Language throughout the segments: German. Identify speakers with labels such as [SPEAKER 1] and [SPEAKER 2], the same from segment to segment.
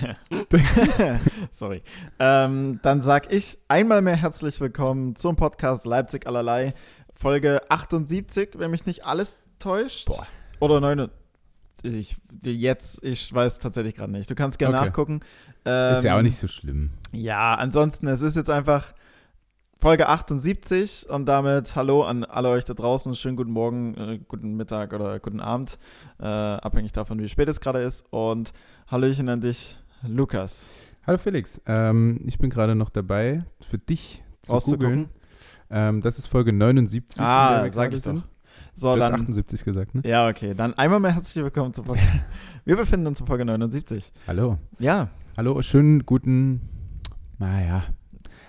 [SPEAKER 1] Sorry. Ähm, dann sag ich einmal mehr herzlich willkommen zum Podcast Leipzig allerlei. Folge 78, wenn mich nicht alles täuscht.
[SPEAKER 2] Boah.
[SPEAKER 1] Oder 9. Ich, jetzt, ich weiß tatsächlich gerade nicht. Du kannst gerne
[SPEAKER 2] Okay.
[SPEAKER 1] nachgucken.
[SPEAKER 2] Ist ja
[SPEAKER 1] Ähm,
[SPEAKER 2] auch nicht so schlimm.
[SPEAKER 1] Ja, ansonsten, es ist jetzt einfach Folge 78 und damit hallo an alle euch da draußen. Schönen guten Morgen, äh, guten Mittag oder guten Abend, äh, abhängig davon, wie spät es gerade ist. Und Hallöchen an dich, Lukas.
[SPEAKER 2] Hallo Felix, ähm, ich bin gerade noch dabei, für dich zu googeln. Ähm, das ist Folge 79, in der
[SPEAKER 1] Ah, sag ich doch.
[SPEAKER 2] sind.
[SPEAKER 1] So,
[SPEAKER 2] Du
[SPEAKER 1] dann.
[SPEAKER 2] 78 gesagt, ne?
[SPEAKER 1] Ja, okay. Dann einmal mehr herzlich willkommen zur Folge. Wir befinden uns in Folge 79.
[SPEAKER 2] Hallo.
[SPEAKER 1] Ja,
[SPEAKER 2] Hallo, schönen guten, naja,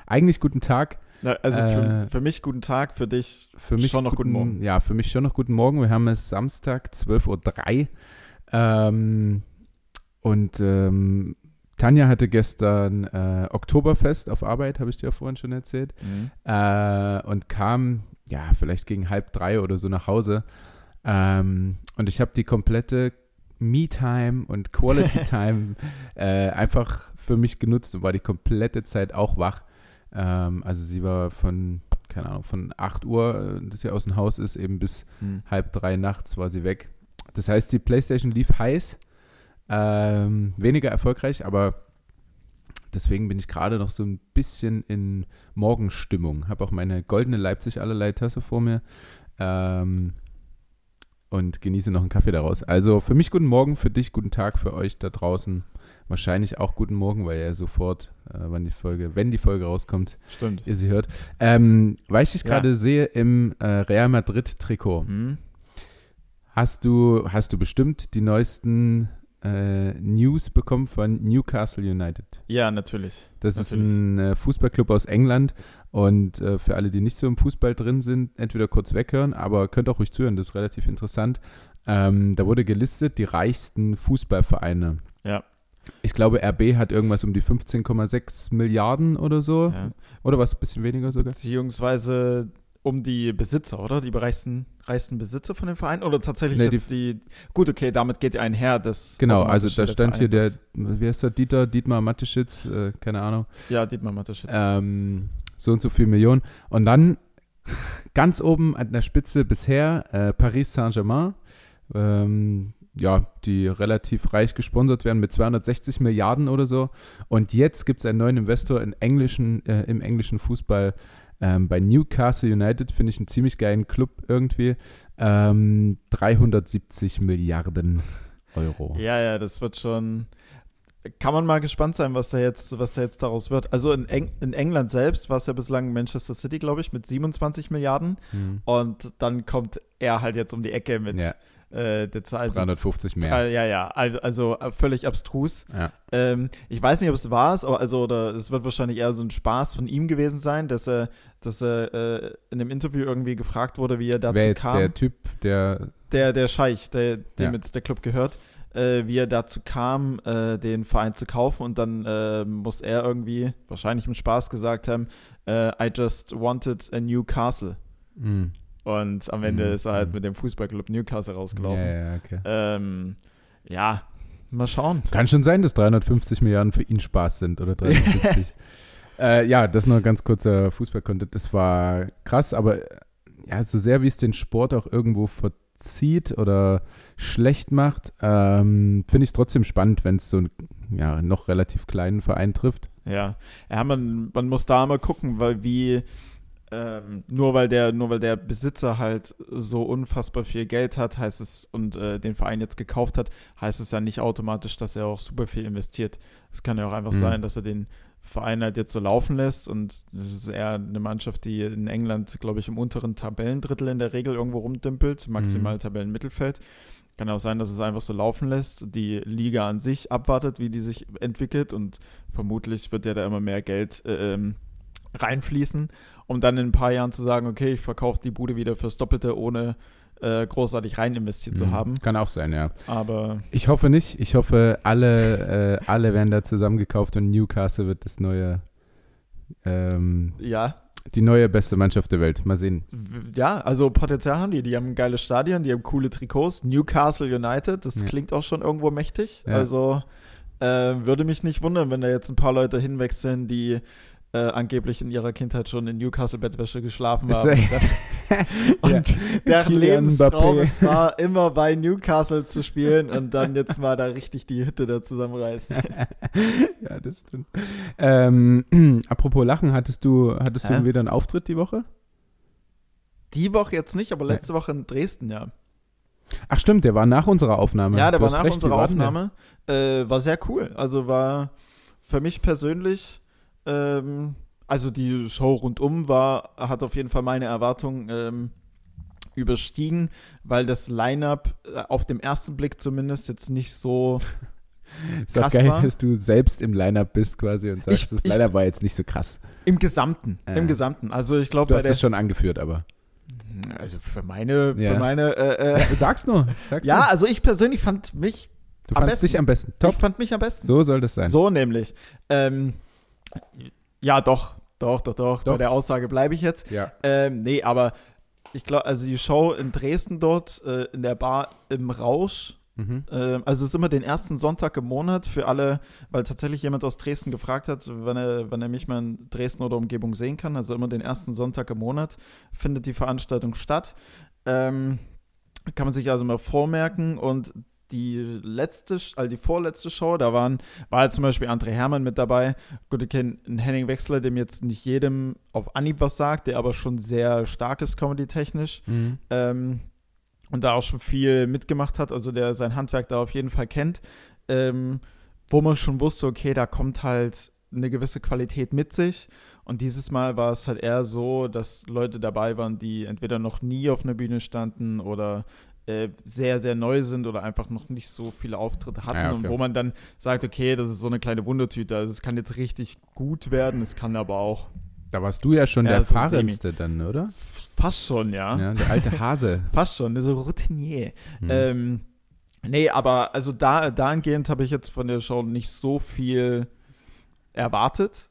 [SPEAKER 2] eigentlich guten Tag.
[SPEAKER 1] na, also für,
[SPEAKER 2] Äh,
[SPEAKER 1] für mich guten Tag, für dich
[SPEAKER 2] Für mich
[SPEAKER 1] Schon noch guten Morgen.
[SPEAKER 2] Ja, für mich schon noch guten Morgen. Wir haben es Samstag, 12.03 Uhr. Ähm, und ähm, Tanja hatte gestern äh, Oktoberfest auf Arbeit, habe ich dir ja vorhin schon erzählt.
[SPEAKER 1] Mhm.
[SPEAKER 2] äh, und kam, ja, vielleicht gegen halb drei oder so nach Hause. Ähm, und ich habe die komplette Me-Time und Quality-Time äh, einfach für mich genutzt und war die komplette Zeit auch wach. Ähm, also sie war von, keine Ahnung, von 8 Uhr, äh, dass sie aus dem Haus ist, eben bis
[SPEAKER 1] Mhm.
[SPEAKER 2] halb drei nachts war sie weg. Das heißt, die Playstation lief heiß, ähm, weniger erfolgreich, aber deswegen bin ich gerade noch so ein bisschen in Morgenstimmung. Habe auch meine goldene Leipzig allerlei Tasse vor mir ähm, und genieße noch einen Kaffee daraus. Also für mich guten Morgen, für dich guten Tag, für euch da draußen wahrscheinlich auch guten Morgen, weil ja sofort, äh, wann die Folge, wenn die Folge rauskommt,
[SPEAKER 1] Stimmt.
[SPEAKER 2] ihr sie hört. Ähm, weil ich dich
[SPEAKER 1] Ja.
[SPEAKER 2] gerade sehe im äh, Real Madrid Trikot.
[SPEAKER 1] Mhm.
[SPEAKER 2] Hast du, hast du bestimmt die neuesten äh, News bekommen von Newcastle United?
[SPEAKER 1] Ja, natürlich.
[SPEAKER 2] Das
[SPEAKER 1] Natürlich.
[SPEAKER 2] ist ein äh, Fußballclub aus England und äh, für alle, die nicht so im Fußball drin sind, entweder kurz weghören, aber könnt auch ruhig zuhören, das ist relativ interessant. Ähm, da wurde gelistet die reichsten Fußballvereine.
[SPEAKER 1] Ja.
[SPEAKER 2] Ich glaube, RB hat irgendwas um die 15,6 Milliarden oder so.
[SPEAKER 1] Ja.
[SPEAKER 2] Oder was, ein bisschen weniger sogar?
[SPEAKER 1] Beziehungsweise um die Besitzer, oder? Die reichsten, reichsten Besitzer von dem Verein? Oder tatsächlich
[SPEAKER 2] Nee,
[SPEAKER 1] jetzt die, Gut, okay, damit geht ja einher, das.
[SPEAKER 2] Genau, also da
[SPEAKER 1] der
[SPEAKER 2] stand hier der, wie heißt der, Dieter, Dietmar Mateschitz, äh, keine Ahnung.
[SPEAKER 1] Ja, Dietmar Mateschitz.
[SPEAKER 2] ähm, so und so viel Millionen. Und dann ganz oben an der Spitze bisher äh, Paris Saint-Germain, ähm, ja, die relativ reich gesponsert werden mit 260 Milliarden oder so. Und jetzt gibt es einen neuen Investor in englischen, äh, im englischen Fußball. Ähm, bei Newcastle United finde ich einen ziemlich geilen Club irgendwie. Ähm, 370 Milliarden Euro.
[SPEAKER 1] Ja, ja, das wird schon. Kann man mal gespannt sein, was da jetzt, was da jetzt daraus wird. Also in, Eng in England selbst war es ja bislang Manchester City, glaube ich, mit 27 Milliarden.
[SPEAKER 2] Hm.
[SPEAKER 1] Und dann kommt er halt jetzt um die Ecke mit
[SPEAKER 2] Ja.
[SPEAKER 1] Äh, der Zahl. also
[SPEAKER 2] 350 mehr.
[SPEAKER 1] Drei- Ja, ja, al- also äh, völlig abstrus.
[SPEAKER 2] Ja.
[SPEAKER 1] Ähm, ich weiß nicht, ob es war, aber also oder es wird wahrscheinlich eher so ein Spaß von ihm gewesen sein, dass er, dass er äh, in einem Interview irgendwie gefragt wurde, wie er dazu
[SPEAKER 2] Wer jetzt
[SPEAKER 1] kam.
[SPEAKER 2] der Typ, der
[SPEAKER 1] der, der Scheich, der, dem
[SPEAKER 2] Ja.
[SPEAKER 1] jetzt der Club gehört, äh, wie er dazu kam, äh, den Verein zu kaufen und dann äh, muss er irgendwie wahrscheinlich im Spaß gesagt haben, äh, I just wanted a Newcastle.
[SPEAKER 2] Hm.
[SPEAKER 1] Und am Ende
[SPEAKER 2] Mhm.
[SPEAKER 1] ist er halt
[SPEAKER 2] Mhm.
[SPEAKER 1] mit dem Fußballclub Newcastle
[SPEAKER 2] Ja,
[SPEAKER 1] rausgelaufen.
[SPEAKER 2] ja, okay.
[SPEAKER 1] Ähm, ja, mal schauen.
[SPEAKER 2] Kann schon sein, dass 350 Milliarden für ihn Spaß sind oder 370. äh, ja, das nur ein ganz kurzer Fußball-Content. Das war krass, aber ja, so sehr wie es den Sport auch irgendwo verzieht oder schlecht macht, ähm, finde ich es trotzdem spannend, wenn es so einen ja, noch relativ kleinen Verein trifft.
[SPEAKER 1] Ja, ja man, man muss da mal gucken, weil wie ähm, nur weil der nur weil der Besitzer halt so unfassbar viel Geld hat, heißt es und äh, den Verein jetzt gekauft hat, heißt es ja nicht automatisch, dass er auch super viel investiert. Es kann ja auch einfach
[SPEAKER 2] Mhm.
[SPEAKER 1] sein, dass er den Verein halt jetzt so laufen lässt und das ist eher eine Mannschaft, die in England, glaube ich, im unteren Tabellendrittel in der Regel irgendwo rumdümpelt, maximal
[SPEAKER 2] Mhm.
[SPEAKER 1] Tabellenmittelfeld. Kann auch sein, dass es einfach so laufen lässt, die Liga an sich abwartet, wie die sich entwickelt und vermutlich wird ja da immer mehr Geld äh, ähm, reinfließen, um dann in ein paar Jahren zu sagen, okay, ich verkaufe die Bude wieder fürs Doppelte, ohne äh, großartig rein investiert zu
[SPEAKER 2] Mhm.
[SPEAKER 1] haben.
[SPEAKER 2] Kann auch sein, ja.
[SPEAKER 1] Aber
[SPEAKER 2] Ich hoffe nicht. Ich hoffe, alle, äh, alle werden da zusammengekauft und Newcastle wird das neue, ähm,
[SPEAKER 1] ja,
[SPEAKER 2] die neue beste Mannschaft der Welt. Mal sehen.
[SPEAKER 1] ja, also Potenzial haben die. Die haben ein geiles Stadion, die haben coole Trikots. Newcastle United, das
[SPEAKER 2] Ja.
[SPEAKER 1] klingt auch schon irgendwo mächtig.
[SPEAKER 2] Ja.
[SPEAKER 1] Also Äh, würde mich nicht wundern, wenn da jetzt ein paar Leute hinwechseln, die äh, angeblich in ihrer Kindheit schon in Newcastle-Bettwäsche geschlafen
[SPEAKER 2] Ist
[SPEAKER 1] haben.
[SPEAKER 2] er-
[SPEAKER 1] und
[SPEAKER 2] Ja.
[SPEAKER 1] deren Lebenstraum es war, immer bei Newcastle zu spielen und dann jetzt mal da richtig die Hütte da zusammenreißen.
[SPEAKER 2] ja, das stimmt. Ähm, apropos Lachen, hattest du, hattest
[SPEAKER 1] Hä?
[SPEAKER 2] du wieder einen Auftritt die Woche?
[SPEAKER 1] Die Woche jetzt nicht, aber letzte Woche in Dresden, ja.
[SPEAKER 2] Ach stimmt, der war nach unserer Aufnahme.
[SPEAKER 1] Ja, der
[SPEAKER 2] Du
[SPEAKER 1] war nach
[SPEAKER 2] recht,
[SPEAKER 1] unserer
[SPEAKER 2] war?
[SPEAKER 1] Aufnahme. Äh, war sehr cool. Also war für mich persönlich, ähm, also die Show rundum war, hat auf jeden Fall meine Erwartungen ähm, überstiegen, weil das Line-Up äh, auf dem ersten Blick zumindest jetzt nicht so.
[SPEAKER 2] Ist
[SPEAKER 1] krass
[SPEAKER 2] geil,
[SPEAKER 1] war.
[SPEAKER 2] dass du selbst im Line-Up bist quasi und sagst,
[SPEAKER 1] Ich-
[SPEAKER 2] das Line-Up war jetzt nicht so krass.
[SPEAKER 1] Im Gesamten.
[SPEAKER 2] Ja.
[SPEAKER 1] Im Gesamten. Also ich glaube,
[SPEAKER 2] Du hast es schon angeführt, aber.
[SPEAKER 1] Also für meine,
[SPEAKER 2] Ja.
[SPEAKER 1] für meine, äh, äh,
[SPEAKER 2] Ja, sag's nur. Sag's
[SPEAKER 1] ja,
[SPEAKER 2] nur.
[SPEAKER 1] also ich persönlich fand mich,
[SPEAKER 2] Du
[SPEAKER 1] besten.
[SPEAKER 2] dich am besten. Top.
[SPEAKER 1] ich fand mich am besten.
[SPEAKER 2] So soll das sein.
[SPEAKER 1] So nämlich. Ähm, ja, doch, doch, doch, doch.
[SPEAKER 2] Doch.
[SPEAKER 1] Bei der Aussage bleibe ich jetzt.
[SPEAKER 2] Ja.
[SPEAKER 1] Ähm, nee, aber ich glaube, also die Show in Dresden dort, äh, in der Bar im Rausch,
[SPEAKER 2] Mhm.
[SPEAKER 1] ähm, also es ist immer den ersten Sonntag im Monat für alle, weil tatsächlich jemand aus Dresden gefragt hat, wann er, wann er mich mal in Dresden oder Umgebung sehen kann. Also immer den ersten Sonntag im Monat findet die Veranstaltung statt. Ähm, kann man sich also mal vormerken und die letzte, also die vorletzte Show, da waren, war zum Beispiel André Hermann mit dabei. Gut, ich kenne einen Henning Wechsler, dem jetzt nicht jedem auf Anhieb was sagt, der aber schon sehr stark ist comedy-technisch
[SPEAKER 2] Mhm.
[SPEAKER 1] ähm, und da auch schon viel mitgemacht hat, also der sein Handwerk da auf jeden Fall kennt, ähm, wo man schon wusste, okay, da kommt halt eine gewisse Qualität mit sich. Und dieses Mal war es halt eher so, dass Leute dabei waren, die entweder noch nie auf einer Bühne standen oder äh, sehr, sehr neu sind oder einfach noch nicht so viele Auftritte hatten.
[SPEAKER 2] Ah, okay.
[SPEAKER 1] Und wo man dann sagt, okay, das ist so eine kleine Wundertüte. Also es kann jetzt richtig gut werden, es kann aber auch
[SPEAKER 2] Da warst du ja schon
[SPEAKER 1] Ja,
[SPEAKER 2] der
[SPEAKER 1] so
[SPEAKER 2] Erfahrenste dann, oder?
[SPEAKER 1] fast schon, ja.
[SPEAKER 2] Ja, der alte Hase.
[SPEAKER 1] Fast schon, so Routinier.
[SPEAKER 2] Mhm.
[SPEAKER 1] Ähm, nee, aber also da, dahingehend habe ich jetzt von der Show nicht so viel erwartet.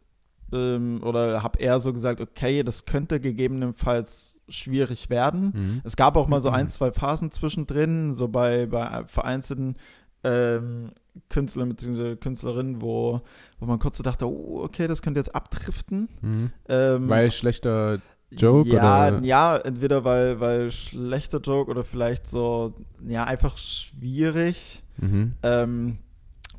[SPEAKER 1] Ähm, oder habe eher so gesagt, okay, das könnte gegebenenfalls schwierig werden.
[SPEAKER 2] Mhm.
[SPEAKER 1] Es gab auch mal so
[SPEAKER 2] Mhm.
[SPEAKER 1] ein, zwei Phasen zwischendrin, so bei, bei vereinzelten ähm, Künstlern bzw. Künstlerinnen, wo, wo man kurz so dachte, oh, okay, das könnte jetzt abdriften.
[SPEAKER 2] Mhm.
[SPEAKER 1] Ähm,
[SPEAKER 2] Weil schlechter Joke
[SPEAKER 1] ja,
[SPEAKER 2] oder-
[SPEAKER 1] Ja, entweder weil, weil schlechter Joke oder vielleicht so, ja, einfach schwierig.
[SPEAKER 2] Mhm.
[SPEAKER 1] Ähm,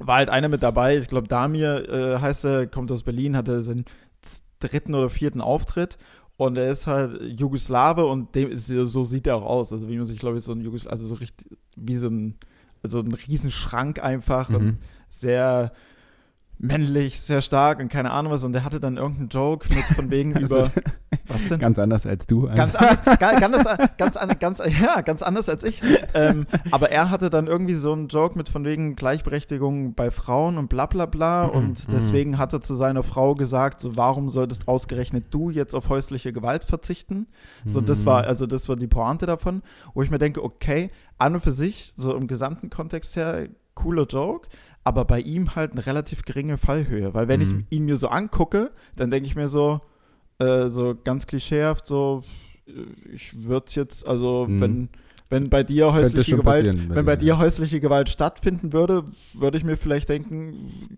[SPEAKER 1] war halt einer mit dabei, ich glaube, Damir äh, heißt er, kommt aus Berlin, hatte seinen dritten oder vierten Auftritt und er ist halt Jugoslawe und dem ist, so sieht er auch aus. Also wie man sich, glaube ich, so ein Jugos also so richtig, wie so ein, also ein Riesenschrank einfach und
[SPEAKER 2] Mhm.
[SPEAKER 1] sehr männlich, sehr stark und keine Ahnung was. Und der hatte dann irgendeinen Joke mit von wegen
[SPEAKER 2] Also,
[SPEAKER 1] über. Was denn?
[SPEAKER 2] Ganz anders als du.
[SPEAKER 1] Ganz anders, ga- ganz, ganz, ganz, ganz, ja, ganz anders als ich. Ähm, aber er hatte dann irgendwie so einen Joke mit von wegen Gleichberechtigung bei Frauen und bla bla bla.
[SPEAKER 2] Mhm,
[SPEAKER 1] Und
[SPEAKER 2] mhm.
[SPEAKER 1] deswegen hat er zu seiner Frau gesagt, so warum solltest ausgerechnet du jetzt auf häusliche Gewalt verzichten? So, das
[SPEAKER 2] Mhm.
[SPEAKER 1] war, also das war die Pointe davon, wo ich mir denke, okay, an und für sich, so im gesamten Kontext her, cooler Joke, aber bei ihm halt eine relativ geringe Fallhöhe. Weil wenn
[SPEAKER 2] Mhm.
[SPEAKER 1] ich ihn mir so angucke, dann denke ich mir so, äh, so ganz klischeehaft, so, ich würde jetzt, also
[SPEAKER 2] Mhm.
[SPEAKER 1] wenn, wenn bei dir häusliche Gewalt,
[SPEAKER 2] passieren,
[SPEAKER 1] wenn bei dir häusliche Gewalt stattfinden würde, würde ich mir vielleicht denken,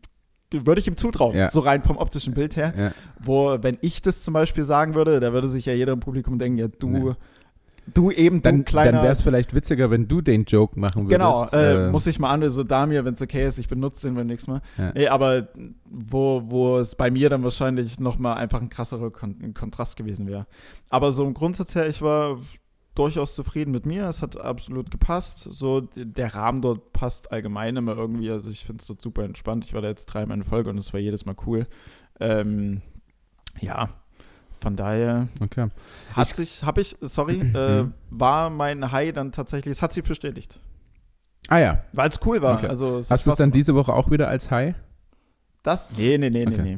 [SPEAKER 1] würde ich ihm zutrauen,
[SPEAKER 2] Ja.
[SPEAKER 1] so rein vom optischen Bild her.
[SPEAKER 2] Ja.
[SPEAKER 1] Wo, wenn ich das zum Beispiel sagen würde, da würde sich ja jeder im Publikum denken, ja, du. Du eben, du
[SPEAKER 2] Dann,
[SPEAKER 1] kleiner.
[SPEAKER 2] dann wäre es vielleicht witziger, wenn du den Joke machen
[SPEAKER 1] Genau,
[SPEAKER 2] würdest.
[SPEAKER 1] äh, muss ich mal an, so Damir, wenn es okay ist, ich benutze den beim nächsten Mal.
[SPEAKER 2] Ja.
[SPEAKER 1] Nee, aber wo, wo es bei mir dann wahrscheinlich nochmal einfach ein krasserer Kon Kontrast gewesen wäre. Aber so im Grundsatz her, ich war durchaus zufrieden mit mir. Es hat absolut gepasst. So, der Rahmen dort passt allgemein immer irgendwie. Also ich finde es dort super entspannt. Ich war da jetzt dreimal in Folge und es war jedes Mal cool. Ähm, ja, von daher
[SPEAKER 2] Okay.
[SPEAKER 1] hat
[SPEAKER 2] Ich-
[SPEAKER 1] sich, habe ich, sorry, äh, war mein High dann tatsächlich, es hat sich bestätigt.
[SPEAKER 2] Ah ja.
[SPEAKER 1] Weil es cool war.
[SPEAKER 2] Okay.
[SPEAKER 1] Also,
[SPEAKER 2] Hast du es dann diese Woche auch wieder als High?
[SPEAKER 1] Das? Nee, nee, nee,
[SPEAKER 2] Okay.
[SPEAKER 1] nee,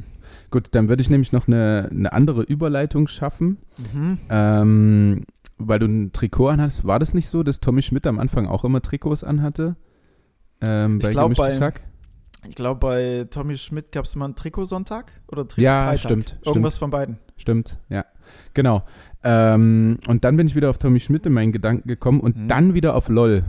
[SPEAKER 2] Gut, dann würde ich nämlich noch eine, eine andere Überleitung schaffen.
[SPEAKER 1] nee. Mhm.
[SPEAKER 2] Ähm, weil du ein Trikot anhattest. War das nicht so, dass Tommy Schmidt am Anfang auch immer Trikots anhatte? Ähm,
[SPEAKER 1] Ich
[SPEAKER 2] bei
[SPEAKER 1] glaub,
[SPEAKER 2] Gemischtes
[SPEAKER 1] bei-
[SPEAKER 2] Hack?
[SPEAKER 1] Ich glaube, bei Tommy Schmidt gab es mal einen Trikotsonntag oder
[SPEAKER 2] Ja,
[SPEAKER 1] Trikotfreitag.
[SPEAKER 2] stimmt,
[SPEAKER 1] Irgendwas von beiden.
[SPEAKER 2] Stimmt, ja. Genau. Ähm, und dann bin ich wieder auf Tommy Schmidt in meinen Gedanken gekommen und
[SPEAKER 1] Mhm.
[SPEAKER 2] dann wieder auf LOL.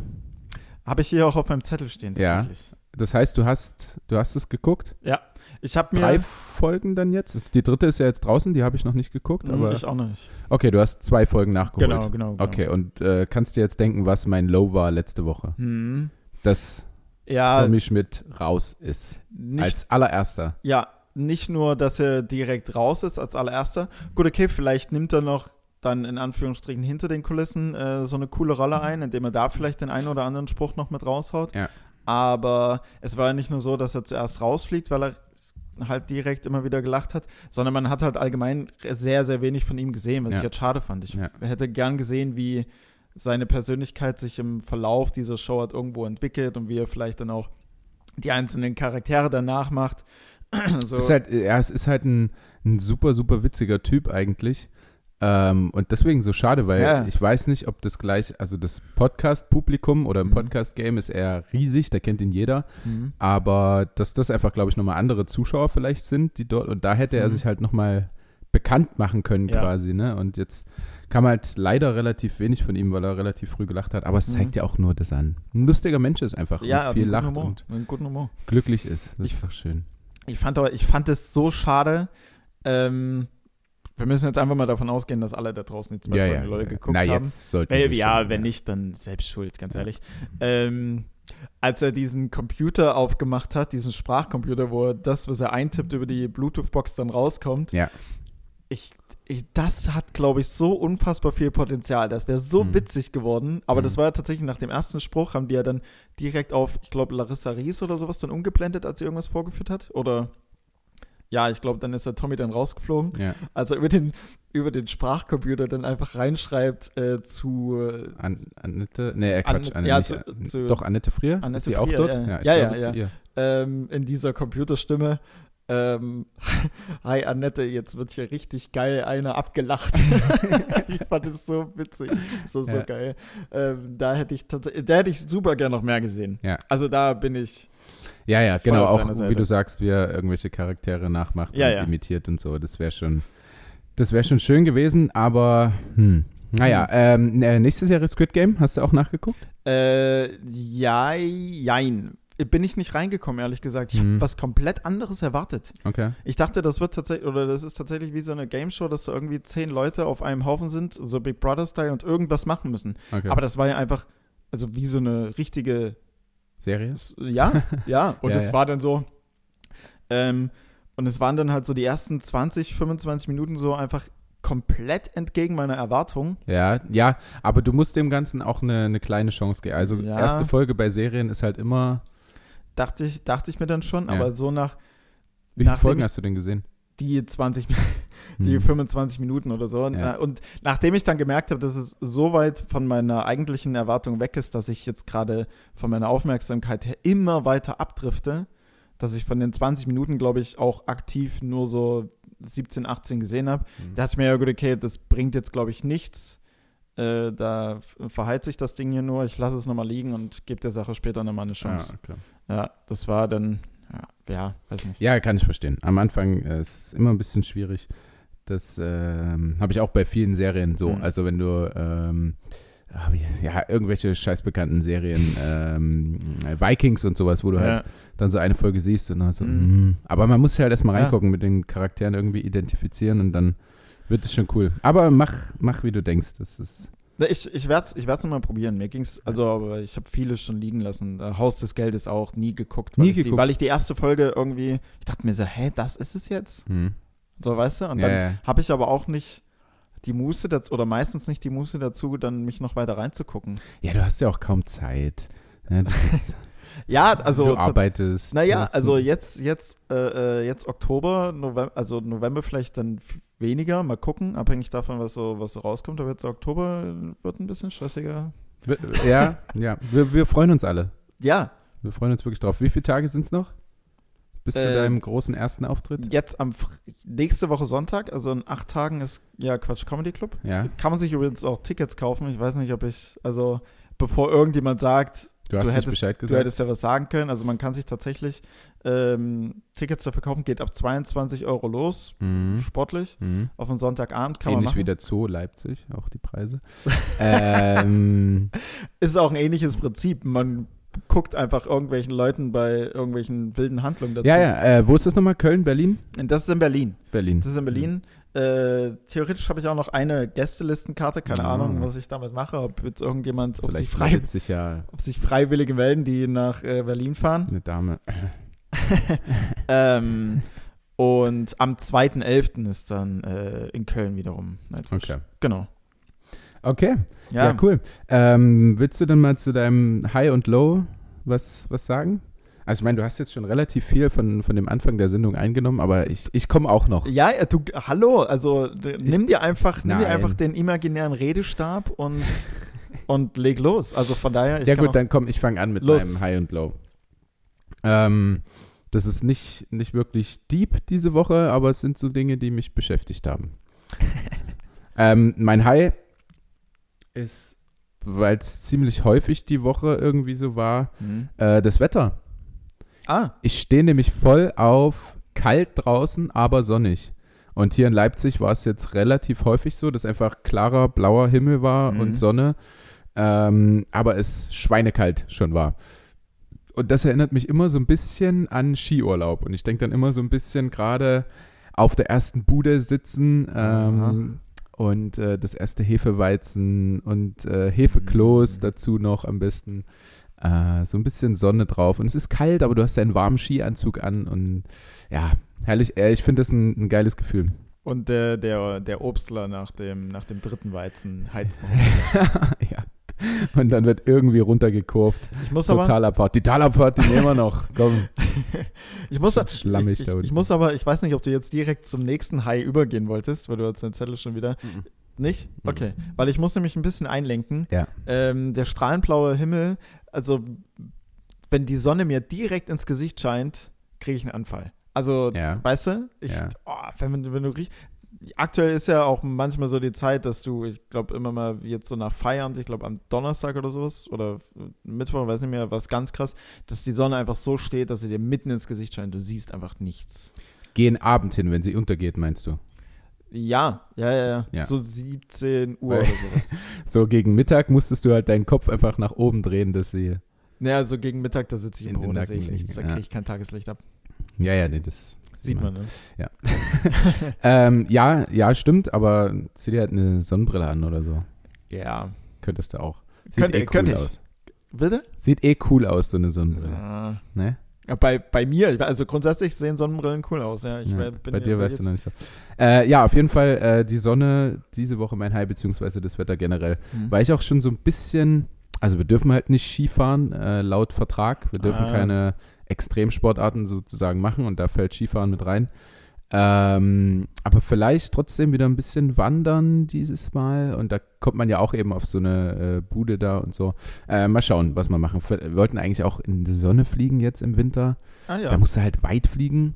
[SPEAKER 1] Habe ich hier auch auf meinem Zettel stehen,
[SPEAKER 2] Ja.
[SPEAKER 1] tatsächlich.
[SPEAKER 2] Das heißt, du hast, du hast es geguckt?
[SPEAKER 1] Ja. Ich habe mir.
[SPEAKER 2] Drei Folgen dann jetzt? Das- Die dritte ist ja jetzt draußen, die habe ich noch nicht geguckt.
[SPEAKER 1] Hm,
[SPEAKER 2] Aber
[SPEAKER 1] ich auch nicht.
[SPEAKER 2] okay, du hast zwei Folgen nachgeholt.
[SPEAKER 1] Genau, genau, genau.
[SPEAKER 2] Okay, und äh, kannst dir jetzt denken, was mein Low war letzte Woche?
[SPEAKER 1] Hm.
[SPEAKER 2] Dass
[SPEAKER 1] Ja,
[SPEAKER 2] Tommy Schmidt raus ist.
[SPEAKER 1] nicht,
[SPEAKER 2] Als allererster.
[SPEAKER 1] ja, nicht nur, dass er direkt raus ist als allererster. Gut, okay, vielleicht nimmt er noch dann in Anführungsstrichen hinter den Kulissen äh, so eine coole Rolle ein, indem er da vielleicht den einen oder anderen Spruch noch mit raushaut.
[SPEAKER 2] Ja.
[SPEAKER 1] Aber es war ja nicht nur so, dass er zuerst rausfliegt, weil er halt direkt immer wieder gelacht hat, sondern man hat halt allgemein sehr, sehr wenig von ihm gesehen, was
[SPEAKER 2] Ja.
[SPEAKER 1] ich jetzt schade fand. Ich
[SPEAKER 2] Ja.
[SPEAKER 1] hätte gern gesehen, wie seine Persönlichkeit sich im Verlauf dieser Show hat irgendwo entwickelt und wie er vielleicht dann auch die einzelnen Charaktere danach macht. so.
[SPEAKER 2] Ist halt, ja, es ist halt ein, ein super, super witziger Typ eigentlich. Ähm, und deswegen so schade, weil
[SPEAKER 1] Ja.
[SPEAKER 2] ich weiß nicht, ob das gleich, also das Podcast-Publikum oder im
[SPEAKER 1] Mhm.
[SPEAKER 2] Podcast-Game ist eher riesig, da kennt ihn jeder.
[SPEAKER 1] Mhm.
[SPEAKER 2] Aber dass das einfach, glaube ich, nochmal andere Zuschauer vielleicht sind, die dort, und da hätte er
[SPEAKER 1] Mhm.
[SPEAKER 2] sich halt nochmal bekannt machen können
[SPEAKER 1] Ja.
[SPEAKER 2] quasi, ne? Und jetzt kam halt leider relativ wenig von ihm, weil er relativ früh gelacht hat. Aber es
[SPEAKER 1] Mhm.
[SPEAKER 2] zeigt ja auch nur, dass er ein lustiger Mensch ist einfach
[SPEAKER 1] Ja,
[SPEAKER 2] viel lacht
[SPEAKER 1] Humor,
[SPEAKER 2] und
[SPEAKER 1] guten Humor.
[SPEAKER 2] glücklich ist. Das
[SPEAKER 1] Ich-
[SPEAKER 2] ist doch schön.
[SPEAKER 1] Ich fand aber, ich fand es so schade. Ähm, wir müssen jetzt einfach mal davon ausgehen, dass alle da draußen die zwei
[SPEAKER 2] Ja, ja.
[SPEAKER 1] Leute geguckt
[SPEAKER 2] Na,
[SPEAKER 1] haben.
[SPEAKER 2] jetzt sollten
[SPEAKER 1] Weil, ja,
[SPEAKER 2] schon,
[SPEAKER 1] wenn nicht, dann selbst schuld, ganz ehrlich. Ähm, als er diesen Computer aufgemacht hat, diesen Sprachcomputer, wo er das, was er eintippt, über die Bluetooth-Box dann rauskommt.
[SPEAKER 2] Ja.
[SPEAKER 1] Ich, ich, das hat, glaube ich, so unfassbar viel Potenzial. Das wäre so
[SPEAKER 2] Mhm.
[SPEAKER 1] witzig geworden. Aber
[SPEAKER 2] Mhm.
[SPEAKER 1] das war ja tatsächlich nach dem ersten Spruch, haben die ja dann direkt auf, ich glaube, Larissa Ries oder sowas dann umgeblendet, als sie irgendwas vorgeführt hat. Oder ja, ich glaube, dann ist der Tommy dann rausgeflogen.
[SPEAKER 2] Ja.
[SPEAKER 1] Also über den, über den Sprachcomputer dann einfach reinschreibt äh, zu
[SPEAKER 2] An, Annette, nee, äh, Quatsch,
[SPEAKER 1] An-
[SPEAKER 2] Anne,
[SPEAKER 1] ja,
[SPEAKER 2] nicht,
[SPEAKER 1] zu- zu-
[SPEAKER 2] doch, Annette Frier,
[SPEAKER 1] Annette
[SPEAKER 2] ist die auch
[SPEAKER 1] Frier,
[SPEAKER 2] dort?
[SPEAKER 1] ja. Ja, ja, ja.
[SPEAKER 2] ihr.
[SPEAKER 1] ähm, in dieser Computerstimme. Ähm, Hi Annette, jetzt wird hier richtig geil einer abgelacht. ich fand es so witzig, so, so
[SPEAKER 2] Ja.
[SPEAKER 1] geil. Ähm, da hätte ich tatsächlich, da hätte ich super gern noch mehr gesehen.
[SPEAKER 2] Ja.
[SPEAKER 1] Also da bin ich,
[SPEAKER 2] Ja, ja, genau, auch wie du sagst, wie er irgendwelche Charaktere nachmacht
[SPEAKER 1] Ja,
[SPEAKER 2] und
[SPEAKER 1] ja.
[SPEAKER 2] imitiert und so. Das wäre schon, das wäre schon schön gewesen, aber hm. Naja, ähm, äh, nächstes Jahr ist Squid Game, hast du auch nachgeguckt?
[SPEAKER 1] äh, ja, jein. Bin ich nicht reingekommen, ehrlich gesagt. Ich
[SPEAKER 2] Mhm.
[SPEAKER 1] habe was komplett anderes erwartet.
[SPEAKER 2] Okay.
[SPEAKER 1] Ich dachte, das wird tatsächlich, oder das ist tatsächlich wie so eine Game Show, dass da irgendwie zehn Leute auf einem Haufen sind, so Big Brother-Style und irgendwas machen müssen.
[SPEAKER 2] okay.
[SPEAKER 1] Aber das war ja einfach, also wie so eine richtige,
[SPEAKER 2] Serie?
[SPEAKER 1] Ja, ja. Und
[SPEAKER 2] Ja,
[SPEAKER 1] es
[SPEAKER 2] ja.
[SPEAKER 1] war dann so, ähm, und es waren dann halt so die ersten 20, 25 Minuten so einfach komplett entgegen meiner Erwartung.
[SPEAKER 2] Ja, ja, aber du musst dem Ganzen auch eine, eine kleine Chance geben. Also
[SPEAKER 1] Ja.
[SPEAKER 2] erste Folge bei Serien ist halt immer.
[SPEAKER 1] Dachte ich, dachte ich mir dann schon,
[SPEAKER 2] Ja.
[SPEAKER 1] aber so nach
[SPEAKER 2] Wie viele Folgen hast du denn gesehen?
[SPEAKER 1] die 20, die
[SPEAKER 2] Hm.
[SPEAKER 1] 25 Minuten oder so. Und,
[SPEAKER 2] Ja.
[SPEAKER 1] und nachdem ich dann gemerkt habe, dass es so weit von meiner eigentlichen Erwartung weg ist, dass ich jetzt gerade von meiner Aufmerksamkeit her immer weiter abdrifte, dass ich von den 20 Minuten, glaube ich, auch aktiv nur so 17, 18 gesehen habe,
[SPEAKER 2] Hm.
[SPEAKER 1] da dachte ich mir ja gut, okay, das bringt jetzt, glaube ich, nichts. Äh, da verheilt sich das Ding hier nur. Ich lasse es nochmal liegen und gebe der Sache später nochmal eine Chance.
[SPEAKER 2] Ja, klar.
[SPEAKER 1] Ja, das war dann, ja, ja weiß nicht.
[SPEAKER 2] Ja, kann ich verstehen. Am Anfang äh, ist es immer ein bisschen schwierig. Das ähm, habe ich auch bei vielen Serien so.
[SPEAKER 1] Mhm.
[SPEAKER 2] Also wenn du ähm, ah, ja, irgendwelche scheißbekannten Serien, ähm, Vikings und sowas, wo du halt
[SPEAKER 1] Ja.
[SPEAKER 2] dann so eine Folge siehst und dann so,
[SPEAKER 1] Mhm.
[SPEAKER 2] mm. aber man muss halt erstmal
[SPEAKER 1] Ja.
[SPEAKER 2] reingucken, mit den Charakteren irgendwie identifizieren und dann wird es schon cool. Aber mach, mach wie du denkst. Das ist
[SPEAKER 1] Ich, ich werde es ich werd's mal probieren. Mir ging's, also aber ich habe vieles schon liegen lassen. Äh, Haus des Geldes auch nie geguckt. Weil
[SPEAKER 2] Nie
[SPEAKER 1] ich Die,
[SPEAKER 2] geguckt.
[SPEAKER 1] weil ich die erste Folge irgendwie, ich dachte mir so, hä, das ist es jetzt?
[SPEAKER 2] hm.
[SPEAKER 1] So, weißt du? Und
[SPEAKER 2] ja,
[SPEAKER 1] dann
[SPEAKER 2] ja.
[SPEAKER 1] habe ich aber auch nicht die Muße dazu, oder meistens nicht die Muße dazu, dann mich noch weiter reinzugucken.
[SPEAKER 2] ja, du hast ja auch kaum Zeit. Ja,
[SPEAKER 1] Ja, also.
[SPEAKER 2] du arbeitest.
[SPEAKER 1] Naja, also jetzt, jetzt, äh, äh, jetzt Oktober, November, also November vielleicht dann weniger, mal gucken, abhängig davon, was so, was so rauskommt. Aber jetzt Oktober wird ein bisschen stressiger.
[SPEAKER 2] Ja, ja. Wir, wir freuen uns alle.
[SPEAKER 1] Ja,
[SPEAKER 2] Wir freuen uns wirklich drauf. Wie viele Tage sind es noch? Bis zu
[SPEAKER 1] Äh,
[SPEAKER 2] deinem großen ersten Auftritt?
[SPEAKER 1] Jetzt am nächste Woche Sonntag, also in acht Tagen ist ja Quatsch Comedy Club.
[SPEAKER 2] Ja.
[SPEAKER 1] Kann man sich übrigens auch Tickets kaufen. Ich weiß nicht, ob ich, also bevor irgendjemand sagt,
[SPEAKER 2] Du hast
[SPEAKER 1] du hättest-
[SPEAKER 2] Bescheid
[SPEAKER 1] du
[SPEAKER 2] gesagt.
[SPEAKER 1] hättest ja was sagen können. Also man kann sich tatsächlich ähm, Tickets dafür kaufen, geht ab 22 Euro los,
[SPEAKER 2] Mhm.
[SPEAKER 1] sportlich.
[SPEAKER 2] Mhm.
[SPEAKER 1] Auf einen Sonntagabend kann
[SPEAKER 2] Ähnlich
[SPEAKER 1] man machen.
[SPEAKER 2] wie der Zoo Leipzig, auch die Preise. ähm,
[SPEAKER 1] Ist auch ein ähnliches Prinzip. Man guckt einfach irgendwelchen Leuten bei irgendwelchen wilden Handlungen dazu.
[SPEAKER 2] Ja, ja. Äh, wo ist das nochmal? Köln, Berlin?
[SPEAKER 1] Das ist in Berlin.
[SPEAKER 2] Berlin.
[SPEAKER 1] Das ist in Berlin. Äh, theoretisch habe ich auch noch eine Gästelistenkarte. Keine
[SPEAKER 2] Ah.
[SPEAKER 1] Ahnung, was ich damit mache. Ob jetzt irgendjemand, ob sich, frei,
[SPEAKER 2] sich ja
[SPEAKER 1] ob sich Freiwillige melden, die nach äh, Berlin fahren.
[SPEAKER 2] eine Dame.
[SPEAKER 1] ähm, und am 2.11. ist dann äh, in Köln wiederum Nightwish.
[SPEAKER 2] Okay.
[SPEAKER 1] Genau.
[SPEAKER 2] Okay.
[SPEAKER 1] Ja,
[SPEAKER 2] Ja, cool. Ähm, willst du denn mal zu deinem High und Low was, was sagen? Also ich meine, du hast jetzt schon relativ viel von, von dem Anfang der Sendung eingenommen, aber ich, ich komme auch noch.
[SPEAKER 1] Ja, ja, du, hallo, also d- nimm dir einfach, nimm dir einfach den imaginären Redestab und, und leg los. Also von daher, ich
[SPEAKER 2] ja gut, dann komm, ich fange an mit
[SPEAKER 1] Los.
[SPEAKER 2] meinem High und Low. Ähm, das ist nicht, nicht wirklich deep diese Woche, aber es sind so Dinge, die mich beschäftigt haben. ähm, mein High ist, weil es ziemlich häufig die Woche irgendwie so war,
[SPEAKER 1] Hm.
[SPEAKER 2] äh, das Wetter.
[SPEAKER 1] Ah,
[SPEAKER 2] Ich stehe nämlich voll auf kalt draußen, aber sonnig. Und hier in Leipzig war es jetzt relativ häufig so, dass einfach klarer blauer Himmel war
[SPEAKER 1] Mhm.
[SPEAKER 2] und Sonne, ähm, aber es schweinekalt schon war. Und das erinnert mich immer so ein bisschen an Skiurlaub. Und ich denke dann immer so ein bisschen gerade auf der ersten Bude sitzen ähm, und äh, das erste Hefeweizen und äh, Hefekloß
[SPEAKER 1] Mhm.
[SPEAKER 2] dazu noch am besten. Äh, so ein bisschen Sonne drauf. Und es ist kalt, aber du hast deinen warmen Skianzug an und ja, herrlich. Äh, ich finde das ein, ein geiles Gefühl.
[SPEAKER 1] und der, der, der Obstler nach dem, nach dem dritten Weizen heizt noch.
[SPEAKER 2] ja. Und dann wird irgendwie runtergekurvt.
[SPEAKER 1] Ich muss aber,
[SPEAKER 2] Totalabfahrt. Die Talabfahrt, die nehmen wir noch. Komm.
[SPEAKER 1] ich muss,
[SPEAKER 2] Schon schlammig
[SPEAKER 1] ich, ich,
[SPEAKER 2] da unten.
[SPEAKER 1] ich muss aber, ich weiß nicht, ob du jetzt direkt zum nächsten High übergehen wolltest, weil du hast deinen Zettel schon wieder. Nicht?
[SPEAKER 2] Mhm.
[SPEAKER 1] Okay. Weil ich muss nämlich ein bisschen einlenken.
[SPEAKER 2] Ja.
[SPEAKER 1] Ähm, der strahlenblaue Himmel, also wenn die Sonne mir direkt ins Gesicht scheint, kriege ich einen Anfall. Also,
[SPEAKER 2] Ja.
[SPEAKER 1] weißt du, ich,
[SPEAKER 2] Ja.
[SPEAKER 1] oh, wenn, wenn du riechst, aktuell ist ja auch manchmal so die Zeit, dass du, ich glaube immer mal jetzt so nach Feierabend, ich glaube am Donnerstag oder sowas oder Mittwoch, weiß nicht mehr, was ganz krass, dass die Sonne einfach so steht, dass sie dir mitten ins Gesicht scheint. Du siehst einfach nichts.
[SPEAKER 2] Gehen Abend hin, wenn sie untergeht, meinst du?
[SPEAKER 1] Ja, ja, ja, ja.
[SPEAKER 2] Ja.
[SPEAKER 1] So 17 Uhr
[SPEAKER 2] Weil-
[SPEAKER 1] oder sowas.
[SPEAKER 2] So gegen Mittag musstest du halt deinen Kopf einfach nach oben drehen, dass sie.
[SPEAKER 1] naja, so gegen Mittag, da sitze ich im Büro, da sehe ich nichts, da
[SPEAKER 2] ja.
[SPEAKER 1] kriege ich kein Tageslicht ab.
[SPEAKER 2] Ja, ja, nee, das
[SPEAKER 1] Sieht man, ne?
[SPEAKER 2] ähm, ja, ja, stimmt, aber zieh dir halt eine Sonnenbrille an oder so.
[SPEAKER 1] Ja.
[SPEAKER 2] Könntest du auch. Sieht eh cool
[SPEAKER 1] könnte ich.
[SPEAKER 2] aus.
[SPEAKER 1] Bitte?
[SPEAKER 2] Sieht eh cool aus, so eine Sonnenbrille.
[SPEAKER 1] Ja.
[SPEAKER 2] Ne?
[SPEAKER 1] Bei, bei mir, also grundsätzlich sehen Sonnenbrillen cool aus, ja. Ich
[SPEAKER 2] Ja,
[SPEAKER 1] bin
[SPEAKER 2] bei dir weißt du noch nicht so. Äh, ja, auf jeden Fall äh, die Sonne diese Woche mein High, beziehungsweise das Wetter generell.
[SPEAKER 1] Hm.
[SPEAKER 2] Weil ich auch schon so ein bisschen, also wir dürfen halt nicht Skifahren, äh, laut Vertrag. Wir dürfen
[SPEAKER 1] Ah.
[SPEAKER 2] keine Extremsportarten sozusagen machen und da fällt Skifahren mit rein. Ähm, aber vielleicht trotzdem wieder ein bisschen wandern dieses Mal und da kommt man ja auch eben auf so eine äh, Bude da und so. Äh, mal schauen, was wir machen. Wir wollten eigentlich auch in die Sonne fliegen jetzt im Winter.
[SPEAKER 1] Ah ja.
[SPEAKER 2] Da musst du halt weit fliegen.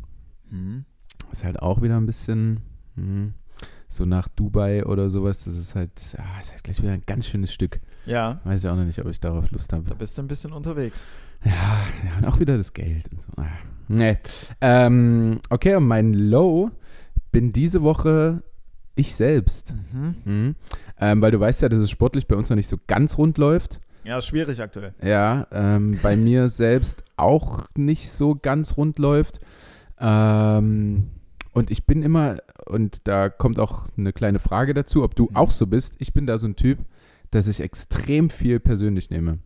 [SPEAKER 1] Hm.
[SPEAKER 2] Ist halt auch wieder ein bisschen hm, so nach Dubai oder sowas. Das ist halt, ja, ist halt gleich wieder ein ganz schönes Stück.
[SPEAKER 1] Ja,
[SPEAKER 2] Weiß ich auch noch nicht, ob ich darauf Lust habe.
[SPEAKER 1] da bist du ein bisschen unterwegs.
[SPEAKER 2] Ja, und auch wieder das Geld und so. Ah, Nee. Ähm, okay, und mein Low bin diese Woche ich selbst.
[SPEAKER 1] Mhm.
[SPEAKER 2] Mhm. Ähm, weil du weißt ja, dass es sportlich bei uns noch nicht so ganz rund läuft.
[SPEAKER 1] Ja, schwierig aktuell.
[SPEAKER 2] Ja, ähm, bei mir selbst auch nicht so ganz rund läuft. Ähm, und ich bin immer, und da kommt auch eine kleine Frage dazu, ob du
[SPEAKER 1] Mhm.
[SPEAKER 2] auch so bist. Ich bin da so ein Typ, dass ich extrem viel persönlich nehme.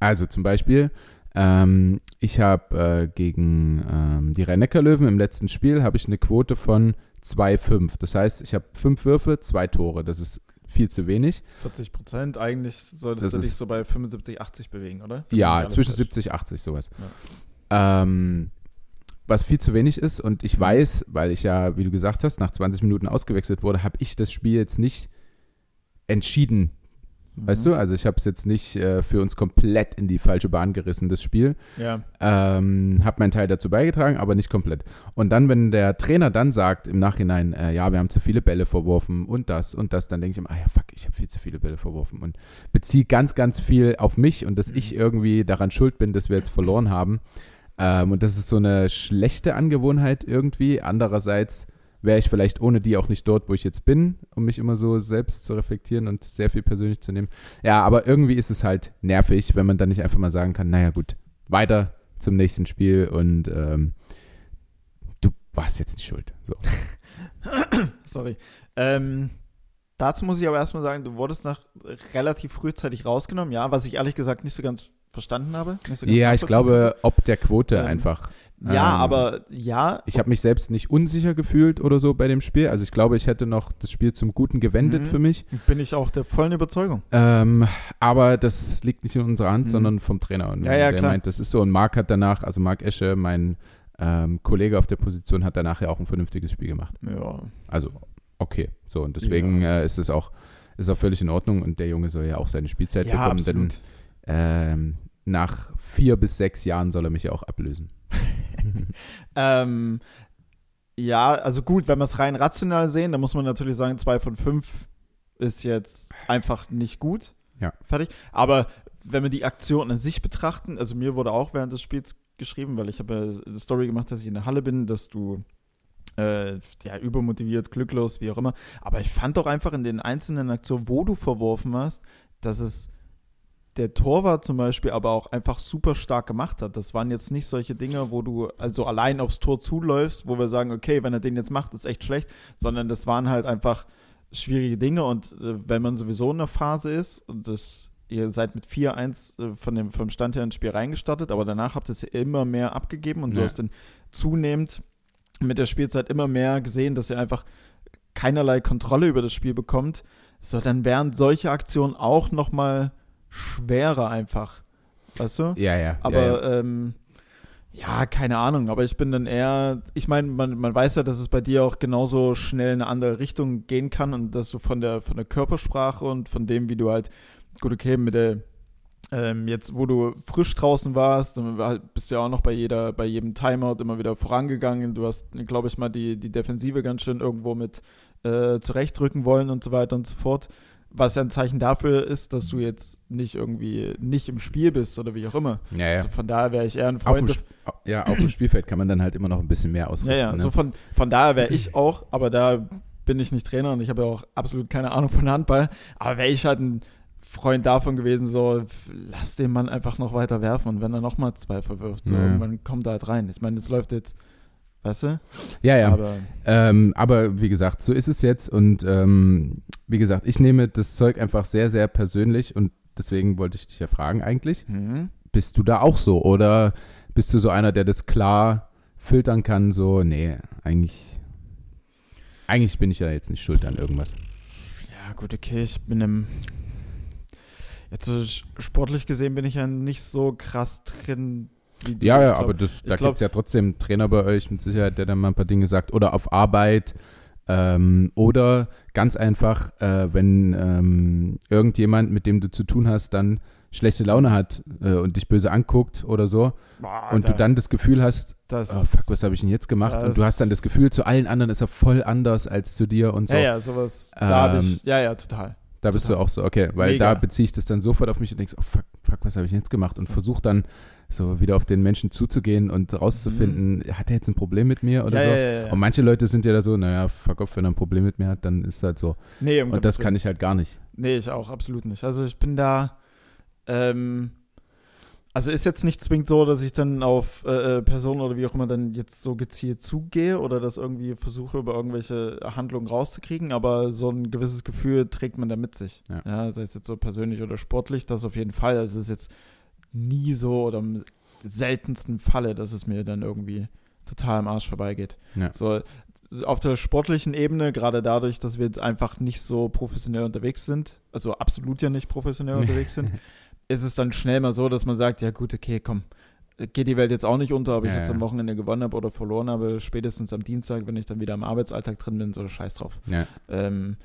[SPEAKER 2] Also zum Beispiel, ähm, ich habe äh, gegen ähm, die Rhein-Neckar-Löwen im letzten Spiel habe ich eine Quote von 2,5. Das heißt, ich habe fünf Würfe, zwei Tore. Das ist viel zu wenig.
[SPEAKER 1] 40 Prozent, eigentlich solltest
[SPEAKER 2] Das
[SPEAKER 1] du dich so bei 75, 80 bewegen, oder? Wenn
[SPEAKER 2] Ja, zwischen
[SPEAKER 1] täuscht.
[SPEAKER 2] 70, 80 sowas. Ähm, was viel zu wenig ist und ich weiß, weil ich ja, wie du gesagt hast, nach 20 Minuten ausgewechselt wurde, habe ich das Spiel jetzt nicht entschieden. Weißt
[SPEAKER 1] Mhm.
[SPEAKER 2] du, also ich habe es jetzt nicht äh, für uns komplett in die falsche Bahn gerissen, das Spiel.
[SPEAKER 1] Ja,
[SPEAKER 2] Ähm, habe meinen Teil dazu beigetragen, aber nicht komplett. Und dann, wenn der Trainer dann sagt im Nachhinein, äh, ja, wir haben zu viele Bälle verworfen und das und das, dann denke ich immer, ah ja, fuck, ich habe viel zu viele Bälle verworfen und beziehe ganz, ganz viel auf mich und dass ich
[SPEAKER 1] Mhm.
[SPEAKER 2] irgendwie daran schuld bin, dass wir jetzt verloren haben. Ähm, und das ist so eine schlechte Angewohnheit irgendwie. Andererseits wäre ich vielleicht ohne die auch nicht dort, wo ich jetzt bin, um mich immer so selbst zu reflektieren und sehr viel persönlich zu nehmen. Ja, aber irgendwie ist es halt nervig, wenn man dann nicht einfach mal sagen kann, naja gut, weiter zum nächsten Spiel und ähm, du warst jetzt nicht schuld. So.
[SPEAKER 1] Sorry. Ähm, dazu muss ich aber erstmal sagen, du wurdest nach relativ frühzeitig rausgenommen, ja, was ich ehrlich gesagt nicht so ganz verstanden habe. So
[SPEAKER 2] ja, ich glaube, ob der Quote ähm, einfach.
[SPEAKER 1] Ja, ähm, aber ja.
[SPEAKER 2] Ich habe mich selbst nicht unsicher gefühlt oder so bei dem Spiel. Also ich glaube, ich hätte noch das Spiel zum Guten gewendet mhm. für mich.
[SPEAKER 1] Bin ich auch der vollen Überzeugung.
[SPEAKER 2] Ähm, aber das liegt nicht in unserer Hand, mhm. sondern vom Trainer. Und
[SPEAKER 1] ja, ja,
[SPEAKER 2] der
[SPEAKER 1] klar.
[SPEAKER 2] meint, das ist so. Und Marc hat danach, also Marc Esche, mein ähm, Kollege auf der Position, hat danach ja auch ein vernünftiges Spiel gemacht.
[SPEAKER 1] Ja.
[SPEAKER 2] Also okay. So, und deswegen ja. äh, ist es auch, ist auch völlig in Ordnung und der Junge soll ja auch seine Spielzeit
[SPEAKER 1] ja,
[SPEAKER 2] bekommen,
[SPEAKER 1] absolut.
[SPEAKER 2] denn ähm, nach vier bis sechs Jahren soll er mich ja auch ablösen.
[SPEAKER 1] ähm, ja, also gut, wenn wir es rein rational sehen, dann muss man natürlich sagen, zwei von fünf ist jetzt einfach nicht gut.
[SPEAKER 2] Ja.
[SPEAKER 1] Fertig. Aber wenn wir die Aktion an sich betrachten, also mir wurde auch während des Spiels geschrieben, weil ich habe eine Story gemacht, dass ich in der Halle bin, dass du äh, ja, übermotiviert, glücklos, wie auch immer. Aber ich fand doch einfach in den einzelnen Aktionen, wo du verworfen hast, dass es der Torwart zum Beispiel aber auch einfach super stark gemacht hat. Das waren jetzt nicht solche Dinge, wo du also allein aufs Tor zuläufst, wo wir sagen, okay, wenn er den jetzt macht, ist echt schlecht, sondern das waren halt einfach schwierige Dinge und äh, wenn man sowieso in der Phase ist und das ihr seid mit 4-1 äh, von dem, vom Stand her ins Spiel reingestartet, aber danach habt ihr es immer mehr abgegeben und ja. du hast dann zunehmend mit der Spielzeit immer mehr gesehen, dass ihr einfach keinerlei Kontrolle über das Spiel bekommt. So, dann wären solche Aktionen auch noch mal schwerer einfach. Weißt du?
[SPEAKER 2] Ja, ja.
[SPEAKER 1] Aber
[SPEAKER 2] ja, ja.
[SPEAKER 1] Ähm, ja, keine Ahnung, aber ich bin dann eher, ich meine, man, man weiß ja, dass es bei dir auch genauso schnell in eine andere Richtung gehen kann und dass du von der, von der Körpersprache und von dem, wie du halt, gut, okay, mit der, ähm, jetzt, wo du frisch draußen warst, dann bist du ja auch noch bei jeder, bei jedem Timeout immer wieder vorangegangen. Du hast, glaube ich, mal die, die Defensive ganz schön irgendwo mit äh, zurechtrücken wollen und so weiter und so fort. Was ja ein Zeichen dafür ist, dass du jetzt nicht irgendwie nicht im Spiel bist oder wie auch immer.
[SPEAKER 2] Ja, ja.
[SPEAKER 1] Also von daher wäre ich eher ein Freund.
[SPEAKER 2] Auf dem, ja, auf dem Spielfeld kann man dann halt immer noch ein bisschen mehr ausrichten.
[SPEAKER 1] Ja, ja.
[SPEAKER 2] Ne?
[SPEAKER 1] So von, von daher wäre ich auch, aber da bin ich nicht Trainer und ich habe ja auch absolut keine Ahnung von Handball. Aber wäre ich halt ein Freund davon gewesen, so, lass den Mann einfach noch weiter werfen und wenn er nochmal zwei verwirft, so,
[SPEAKER 2] Ja.
[SPEAKER 1] irgendwann kommt er halt rein. Ich meine, es läuft jetzt, weißt du?
[SPEAKER 2] Ja, ja.
[SPEAKER 1] Aber
[SPEAKER 2] Ähm, aber wie gesagt, so ist es jetzt und ähm, wie gesagt, ich nehme das Zeug einfach sehr, sehr persönlich und deswegen wollte ich dich ja fragen eigentlich,
[SPEAKER 1] hm,
[SPEAKER 2] bist du da auch so oder bist du so einer, der das klar filtern kann, so, nee, eigentlich, eigentlich bin ich ja jetzt nicht schuld an irgendwas.
[SPEAKER 1] ja, gut, okay, ich bin im. Jetzt sportlich gesehen bin ich ja nicht so krass drin. Du.
[SPEAKER 2] Ja, ja,
[SPEAKER 1] glaub-
[SPEAKER 2] aber das, da gibt es ja trotzdem einen Trainer bei euch mit Sicherheit, der dann mal ein paar Dinge sagt. Oder auf Arbeit. Ähm, oder ganz einfach, äh, wenn ähm, irgendjemand, mit dem du zu tun hast, dann schlechte Laune hat äh, und dich böse anguckt oder so.
[SPEAKER 1] Boah,
[SPEAKER 2] und
[SPEAKER 1] da-
[SPEAKER 2] du dann das Gefühl hast,
[SPEAKER 1] Das,
[SPEAKER 2] oh fuck, was habe ich denn jetzt gemacht? und du
[SPEAKER 1] Das-
[SPEAKER 2] hast dann das Gefühl, zu allen anderen ist er voll anders als zu dir und so.
[SPEAKER 1] Ja, ja, sowas. Da
[SPEAKER 2] Ähm,
[SPEAKER 1] ich. Ja, ja, total.
[SPEAKER 2] Da bist
[SPEAKER 1] Total.
[SPEAKER 2] du auch so, okay, weil
[SPEAKER 1] Mega.
[SPEAKER 2] da beziehe ich das dann sofort auf mich und denkst, oh fuck, fuck, was habe ich denn jetzt gemacht? Und
[SPEAKER 1] So.
[SPEAKER 2] versuch dann so wieder auf den Menschen zuzugehen und rauszufinden, hat er jetzt ein Problem mit mir oder
[SPEAKER 1] Mhm. ja,
[SPEAKER 2] so?
[SPEAKER 1] ja, ja.
[SPEAKER 2] Und manche Leute sind ja da so, naja, fuck off, wenn er ein Problem mit mir hat, dann ist es halt so.
[SPEAKER 1] nee, um
[SPEAKER 2] Und das kann ich halt gar nicht.
[SPEAKER 1] Nee, ich auch, absolut nicht. Also ich bin da, ähm, also ist jetzt nicht zwingend so, dass ich dann auf äh, äh, Personen oder wie auch immer dann jetzt so gezielt zugehe oder das irgendwie versuche, über irgendwelche Handlungen rauszukriegen, aber so ein gewisses Gefühl trägt man da mit sich.
[SPEAKER 2] Ja.
[SPEAKER 1] sei es jetzt so persönlich oder sportlich, das auf jeden Fall. Also es ist jetzt nie so oder im seltensten Falle, dass es mir dann irgendwie total am Arsch vorbeigeht.
[SPEAKER 2] Ja.
[SPEAKER 1] So, auf der sportlichen Ebene, gerade dadurch, dass wir jetzt einfach nicht so professionell unterwegs sind, also absolut ja nicht professionell unterwegs sind, ist es dann schnell mal so, dass man sagt, ja gut, okay, komm, geht die Welt jetzt auch nicht unter, ob ich
[SPEAKER 2] Ja,
[SPEAKER 1] jetzt am Wochenende gewonnen habe oder verloren habe, spätestens am Dienstag, wenn ich dann wieder im Arbeitsalltag drin bin, so scheiß drauf.
[SPEAKER 2] Ja.
[SPEAKER 1] Ähm,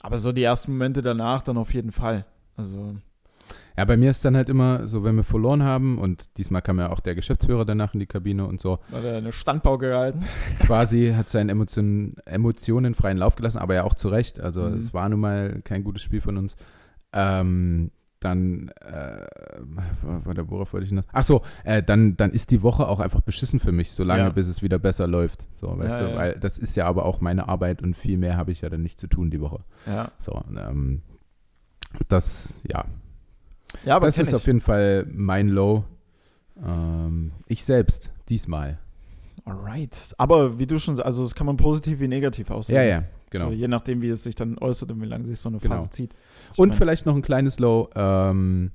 [SPEAKER 1] aber so die ersten Momente danach dann auf jeden Fall. Also,
[SPEAKER 2] ja, bei mir ist dann halt immer so, wenn wir verloren haben und diesmal kam ja auch der Geschäftsführer danach in die Kabine und so,
[SPEAKER 1] war da eine Standbau gehalten.
[SPEAKER 2] quasi hat seinen Emotionen, Emotionen freien Lauf gelassen, aber ja auch zu Recht. Also
[SPEAKER 1] Mhm.
[SPEAKER 2] es war nun mal kein gutes Spiel von uns. Ähm, dann, äh, war der worauf wollte ich noch? Ach so, äh, dann, dann ist die Woche auch einfach beschissen für mich, solange
[SPEAKER 1] Ja.
[SPEAKER 2] bis es wieder besser läuft. So, weißt
[SPEAKER 1] Ja,
[SPEAKER 2] du,
[SPEAKER 1] ja.
[SPEAKER 2] weil das ist ja aber auch meine Arbeit und viel mehr habe ich ja dann nicht zu tun die Woche.
[SPEAKER 1] Ja,
[SPEAKER 2] So, ähm, das, ja,
[SPEAKER 1] ja aber
[SPEAKER 2] das ist
[SPEAKER 1] ich.
[SPEAKER 2] auf jeden Fall mein Low. Ähm, ich selbst, diesmal.
[SPEAKER 1] Alright. Aber wie du schon sagst, also das kann man positiv wie negativ aussehen.
[SPEAKER 2] Ja, ja, genau.
[SPEAKER 1] So, je nachdem, wie es sich dann äußert und wie lange sich so eine
[SPEAKER 2] Genau.
[SPEAKER 1] Phase zieht. Ich
[SPEAKER 2] Und vielleicht noch ein kleines Low. Ähm,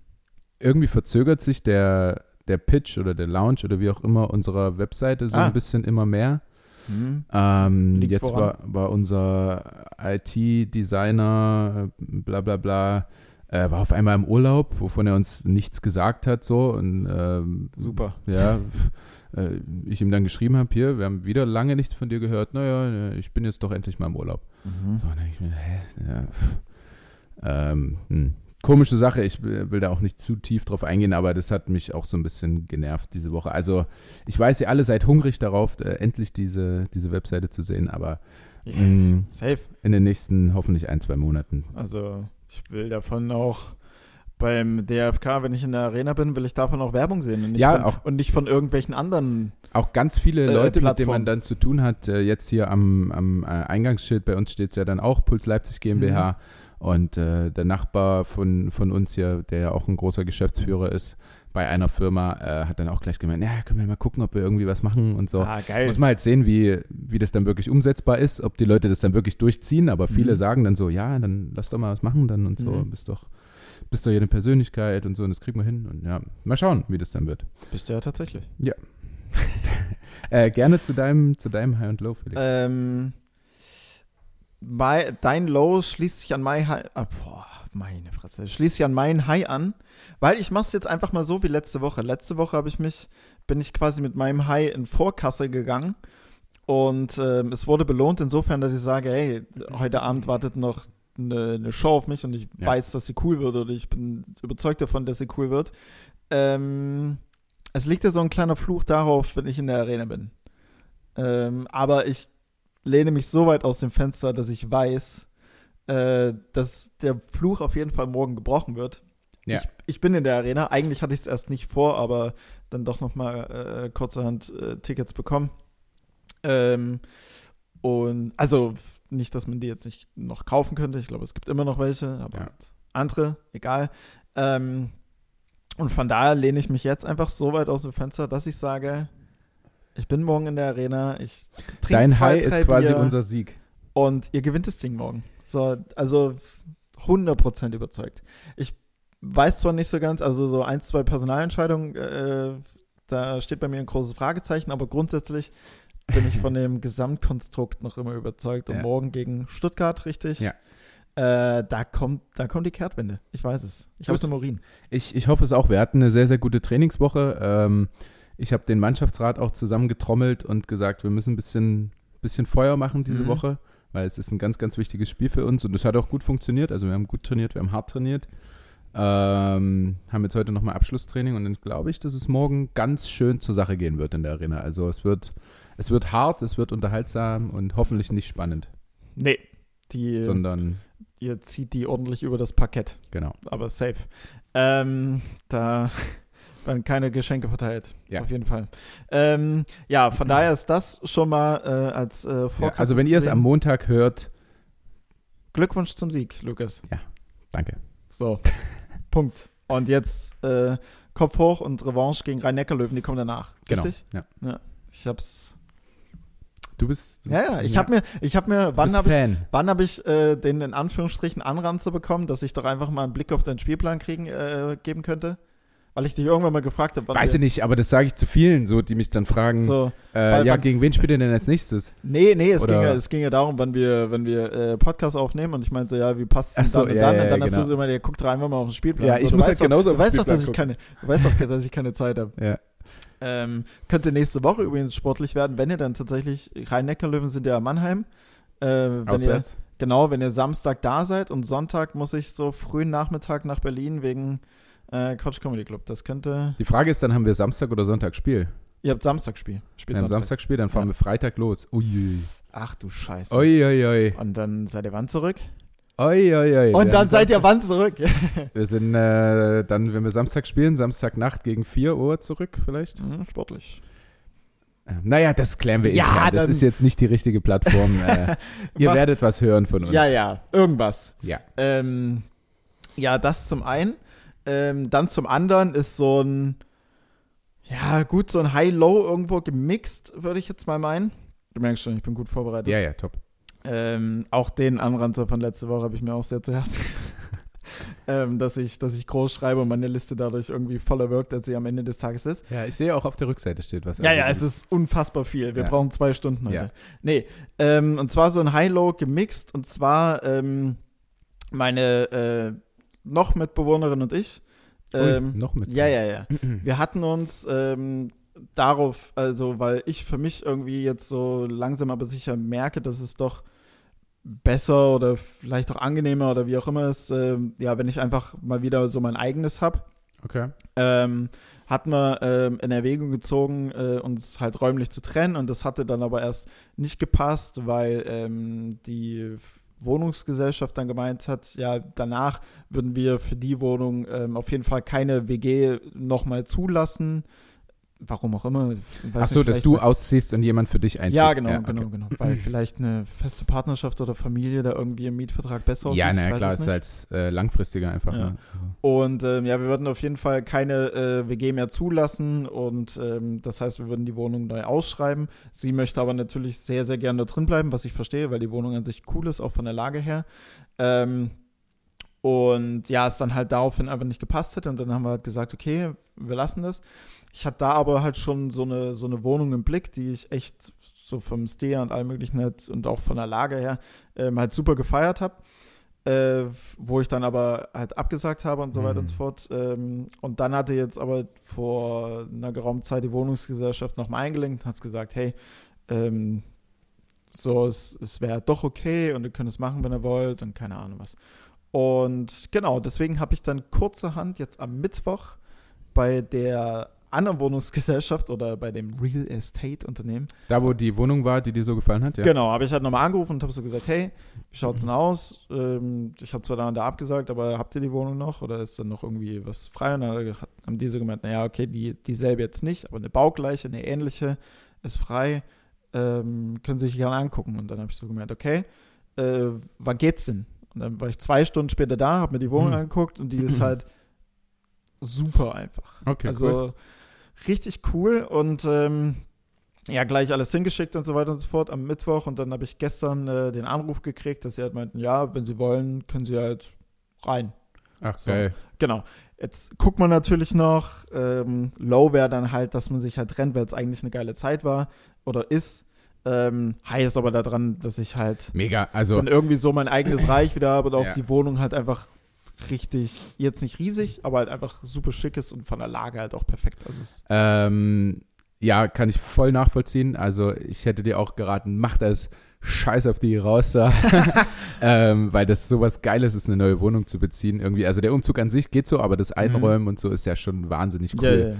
[SPEAKER 2] irgendwie verzögert sich der, der Pitch oder der Launch oder wie auch immer unserer Webseite so
[SPEAKER 1] Ah.
[SPEAKER 2] ein bisschen immer mehr.
[SPEAKER 1] hm,
[SPEAKER 2] Ähm, jetzt war, war unser IT-Designer, äh, bla bla bla, äh, war auf einmal im Urlaub, wovon er uns nichts gesagt hat. So und ähm,
[SPEAKER 1] super.
[SPEAKER 2] ja, äh, ich ihm dann geschrieben habe, hier, wir haben wieder lange nichts von dir gehört. Naja, ich bin jetzt doch endlich mal im Urlaub.
[SPEAKER 1] Mhm.
[SPEAKER 2] So, dann denke ich mir, hä? Ja, ähm, hm. Komische Sache, ich will da auch nicht zu tief drauf eingehen, aber das hat mich auch so ein bisschen genervt diese Woche. Also, ich weiß, ihr alle seid hungrig darauf, äh, endlich diese, diese Webseite zu sehen, aber
[SPEAKER 1] Ja,
[SPEAKER 2] Mm.
[SPEAKER 1] Safe.
[SPEAKER 2] in den nächsten hoffentlich ein, zwei Monaten.
[SPEAKER 1] Also ich will davon auch beim DFK, wenn ich in der Arena bin, will ich davon auch Werbung sehen und nicht,
[SPEAKER 2] Ja,
[SPEAKER 1] von,
[SPEAKER 2] auch-
[SPEAKER 1] und nicht von irgendwelchen anderen.
[SPEAKER 2] Auch ganz viele
[SPEAKER 1] Äh,
[SPEAKER 2] Leute, mit denen
[SPEAKER 1] Plattform.
[SPEAKER 2] man dann zu tun hat. Äh, jetzt hier am, am äh, Eingangsschild, bei uns steht es ja dann auch Puls Leipzig GmbH. Und äh, der Nachbar von, von uns hier, der ja auch ein großer Geschäftsführer ist bei einer Firma, äh, hat dann auch gleich gemeint, ja, können wir mal gucken, ob wir irgendwie was machen und so.
[SPEAKER 1] Ah, geil.
[SPEAKER 2] Muss man halt sehen, wie, wie das dann wirklich umsetzbar ist, ob die Leute das dann wirklich durchziehen, aber viele
[SPEAKER 1] Mhm.
[SPEAKER 2] sagen dann so, ja, dann lass doch mal was machen dann und so,
[SPEAKER 1] Mhm.
[SPEAKER 2] bist doch, bist doch hier eine Persönlichkeit und so und das kriegen wir hin und ja, mal schauen, wie das dann wird.
[SPEAKER 1] Bist du ja tatsächlich.
[SPEAKER 2] Äh, gerne zu deinem, zu deinem High und Low, Felix.
[SPEAKER 1] Ähm, bei, dein Low schließt sich an mein High. Ah, boah, meine Fresse. Schließt sich an mein High an, weil ich mach's jetzt einfach mal so wie letzte Woche. Letzte Woche habe ich mich, bin ich quasi mit meinem High in Vorkasse gegangen und ähm, es wurde belohnt insofern, dass ich sage, hey, heute Abend wartet noch eine, eine Show auf mich und ich
[SPEAKER 2] Ja.
[SPEAKER 1] weiß, dass sie cool wird oder ich bin überzeugt davon, dass sie cool wird. Ähm, es liegt ja so ein kleiner Fluch darauf, wenn ich in der Arena bin. Ähm, aber ich lehne mich so weit aus dem Fenster, dass ich weiß, äh, dass der Fluch auf jeden Fall morgen gebrochen wird.
[SPEAKER 2] Ja.
[SPEAKER 1] Ich, ich bin in der Arena. Eigentlich hatte ich es erst nicht vor, aber dann doch noch mal äh, kurzerhand äh, Tickets bekommen. Ähm, und also nicht, dass man die jetzt nicht noch kaufen könnte. Ich glaube, es gibt immer noch welche, aber
[SPEAKER 2] Ja.
[SPEAKER 1] andere, egal. Ähm, und von daher lehne ich mich jetzt einfach so weit aus dem Fenster, dass ich sage, ich bin morgen in der Arena, ich trinke
[SPEAKER 2] Dein
[SPEAKER 1] zwei,
[SPEAKER 2] High ist quasi
[SPEAKER 1] Bier
[SPEAKER 2] unser Sieg.
[SPEAKER 1] und ihr gewinnt das Ding morgen. So, also 100% überzeugt. Ich weiß zwar nicht so ganz, also so ein, zwei Personalentscheidungen, äh, da steht bei mir ein großes Fragezeichen, aber grundsätzlich bin ich von dem Gesamtkonstrukt noch immer überzeugt. Und
[SPEAKER 2] Ja.
[SPEAKER 1] morgen gegen Stuttgart, richtig?
[SPEAKER 2] Ja.
[SPEAKER 1] Äh, da, kommt, da kommt die Kehrtwende. Ich weiß es. Ich habe es im Urin.
[SPEAKER 2] Ich, ich hoffe es auch. Wir hatten eine sehr, sehr gute Trainingswoche. Ähm, ich habe den Mannschaftsrat auch zusammengetrommelt und gesagt, wir müssen ein bisschen, bisschen Feuer machen diese
[SPEAKER 1] Mhm.
[SPEAKER 2] Woche, weil es ist ein ganz, ganz wichtiges Spiel für uns und es hat auch gut funktioniert. Also wir haben gut trainiert, wir haben hart trainiert. Ähm, haben jetzt heute nochmal Abschlusstraining und dann glaube ich, dass es morgen ganz schön zur Sache gehen wird in der Arena. Also es wird, es wird hart, es wird unterhaltsam und hoffentlich nicht spannend,
[SPEAKER 1] Nee. Die,
[SPEAKER 2] sondern
[SPEAKER 1] ihr zieht die ordentlich über das Parkett.
[SPEAKER 2] genau.
[SPEAKER 1] aber safe. Ähm, da werden keine Geschenke verteilt.
[SPEAKER 2] Ja.
[SPEAKER 1] Auf jeden Fall. Ähm, ja, von daher ist das schon mal äh, als äh,
[SPEAKER 2] Ja, also wenn ihr es am Montag hört,
[SPEAKER 1] Glückwunsch zum Sieg, Lukas.
[SPEAKER 2] danke.
[SPEAKER 1] So, Punkt. Und jetzt äh, Kopf hoch und Revanche gegen Rhein-Neckar-Löwen, die kommen danach.
[SPEAKER 2] Genau.
[SPEAKER 1] Richtig?
[SPEAKER 2] Ja.
[SPEAKER 1] Ich hab's.
[SPEAKER 2] Du bist.
[SPEAKER 1] Ja, ja, ich hab mir, ich hab mir,
[SPEAKER 2] du
[SPEAKER 1] wann habe ich, wann habe ich äh, den in Anführungsstrichen Anranze bekommen, dass ich doch einfach mal einen Blick auf deinen Spielplan kriegen, äh, geben könnte? Weil ich dich irgendwann mal gefragt habe,
[SPEAKER 2] Weiß ich nicht, aber das sage ich zu vielen, so die mich dann fragen.
[SPEAKER 1] So,
[SPEAKER 2] äh, ja, gegen wen spielt ihr denn als nächstes?
[SPEAKER 1] Nee, nee, es,
[SPEAKER 2] Oder-
[SPEAKER 1] ging ja, es ging ja darum, wenn wir, wenn wir äh, Podcast aufnehmen und ich meinte so, ja, wie passt es
[SPEAKER 2] so,
[SPEAKER 1] dann und
[SPEAKER 2] ja,
[SPEAKER 1] dann?
[SPEAKER 2] ja,
[SPEAKER 1] und dann
[SPEAKER 2] ja,
[SPEAKER 1] hast
[SPEAKER 2] genau.
[SPEAKER 1] du so immer, der guckt einfach mal auf den Spielplan.
[SPEAKER 2] Ja,
[SPEAKER 1] und so,
[SPEAKER 2] ich
[SPEAKER 1] du
[SPEAKER 2] muss halt
[SPEAKER 1] doch,
[SPEAKER 2] genauso
[SPEAKER 1] du
[SPEAKER 2] auf den
[SPEAKER 1] weißt doch, dass ich keine, du weißt doch, dass ich keine Zeit habe.
[SPEAKER 2] Ja.
[SPEAKER 1] Ähm, könnte nächste Woche übrigens sportlich werden, wenn ihr dann tatsächlich, Rhein-Neckar-Löwen sind ja in Mannheim. Äh, wenn ihr,
[SPEAKER 2] Auswärts?
[SPEAKER 1] genau, wenn ihr Samstag da seid und Sonntag muss ich so frühen Nachmittag nach Berlin wegen äh, Quatsch Comedy Club. Das könnte,
[SPEAKER 2] Die Frage ist dann, haben wir Samstag oder Sonntag Spiel?
[SPEAKER 1] ihr habt Samstagspiel. Spielt
[SPEAKER 2] Wir haben
[SPEAKER 1] Samstag.
[SPEAKER 2] Samstag Spiel, dann fahren
[SPEAKER 1] Ja.
[SPEAKER 2] wir Freitag los. Ui.
[SPEAKER 1] Ach du Scheiße.
[SPEAKER 2] Ui, ui, ui.
[SPEAKER 1] Und dann seid ihr wann zurück?
[SPEAKER 2] Oi, oi, oi.
[SPEAKER 1] Und dann seid ihr
[SPEAKER 2] Samstag-
[SPEAKER 1] wann zurück?
[SPEAKER 2] Wir sind äh, dann, wenn wir Samstag spielen, Samstagnacht gegen 4 Uhr zurück vielleicht.
[SPEAKER 1] Hm, Sportlich.
[SPEAKER 2] Äh, Naja, das klären wir
[SPEAKER 1] Ja,
[SPEAKER 2] intern. Das ist jetzt nicht die richtige Plattform. äh, ihr
[SPEAKER 1] Mach-
[SPEAKER 2] werdet was hören von uns.
[SPEAKER 1] Ja, ja, irgendwas.
[SPEAKER 2] Ja.
[SPEAKER 1] Ähm, ja, das zum einen. Ähm, dann zum anderen ist so ein, ja, gut, so ein High-Low irgendwo gemixt, würde ich jetzt mal meinen. Du merkst schon, ich bin gut vorbereitet.
[SPEAKER 2] Ja, ja, top.
[SPEAKER 1] Ähm, auch den Anranzer von letzter Woche habe ich mir auch sehr zu Herzen ähm, dass, ich, dass ich groß schreibe und meine Liste dadurch irgendwie voller wirkt, als sie am Ende des Tages ist.
[SPEAKER 2] Ja, ich sehe auch auf der Rückseite steht was.
[SPEAKER 1] Ja, ja, es ist unfassbar viel. Wir
[SPEAKER 2] Ja.
[SPEAKER 1] brauchen zwei Stunden heute.
[SPEAKER 2] Ja.
[SPEAKER 1] Nee, ähm, und zwar so ein High-Low gemixt und zwar ähm, meine äh, noch Mitbewohnerin und ich.
[SPEAKER 2] Ui,
[SPEAKER 1] Ähm,
[SPEAKER 2] noch mit.
[SPEAKER 1] ja, ja, ja. Wir hatten uns ähm, darauf, also weil ich für mich irgendwie jetzt so langsam aber sicher merke, dass es doch besser oder vielleicht auch angenehmer oder wie auch immer ist, ähm, ja, wenn ich einfach mal wieder so mein eigenes habe
[SPEAKER 2] Okay.
[SPEAKER 1] ähm, hat man ähm, in Erwägung gezogen, äh, uns halt räumlich zu trennen und das hatte dann aber erst nicht gepasst, weil ähm, die Wohnungsgesellschaft dann gemeint hat, ja, danach würden wir für die Wohnung ähm, auf jeden Fall keine WG nochmal zulassen. Warum auch immer.
[SPEAKER 2] Ach so,
[SPEAKER 1] nicht,
[SPEAKER 2] dass du ausziehst und jemand für dich einzieht.
[SPEAKER 1] Ja, genau,
[SPEAKER 2] okay.
[SPEAKER 1] genau, genau. Weil vielleicht eine feste Partnerschaft oder Familie da irgendwie im Mietvertrag besser aussieht.
[SPEAKER 2] Ja, naja, klar,
[SPEAKER 1] es
[SPEAKER 2] ist als äh, langfristiger einfach.
[SPEAKER 1] Ja.
[SPEAKER 2] Ne? Also,
[SPEAKER 1] Und ähm, ja, wir würden auf jeden Fall keine äh, WG mehr zulassen und ähm, das heißt, wir würden die Wohnung neu ausschreiben. Sie möchte aber natürlich sehr, sehr gerne da drin bleiben, was ich verstehe, weil die Wohnung an sich cool ist, auch von der Lage her. Ähm, und ja, es dann halt daraufhin einfach nicht gepasst hätte und dann haben wir halt gesagt, okay, wir lassen das. Ich hatte da aber halt schon so eine, so eine Wohnung im Blick, die ich echt so vom Stil und allem möglichen halt und auch von der Lage her ähm, halt super gefeiert habe äh, wo ich dann aber halt abgesagt habe und so weiter und so
[SPEAKER 2] Mhm.
[SPEAKER 1] fort. Ähm, und dann hatte jetzt aber vor einer geraumen Zeit die Wohnungsgesellschaft nochmal eingelenkt und hat gesagt, hey, ähm, so, es, es wäre doch okay und ihr könnt es machen, wenn ihr wollt und keine Ahnung was. Und genau, deswegen habe ich dann kurzerhand jetzt am Mittwoch bei der anderen Wohnungsgesellschaft oder bei dem Real Estate Unternehmen
[SPEAKER 2] da, wo die Wohnung war, die dir so gefallen hat, ja.
[SPEAKER 1] Genau, habe ich halt nochmal angerufen und habe so gesagt, hey, wie schaut's denn aus? Ähm, ich habe zwar da und da abgesagt, aber habt ihr die Wohnung noch oder ist dann noch irgendwie was frei? Und dann haben die so gemeint, naja, okay, die, dieselbe jetzt nicht, aber eine baugleiche, eine ähnliche ist frei, ähm, können Sie sich gerne angucken. Und dann habe ich so gemeint, okay, äh, wann geht's denn? Und dann war ich zwei Stunden später da, habe mir die Wohnung
[SPEAKER 2] Mhm.
[SPEAKER 1] angeguckt und die ist halt super einfach.
[SPEAKER 2] Okay,
[SPEAKER 1] also
[SPEAKER 2] cool.
[SPEAKER 1] richtig cool und ähm, ja, gleich alles hingeschickt und so weiter und so fort am Mittwoch. Und dann habe ich gestern äh, den Anruf gekriegt, dass sie halt meinten, ja, wenn sie wollen, können sie halt rein.
[SPEAKER 2] Ach,
[SPEAKER 1] so.
[SPEAKER 2] geil.
[SPEAKER 1] Genau. Jetzt guckt man natürlich noch, ähm, Low wäre dann halt, dass man sich halt trennt, weil es eigentlich eine geile Zeit war oder ist. Ähm, ist aber daran, dass ich halt
[SPEAKER 2] Mega, also
[SPEAKER 1] dann irgendwie so mein eigenes Reich wieder habe und auch
[SPEAKER 2] Ja.
[SPEAKER 1] die Wohnung halt einfach richtig, jetzt nicht riesig, aber halt einfach super schick ist und von der Lage halt auch perfekt. Also es
[SPEAKER 2] Ähm, ja, kann ich voll nachvollziehen. Also ich hätte dir auch geraten, mach das Scheiß auf die raus da. ähm, weil das sowas Geiles ist, eine neue Wohnung zu beziehen. Irgendwie. Also der Umzug an sich geht so, aber das Einräumen und so ist ja schon wahnsinnig
[SPEAKER 1] Mhm. ja,
[SPEAKER 2] cool.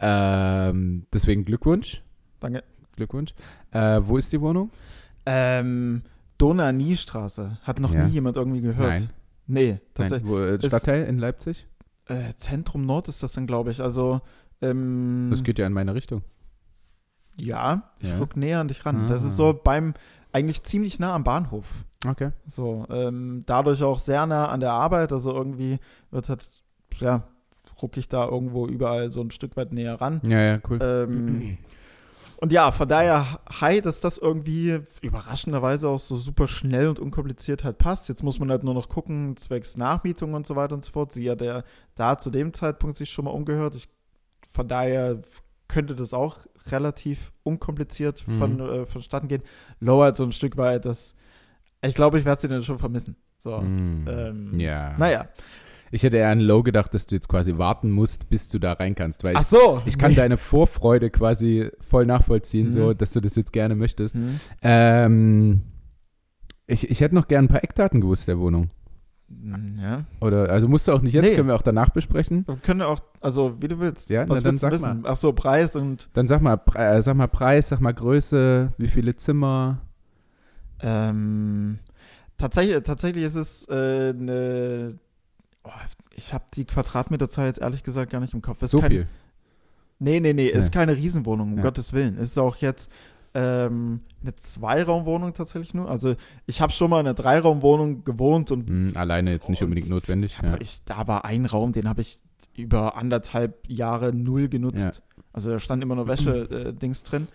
[SPEAKER 1] ja, ja.
[SPEAKER 2] Ähm, deswegen Glückwunsch.
[SPEAKER 1] Danke.
[SPEAKER 2] Glückwunsch. Äh, wo ist die Wohnung?
[SPEAKER 1] Ähm, Donau-Nie-Straße. Hat noch
[SPEAKER 2] Ja.
[SPEAKER 1] nie jemand irgendwie gehört.
[SPEAKER 2] Nein.
[SPEAKER 1] Nee,
[SPEAKER 2] Nein.
[SPEAKER 1] tatsächlich.
[SPEAKER 2] Wo, äh,
[SPEAKER 1] Ist-
[SPEAKER 2] Stadtteil in Leipzig?
[SPEAKER 1] Äh, Zentrum Nord ist das dann, glaube ich. Also, ähm,
[SPEAKER 2] Das geht ja in meine Richtung.
[SPEAKER 1] ja, ich
[SPEAKER 2] Ja.
[SPEAKER 1] rück näher an dich ran. Das
[SPEAKER 2] Ah.
[SPEAKER 1] ist so beim, eigentlich ziemlich nah am Bahnhof.
[SPEAKER 2] Okay.
[SPEAKER 1] So, ähm, dadurch auch sehr nah an der Arbeit. Also irgendwie wird halt, ja, ruck ich da irgendwo überall so ein Stück weit näher ran.
[SPEAKER 2] Ja, ja, cool.
[SPEAKER 1] Ähm, und ja, von daher, hi, dass das irgendwie überraschenderweise auch so super schnell und unkompliziert halt passt. Jetzt muss man halt nur noch gucken, zwecks Nachmietung und so weiter und so fort. Sie hat ja da zu dem Zeitpunkt sich schon mal umgehört. Ich, von daher könnte das auch relativ unkompliziert von,
[SPEAKER 2] Mhm.
[SPEAKER 1] äh, vonstatten gehen. Low halt so ein Stück weit, das, ich glaube, ich werde sie dann schon vermissen. So,
[SPEAKER 2] Mm.
[SPEAKER 1] ähm,
[SPEAKER 2] ja.
[SPEAKER 1] naja.
[SPEAKER 2] Ich hätte eher an Low gedacht, dass du jetzt quasi warten musst, bis du da rein kannst. Weil ich
[SPEAKER 1] Ach so.
[SPEAKER 2] Ich kann deine Vorfreude quasi voll nachvollziehen,
[SPEAKER 1] Mhm.
[SPEAKER 2] so dass du das jetzt gerne möchtest.
[SPEAKER 1] Hm.
[SPEAKER 2] Ähm, ich, ich hätte noch gern ein paar Eckdaten gewusst der Wohnung.
[SPEAKER 1] Hm, Ja.
[SPEAKER 2] Oder also musst du auch nicht jetzt,
[SPEAKER 1] Nee.
[SPEAKER 2] können wir auch danach besprechen.
[SPEAKER 1] Wir können auch, also wie du willst.
[SPEAKER 2] Ja,
[SPEAKER 1] Was
[SPEAKER 2] na, dann sag
[SPEAKER 1] wissen? Ach so, Preis und
[SPEAKER 2] Dann sag mal, äh, sag mal Preis, sag mal Größe, wie viele Zimmer.
[SPEAKER 1] ähm, tatsächlich, tatsächlich ist es äh, eine. Oh, ich habe die Quadratmeterzahl jetzt ehrlich gesagt gar nicht im Kopf. Ist
[SPEAKER 2] So
[SPEAKER 1] kein,
[SPEAKER 2] viel.
[SPEAKER 1] Nee, nee, nee, ist
[SPEAKER 2] Nee.
[SPEAKER 1] keine Riesenwohnung, um
[SPEAKER 2] Ja.
[SPEAKER 1] Gottes Willen. Es ist auch jetzt ähm, eine Zweiraumwohnung tatsächlich nur. Also ich habe schon mal in einer Dreiraumwohnung gewohnt und
[SPEAKER 2] Hm, alleine jetzt nicht unbedingt notwendig. Ja.
[SPEAKER 1] ich, da war ein Raum, den habe ich über anderthalb Jahre null genutzt. Also da stand immer nur Wäsche-Dings drin.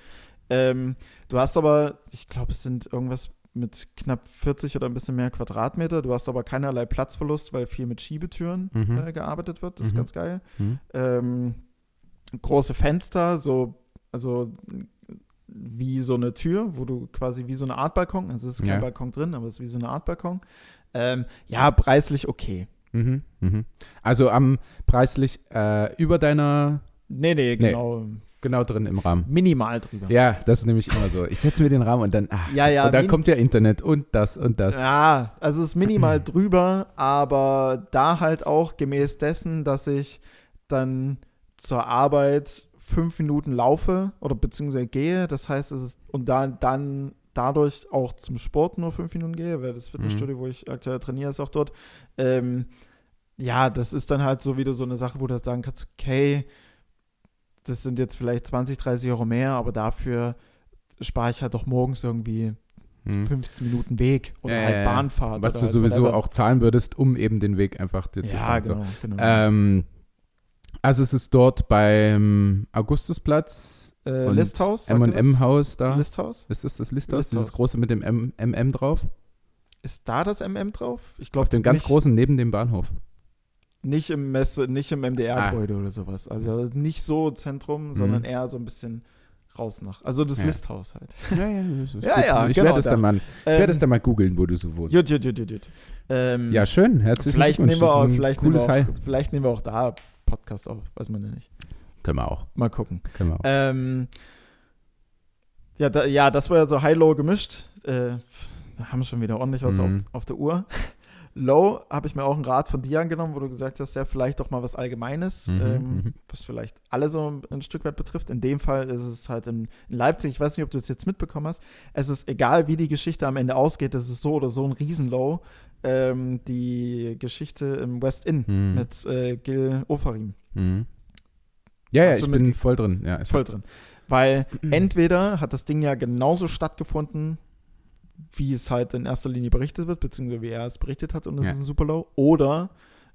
[SPEAKER 1] Ähm, du hast aber, ich glaube, es sind irgendwas mit knapp 40 oder ein bisschen mehr Quadratmeter. Du hast aber keinerlei Platzverlust, weil viel mit Schiebetüren
[SPEAKER 2] Mhm.
[SPEAKER 1] äh, gearbeitet wird. Das ist
[SPEAKER 2] Mhm.
[SPEAKER 1] ganz geil.
[SPEAKER 2] Hm.
[SPEAKER 1] Ähm, große Fenster, so, also wie so eine Tür, wo du quasi wie so eine Art Balkon, also es ist kein
[SPEAKER 2] Ja.
[SPEAKER 1] Balkon drin, aber es ist wie so eine Art Balkon. Ähm, ja, preislich okay.
[SPEAKER 2] Mhm. Mhm. Also am preislich äh, über deiner,
[SPEAKER 1] Nee, nee, genau.
[SPEAKER 2] Genau drin im Rahmen.
[SPEAKER 1] Minimal drüber.
[SPEAKER 2] Ja, das ist nämlich immer so. Ich setze mir den Rahmen und dann, ah,
[SPEAKER 1] Ja, ja,
[SPEAKER 2] und dann kommt ja Internet und das und das.
[SPEAKER 1] Ja, also es ist minimal drüber, aber da halt auch gemäß dessen, dass ich dann zur Arbeit fünf Minuten laufe oder beziehungsweise gehe. Das heißt, es ist und dann, dann dadurch auch zum Sport nur fünf Minuten gehe, weil das Fitnessstudio, wo ich aktuell trainiere, ist auch dort. Ähm, ja, das ist dann halt so wieder so eine Sache, wo du halt sagen kannst, okay, das sind jetzt vielleicht 20, 30 Euro mehr, aber dafür spare ich halt doch morgens irgendwie
[SPEAKER 2] Hm.
[SPEAKER 1] 15 Minuten Weg oder
[SPEAKER 2] Ja,
[SPEAKER 1] halt. Bahnfahrt.
[SPEAKER 2] Was du sowieso
[SPEAKER 1] whatever.
[SPEAKER 2] auch zahlen würdest, um eben den Weg einfach dir zu
[SPEAKER 1] Ja,
[SPEAKER 2] sparen. So.
[SPEAKER 1] genau. genau.
[SPEAKER 2] Ähm, also es ist dort beim Augustusplatz
[SPEAKER 1] äh,
[SPEAKER 2] und
[SPEAKER 1] Listhaus?
[SPEAKER 2] M&M-Haus da.
[SPEAKER 1] Listhaus?
[SPEAKER 2] ist das das Listhaus?
[SPEAKER 1] Listhaus.
[SPEAKER 2] Dieses große mit dem M MM drauf?
[SPEAKER 1] Ist da das MM drauf? Ich glaube,
[SPEAKER 2] Auf dem ganz
[SPEAKER 1] nicht,
[SPEAKER 2] großen neben dem Bahnhof.
[SPEAKER 1] Nicht im Messe, nicht im MDR-Gebäude oder sowas. Also nicht so Zentrum, sondern
[SPEAKER 2] Mhm.
[SPEAKER 1] eher so ein bisschen raus nach. Also das
[SPEAKER 2] Ja.
[SPEAKER 1] Listhaus halt.
[SPEAKER 2] Ja, ja, das ist
[SPEAKER 1] Ja, ja,
[SPEAKER 2] Ich
[SPEAKER 1] genau,
[SPEAKER 2] werde es
[SPEAKER 1] da.
[SPEAKER 2] dann mal, ich
[SPEAKER 1] Ähm,
[SPEAKER 2] werde es dann mal googeln, wo du so wohnst.
[SPEAKER 1] Jut, jut, jut, jut, jut. Ähm,
[SPEAKER 2] Ja, schön. Herzlichen
[SPEAKER 1] vielleicht nehmen,
[SPEAKER 2] Glückwunsch.
[SPEAKER 1] wir auch, vielleicht, nehmen wir
[SPEAKER 2] High.
[SPEAKER 1] auch, vielleicht nehmen wir auch da Podcast auf. Weiß man ja nicht.
[SPEAKER 2] Können wir auch.
[SPEAKER 1] Mal gucken.
[SPEAKER 2] Können wir auch.
[SPEAKER 1] Ähm, ja, da, ja, das war ja so High-Low gemischt. Äh, da haben wir schon wieder ordentlich was
[SPEAKER 2] Mhm.
[SPEAKER 1] auf, auf der Uhr. Low habe ich mir auch einen Rat von dir angenommen, wo du gesagt hast, ja, vielleicht doch mal was Allgemeines,
[SPEAKER 2] Mhm,
[SPEAKER 1] ähm,
[SPEAKER 2] mhm.
[SPEAKER 1] was vielleicht alle so ein, Stück weit betrifft. In dem Fall ist es halt in, in Leipzig, ich weiß nicht, ob du es jetzt mitbekommen hast, es ist egal, wie die Geschichte am Ende ausgeht, es ist so oder so ein Riesen-Low. Ähm, die Geschichte im West Inn
[SPEAKER 2] Mhm.
[SPEAKER 1] mit äh, Gil Ofarim.
[SPEAKER 2] Mhm. Ja, ja, ich bin voll drin. Ja, ich
[SPEAKER 1] Voll drin. Weil entweder hat das Ding ja genauso stattgefunden, wie es halt in erster Linie berichtet wird, beziehungsweise wie er es berichtet hat und es
[SPEAKER 2] Ja.
[SPEAKER 1] ist ein Super Low. Oder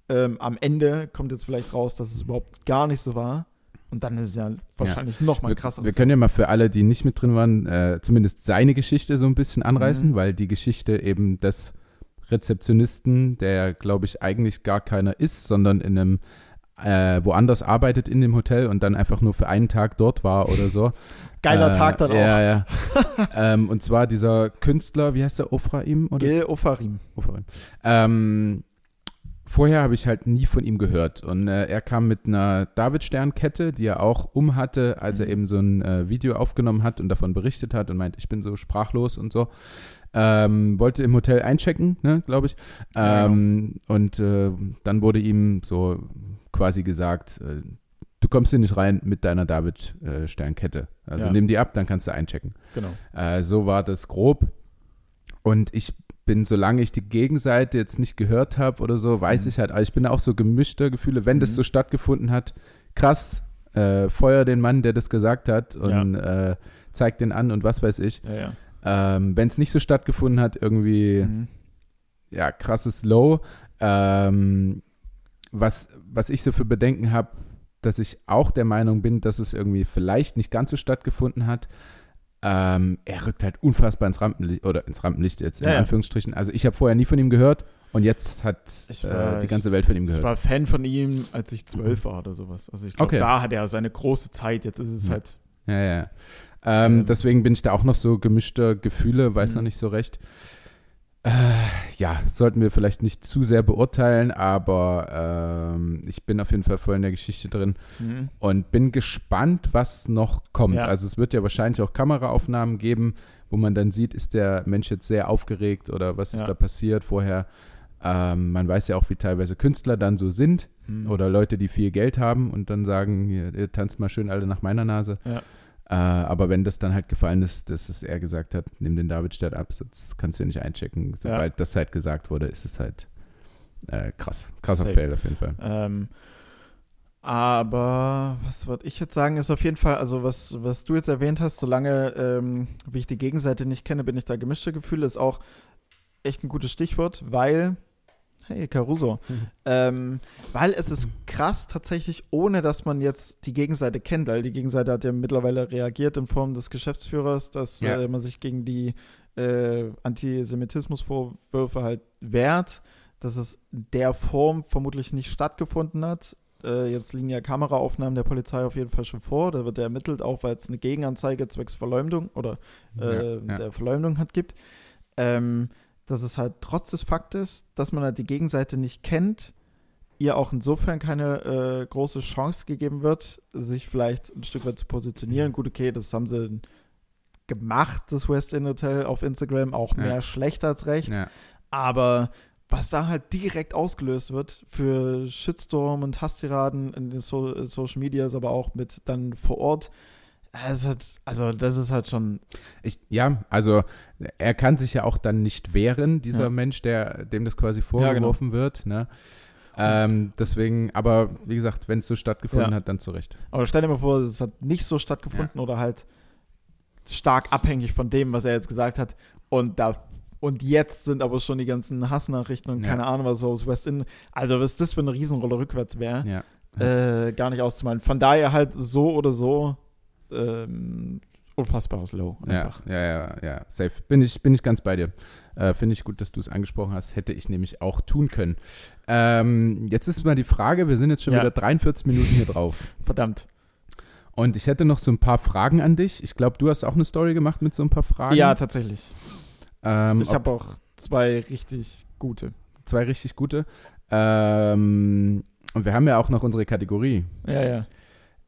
[SPEAKER 1] ähm, am Ende kommt jetzt vielleicht raus, dass es überhaupt gar nicht so war. Und dann ist es ja wahrscheinlich noch mal
[SPEAKER 2] wir,
[SPEAKER 1] krasser.
[SPEAKER 2] wir können ja mal für alle, die nicht mit drin waren, äh, zumindest seine Geschichte so ein bisschen anreißen,
[SPEAKER 1] Mhm.
[SPEAKER 2] weil die Geschichte eben des Rezeptionisten, der glaube ich eigentlich gar keiner ist, sondern in einem äh, woanders arbeitet in dem Hotel und dann einfach nur für einen Tag dort war oder so.
[SPEAKER 1] Geiler
[SPEAKER 2] äh,
[SPEAKER 1] Tag dann
[SPEAKER 2] ja,
[SPEAKER 1] auch.
[SPEAKER 2] Ja, ähm, und zwar dieser Künstler, wie heißt der, Ofraim? Oder?
[SPEAKER 1] Gil Ofarim.
[SPEAKER 2] Ofraim. Ähm, vorher habe ich halt nie von ihm gehört. Und äh, er kam mit einer David-Stern-Kette, die er auch um hatte, als er
[SPEAKER 1] Mhm.
[SPEAKER 2] eben so ein äh, Video aufgenommen hat und davon berichtet hat und meint, ich bin so sprachlos und so. Ähm, wollte im Hotel einchecken, ne, glaube ich.
[SPEAKER 1] Ja, genau.
[SPEAKER 2] Ähm, Und äh, dann wurde ihm so quasi gesagt, äh, du kommst hier nicht rein mit deiner David-Sternkette. Also
[SPEAKER 1] Ja.
[SPEAKER 2] nimm die ab, dann kannst du einchecken.
[SPEAKER 1] Genau.
[SPEAKER 2] Äh, so war das grob. Und ich bin, solange ich die Gegenseite jetzt nicht gehört habe oder so, weiß
[SPEAKER 1] Mhm.
[SPEAKER 2] ich halt, also ich bin auch so gemischter Gefühle, wenn das
[SPEAKER 1] Mhm.
[SPEAKER 2] so stattgefunden hat, krass, äh, feuer den Mann, der das gesagt hat und äh, zeig den an und was weiß ich.
[SPEAKER 1] Ja, ja.
[SPEAKER 2] Ähm, wenn es nicht so stattgefunden hat, irgendwie,
[SPEAKER 1] Mhm.
[SPEAKER 2] ja, krasses Low. Ähm, was, was ich so für Bedenken habe, dass ich auch der Meinung bin, dass es irgendwie vielleicht nicht ganz so stattgefunden hat. Ähm, er rückt halt unfassbar ins Rampenlicht, oder ins Rampenlicht jetzt in
[SPEAKER 1] Ja.
[SPEAKER 2] Anführungsstrichen. Also ich habe vorher nie von ihm gehört und jetzt hat
[SPEAKER 1] Ich
[SPEAKER 2] äh,
[SPEAKER 1] war-
[SPEAKER 2] die ganze Welt von ihm
[SPEAKER 1] Ich
[SPEAKER 2] gehört.
[SPEAKER 1] war Fan von ihm, als ich zwölf war oder sowas. Also ich glaube,
[SPEAKER 2] Okay.
[SPEAKER 1] da hat er seine große Zeit. Jetzt ist es halt.
[SPEAKER 2] Ja, ja. Ähm,
[SPEAKER 1] Ähm.
[SPEAKER 2] deswegen bin ich da auch noch so gemischter Gefühle, weiß
[SPEAKER 1] Mhm.
[SPEAKER 2] noch nicht so recht. Äh, ja, sollten wir vielleicht nicht zu sehr beurteilen, aber ähm, ich bin auf jeden Fall voll in der Geschichte drin
[SPEAKER 1] Mhm.
[SPEAKER 2] und bin gespannt, was noch kommt.
[SPEAKER 1] Ja.
[SPEAKER 2] Also es wird ja wahrscheinlich auch Kameraaufnahmen geben, wo man dann sieht, ist der Mensch jetzt sehr aufgeregt oder was ist
[SPEAKER 1] Ja.
[SPEAKER 2] da passiert vorher. Ähm, man weiß ja auch, wie teilweise Künstler dann so sind
[SPEAKER 1] Mhm.
[SPEAKER 2] oder Leute, die viel Geld haben und dann sagen, hier, ihr tanzt mal schön alle nach meiner Nase.
[SPEAKER 1] Ja.
[SPEAKER 2] Äh, aber wenn das dann halt gefallen ist, dass es er gesagt hat, nimm den David Stern ab, das kannst du ja nicht einchecken. Sobald das halt gesagt wurde, ist es halt äh, krass. Krasser
[SPEAKER 1] Safe.
[SPEAKER 2] Fail auf jeden Fall.
[SPEAKER 1] Ähm, aber was würde ich jetzt sagen, ist auf jeden Fall, also was, was du jetzt erwähnt hast, solange ähm, wie ich die Gegenseite nicht kenne, bin ich da gemischte Gefühle, ist auch echt ein gutes Stichwort, weil, hey, Caruso,
[SPEAKER 2] Mhm.
[SPEAKER 1] ähm, weil es ist krass tatsächlich, ohne dass man jetzt die Gegenseite kennt, weil die Gegenseite hat ja mittlerweile reagiert in Form des Geschäftsführers, dass
[SPEAKER 2] Ja.
[SPEAKER 1] äh, man sich gegen die äh, Antisemitismusvorwürfe halt wehrt, dass es in der Form vermutlich nicht stattgefunden hat. Äh, jetzt liegen ja Kameraaufnahmen der Polizei auf jeden Fall schon vor. Da wird er ermittelt, auch weil es eine Gegenanzeige zwecks Verleumdung oder äh,
[SPEAKER 2] Ja, ja.
[SPEAKER 1] der Verleumdung hat gibt. Ähm, dass es halt trotz des Faktes, dass man halt die Gegenseite nicht kennt, ihr auch insofern keine äh, große Chance gegeben wird, sich vielleicht ein Stück weit zu positionieren. Gut, okay, das haben sie gemacht, das West End Hotel auf Instagram, auch
[SPEAKER 2] Ja.
[SPEAKER 1] mehr schlecht als recht.
[SPEAKER 2] Ja.
[SPEAKER 1] Aber was da halt direkt ausgelöst wird für Shitstorm und Hasstiraden in den so Social Medias, aber auch mit dann vor Ort, es hat, also das ist halt schon,
[SPEAKER 2] Ich, ja, also er kann sich ja auch dann nicht wehren, dieser
[SPEAKER 1] Ja.
[SPEAKER 2] Mensch, der, dem das quasi vorgeworfen wird. Ne? Ähm, deswegen, aber wie gesagt, wenn es so stattgefunden
[SPEAKER 1] Ja.
[SPEAKER 2] hat, dann zu Recht.
[SPEAKER 1] aber stell dir mal vor, es hat nicht so stattgefunden oder halt stark abhängig von dem, was er jetzt gesagt hat und da und jetzt sind aber schon die ganzen Hassnachrichten und
[SPEAKER 2] Ja.
[SPEAKER 1] keine Ahnung, was so aus West End. Also, was das für eine Riesenrolle rückwärts wäre.
[SPEAKER 2] Ja.
[SPEAKER 1] äh, gar nicht auszumalen. Von daher halt so oder so ähm, unfassbares Low.
[SPEAKER 2] Ja,
[SPEAKER 1] Einfach.
[SPEAKER 2] ja, ja, ja, safe. Bin ich, bin ich ganz bei dir. Äh, Finde ich gut, dass du es angesprochen hast. Hätte ich nämlich auch tun können. Ähm, jetzt ist mal die Frage, wir sind jetzt schon
[SPEAKER 1] Ja.
[SPEAKER 2] wieder 43 Minuten hier drauf.
[SPEAKER 1] Verdammt.
[SPEAKER 2] Und ich hätte noch so ein paar Fragen an dich. Ich glaube, du hast auch eine Story gemacht mit so ein paar Fragen.
[SPEAKER 1] Ja, tatsächlich.
[SPEAKER 2] ähm,
[SPEAKER 1] Ich habe auch zwei richtig gute.
[SPEAKER 2] zwei richtig gute. Ähm, und wir haben ja auch noch unsere Kategorie.
[SPEAKER 1] Ja, ja.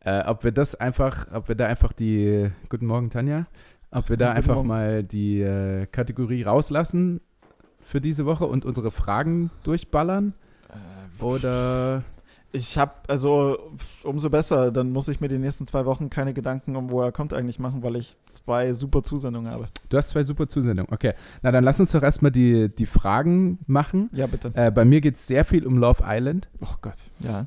[SPEAKER 2] Äh, ob wir das einfach, ob wir da einfach die, guten Morgen Tanja, ob wir da
[SPEAKER 1] Guten
[SPEAKER 2] einfach
[SPEAKER 1] Morgen.
[SPEAKER 2] mal die äh, Kategorie rauslassen für diese Woche und unsere Fragen durchballern? Oder,
[SPEAKER 1] Ich habe, also umso besser, dann muss ich mir die nächsten zwei Wochen keine Gedanken um, wo er kommt eigentlich machen, weil ich zwei super Zusendungen habe.
[SPEAKER 2] du hast zwei super Zusendungen, okay. Na, dann lass uns doch erstmal die, die Fragen machen.
[SPEAKER 1] Ja, bitte.
[SPEAKER 2] Äh, bei mir geht es sehr viel um Love Island.
[SPEAKER 1] Oh Gott. Ja.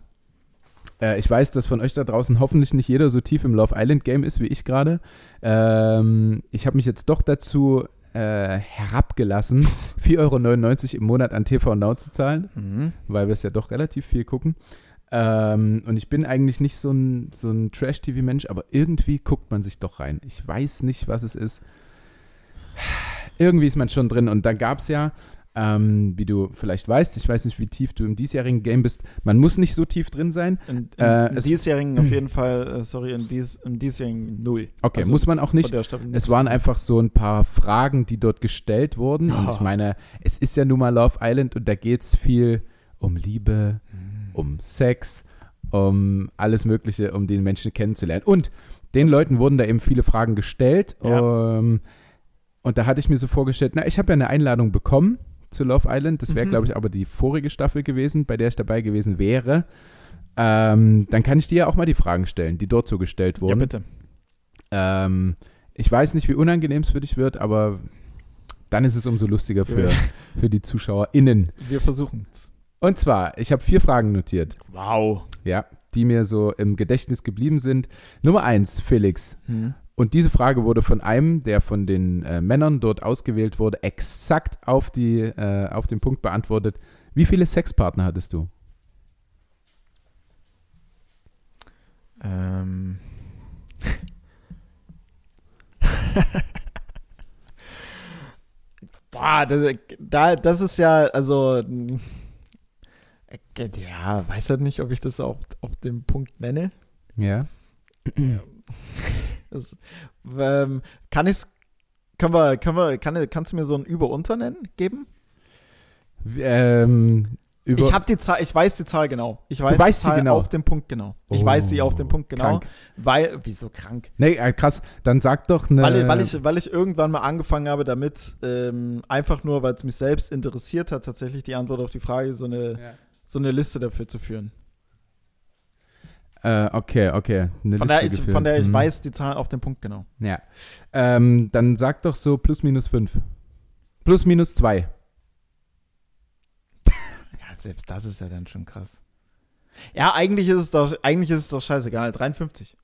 [SPEAKER 2] Äh, ich weiß, dass von euch da draußen hoffentlich nicht jeder so tief im Love Island Game ist wie ich gerade. Ähm, ich habe mich jetzt doch dazu äh, herabgelassen, 4,99 Euro im Monat an TV Now zu zahlen,
[SPEAKER 1] Mhm.
[SPEAKER 2] weil wir es ja doch relativ viel gucken. Ähm, und ich bin eigentlich nicht so ein, so ein Trash-TV-Mensch, aber irgendwie guckt man sich doch rein. Ich weiß nicht, was es ist. Irgendwie ist man schon drin. Und dann gab es ja, ähm, wie du vielleicht weißt, ich weiß nicht, wie tief du im diesjährigen Game bist, man muss nicht so tief drin sein.
[SPEAKER 1] In, in,
[SPEAKER 2] Äh,
[SPEAKER 1] im
[SPEAKER 2] es-
[SPEAKER 1] diesjährigen auf jeden Fall, äh, sorry, in dies, im diesjährigen null.
[SPEAKER 2] Okay,
[SPEAKER 1] Also
[SPEAKER 2] muss man auch nicht. Es waren einfach so ein paar Fragen, die dort gestellt wurden. Und
[SPEAKER 1] Ja.
[SPEAKER 2] ich meine, es ist ja nun mal Love Island und da geht es viel um Liebe,
[SPEAKER 1] Mhm.
[SPEAKER 2] um Sex, um alles Mögliche, um den Menschen kennenzulernen. Und den Leuten wurden da eben viele Fragen gestellt.
[SPEAKER 1] Ja.
[SPEAKER 2] Um, und da hatte ich mir so vorgestellt, na, ich habe ja eine Einladung bekommen zu Love Island. Das wäre,
[SPEAKER 1] Mhm.
[SPEAKER 2] glaube ich, aber die vorige Staffel gewesen, bei der ich dabei gewesen wäre. Ähm, dann kann ich dir ja auch mal die Fragen stellen, die dort so gestellt
[SPEAKER 1] Ja,
[SPEAKER 2] wurden.
[SPEAKER 1] bitte.
[SPEAKER 2] Ähm, ich weiß nicht, wie unangenehm es für dich wird, aber dann ist es umso lustiger für, für die ZuschauerInnen.
[SPEAKER 1] Wir versuchen es.
[SPEAKER 2] Und zwar, ich habe vier Fragen notiert,
[SPEAKER 1] Wow.
[SPEAKER 2] ja, die mir so im Gedächtnis geblieben sind. Nummer eins, Felix.
[SPEAKER 1] Hm.
[SPEAKER 2] Und diese Frage wurde von einem, der von den äh, Männern dort ausgewählt wurde, exakt auf, die, äh, auf den Punkt beantwortet. Wie viele Sexpartner hattest du?
[SPEAKER 1] Ähm. Boah, das, da, das ist ja, also. äh, Ja, weiß halt nicht, ob ich das auf, auf dem Punkt nenne.
[SPEAKER 2] Ja.
[SPEAKER 1] Das, ähm, kann ich's. Können wir, können wir, kann, kannst du mir so ein Über-Unter nennen, geben?
[SPEAKER 2] Ähm, über,
[SPEAKER 1] ich habe die Zahl, ich weiß die Zahl genau. Ich weiß
[SPEAKER 2] weißt
[SPEAKER 1] die
[SPEAKER 2] sie
[SPEAKER 1] Zahl
[SPEAKER 2] genau?
[SPEAKER 1] auf dem Punkt genau. Ich
[SPEAKER 2] Oh,
[SPEAKER 1] weiß sie auf dem Punkt genau,
[SPEAKER 2] krank.
[SPEAKER 1] weil, wieso krank?
[SPEAKER 2] Nee, äh, krass. Dann sag doch eine.
[SPEAKER 1] Weil, weil, ich, weil ich irgendwann mal angefangen habe damit, ähm, einfach nur, weil es mich selbst interessiert hat, tatsächlich die Antwort auf die Frage, so eine,
[SPEAKER 2] Ja.
[SPEAKER 1] so eine Liste dafür zu führen.
[SPEAKER 2] Äh, okay, okay. Eine
[SPEAKER 1] Von
[SPEAKER 2] Liste
[SPEAKER 1] der, ich,
[SPEAKER 2] geführt.
[SPEAKER 1] von der ich
[SPEAKER 2] Mhm.
[SPEAKER 1] weiß die Zahlen auf den Punkt genau.
[SPEAKER 2] Ja. Ähm, dann sag doch so plus minus fünf. Plus minus zwei.
[SPEAKER 1] Ja, selbst das ist ja dann schon krass. Ja, eigentlich ist es doch, eigentlich ist es doch scheißegal. 53.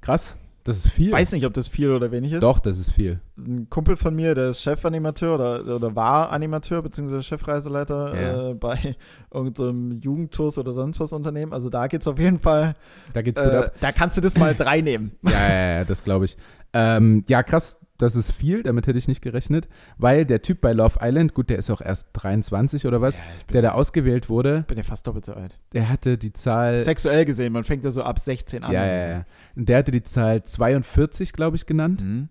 [SPEAKER 2] Krass. Das ist viel.
[SPEAKER 1] Weiß nicht, ob das viel oder wenig ist.
[SPEAKER 2] Doch, das ist viel.
[SPEAKER 1] Ein Kumpel von mir, der ist Chefanimateur oder, oder war Animateur beziehungsweise Chefreiseleiter
[SPEAKER 2] Ja.
[SPEAKER 1] äh, bei irgendeinem Jugendtours oder sonst was Unternehmen. Also da geht's auf jeden Fall.
[SPEAKER 2] Da geht's gut
[SPEAKER 1] Äh,
[SPEAKER 2] ab.
[SPEAKER 1] da kannst du das mal drei nehmen.
[SPEAKER 2] Ja, ja, ja, das glaube ich. Ähm, ja, krass, das ist viel, damit hätte ich nicht gerechnet, weil der Typ bei Love Island, gut, der ist auch erst 23 oder was,
[SPEAKER 1] Ja, ich
[SPEAKER 2] der da ausgewählt wurde,
[SPEAKER 1] bin ja fast doppelt so alt.
[SPEAKER 2] der hatte die Zahl.
[SPEAKER 1] Sexuell gesehen, man fängt ja so ab 16 an.
[SPEAKER 2] ja, ja,
[SPEAKER 1] so.
[SPEAKER 2] ja. Und Der hatte die Zahl 42, glaube ich, genannt.
[SPEAKER 1] Hm?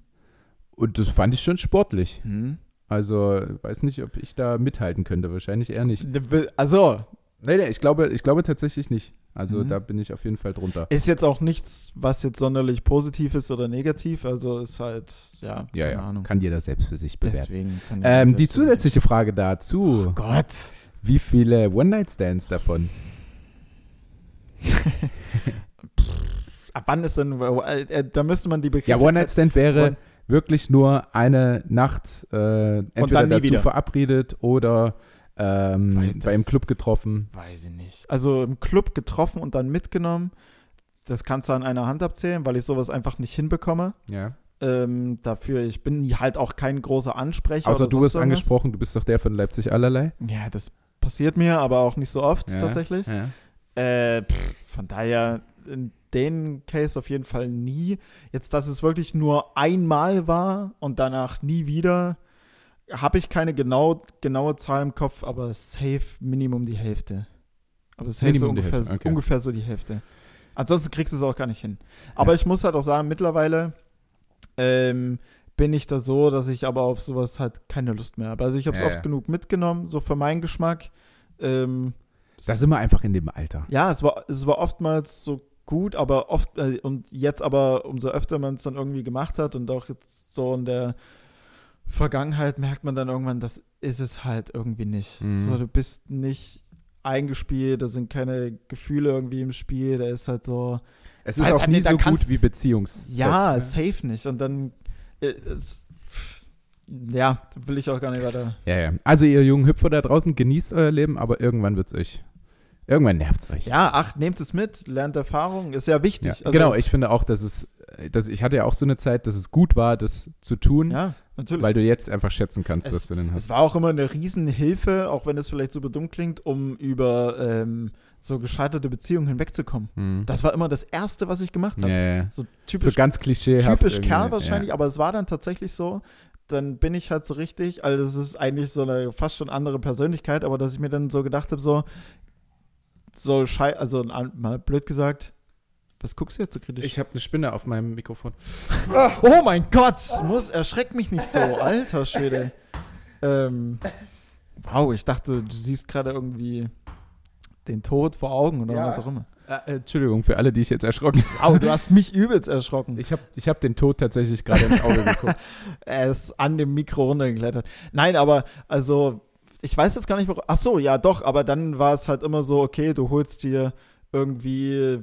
[SPEAKER 2] Und das fand ich schon sportlich.
[SPEAKER 1] Hm?
[SPEAKER 2] Also, weiß nicht, ob ich da mithalten könnte. Wahrscheinlich eher nicht.
[SPEAKER 1] Also,
[SPEAKER 2] Nee, nee, ich glaube, ich glaube tatsächlich nicht. Also,
[SPEAKER 1] Mhm.
[SPEAKER 2] da bin ich auf jeden Fall drunter.
[SPEAKER 1] ist jetzt auch nichts, was jetzt sonderlich positiv ist oder negativ. Also ist halt, ja,
[SPEAKER 2] Ja,
[SPEAKER 1] keine
[SPEAKER 2] ja.
[SPEAKER 1] Ahnung.
[SPEAKER 2] Kann jeder selbst für sich bewerten.
[SPEAKER 1] Deswegen kann
[SPEAKER 2] Ähm, die zusätzliche Frage dazu.
[SPEAKER 1] Gott.
[SPEAKER 2] Wie viele One-Night-Stands davon?
[SPEAKER 1] Ab wann ist denn, äh, da müsste man die Begriffe.
[SPEAKER 2] Ja, One-Night-Stand wäre
[SPEAKER 1] One-
[SPEAKER 2] wirklich nur eine Nacht äh, entweder
[SPEAKER 1] dann nie
[SPEAKER 2] dazu
[SPEAKER 1] wieder.
[SPEAKER 2] verabredet oder ähm, bei einem Club getroffen.
[SPEAKER 1] Weiß ich nicht. Also im Club getroffen und dann mitgenommen. Das kannst du an einer Hand abzählen, weil ich sowas einfach nicht hinbekomme.
[SPEAKER 2] Ja.
[SPEAKER 1] Ähm, dafür, ich bin halt auch kein großer Ansprecher.
[SPEAKER 2] Außer
[SPEAKER 1] oder
[SPEAKER 2] du wirst
[SPEAKER 1] irgendwas.
[SPEAKER 2] angesprochen, du bist doch der von Leipzig allerlei.
[SPEAKER 1] Ja, das passiert mir, aber auch nicht so oft
[SPEAKER 2] Ja.
[SPEAKER 1] tatsächlich.
[SPEAKER 2] Ja.
[SPEAKER 1] Äh, pff, von daher in den Case auf jeden Fall nie. Jetzt, dass es wirklich nur einmal war und danach nie wieder, habe ich keine genau, genaue Zahl im Kopf, aber safe Minimum die Hälfte. Aber safe so
[SPEAKER 2] Minimum die
[SPEAKER 1] ungefähr,
[SPEAKER 2] okay.
[SPEAKER 1] ungefähr so die Hälfte. Ansonsten kriegst du es auch gar nicht hin. Aber
[SPEAKER 2] Ja.
[SPEAKER 1] ich muss halt auch sagen, mittlerweile ähm, bin ich da so, dass ich aber auf sowas halt keine Lust mehr habe. Also ich habe es
[SPEAKER 2] Ja,
[SPEAKER 1] oft
[SPEAKER 2] ja.
[SPEAKER 1] genug mitgenommen, so für meinen Geschmack. Ähm,
[SPEAKER 2] Da sind wir einfach in dem Alter.
[SPEAKER 1] ja, es war, es war oftmals so gut, aber oft, äh, und jetzt aber, umso öfter man es dann irgendwie gemacht hat und auch jetzt so in der Vergangenheit merkt man dann irgendwann, das ist es halt irgendwie nicht.
[SPEAKER 2] Mhm.
[SPEAKER 1] So, du bist nicht eingespielt, da sind keine Gefühle irgendwie im Spiel, da ist halt so,
[SPEAKER 2] Es ist auch
[SPEAKER 1] halt
[SPEAKER 2] nie so gut wie Beziehungs.
[SPEAKER 1] ja,
[SPEAKER 2] ne?
[SPEAKER 1] safe nicht. Und dann, äh, es, ja, will ich auch gar nicht weiter.
[SPEAKER 2] ja, ja. Also ihr jungen Hüpfer da draußen, genießt euer Leben, aber irgendwann wird's euch, irgendwann nervt's euch.
[SPEAKER 1] Ja, ach, nehmt es mit, lernt Erfahrung, ist ja wichtig.
[SPEAKER 2] Ja,
[SPEAKER 1] Also,
[SPEAKER 2] genau, ich finde auch, dass es, dass ich hatte ja auch so eine Zeit, dass es gut war, das zu tun,
[SPEAKER 1] Ja, natürlich.
[SPEAKER 2] weil du jetzt einfach schätzen kannst,
[SPEAKER 1] Es-
[SPEAKER 2] was du denn hast.
[SPEAKER 1] Es war auch immer eine Riesenhilfe, auch wenn es vielleicht super dumm klingt, um über ähm, so gescheiterte Beziehungen hinwegzukommen.
[SPEAKER 2] Hm.
[SPEAKER 1] Das war immer das Erste, was ich gemacht habe.
[SPEAKER 2] ja, ja.
[SPEAKER 1] So
[SPEAKER 2] So ganz klischeehaft.
[SPEAKER 1] typisch Kerl wahrscheinlich,
[SPEAKER 2] Ja.
[SPEAKER 1] aber es war dann tatsächlich so. Dann bin ich halt so richtig, also es ist eigentlich so eine fast schon andere Persönlichkeit, aber dass ich mir dann so gedacht habe, so, so schei also mal blöd gesagt, was guckst du jetzt so kritisch?
[SPEAKER 2] Ich habe eine Spinne auf meinem Mikrofon.
[SPEAKER 1] oh mein Gott, muss, erschreck mich nicht so, alter Schwede. Ähm, wow, ich dachte, du siehst gerade irgendwie den Tod vor Augen oder
[SPEAKER 2] Ja.
[SPEAKER 1] was auch immer.
[SPEAKER 2] Äh, Entschuldigung für alle, die ich jetzt erschrocken
[SPEAKER 1] Wow, du hast mich übelst erschrocken.
[SPEAKER 2] Ich habe ich hab den Tod tatsächlich gerade ins Auge geguckt.
[SPEAKER 1] Er ist an dem Mikro runtergeklettert. Nein, aber also, ich weiß jetzt gar nicht, warum. Ach so, ja, doch, aber dann war es halt immer so, okay, du holst dir irgendwie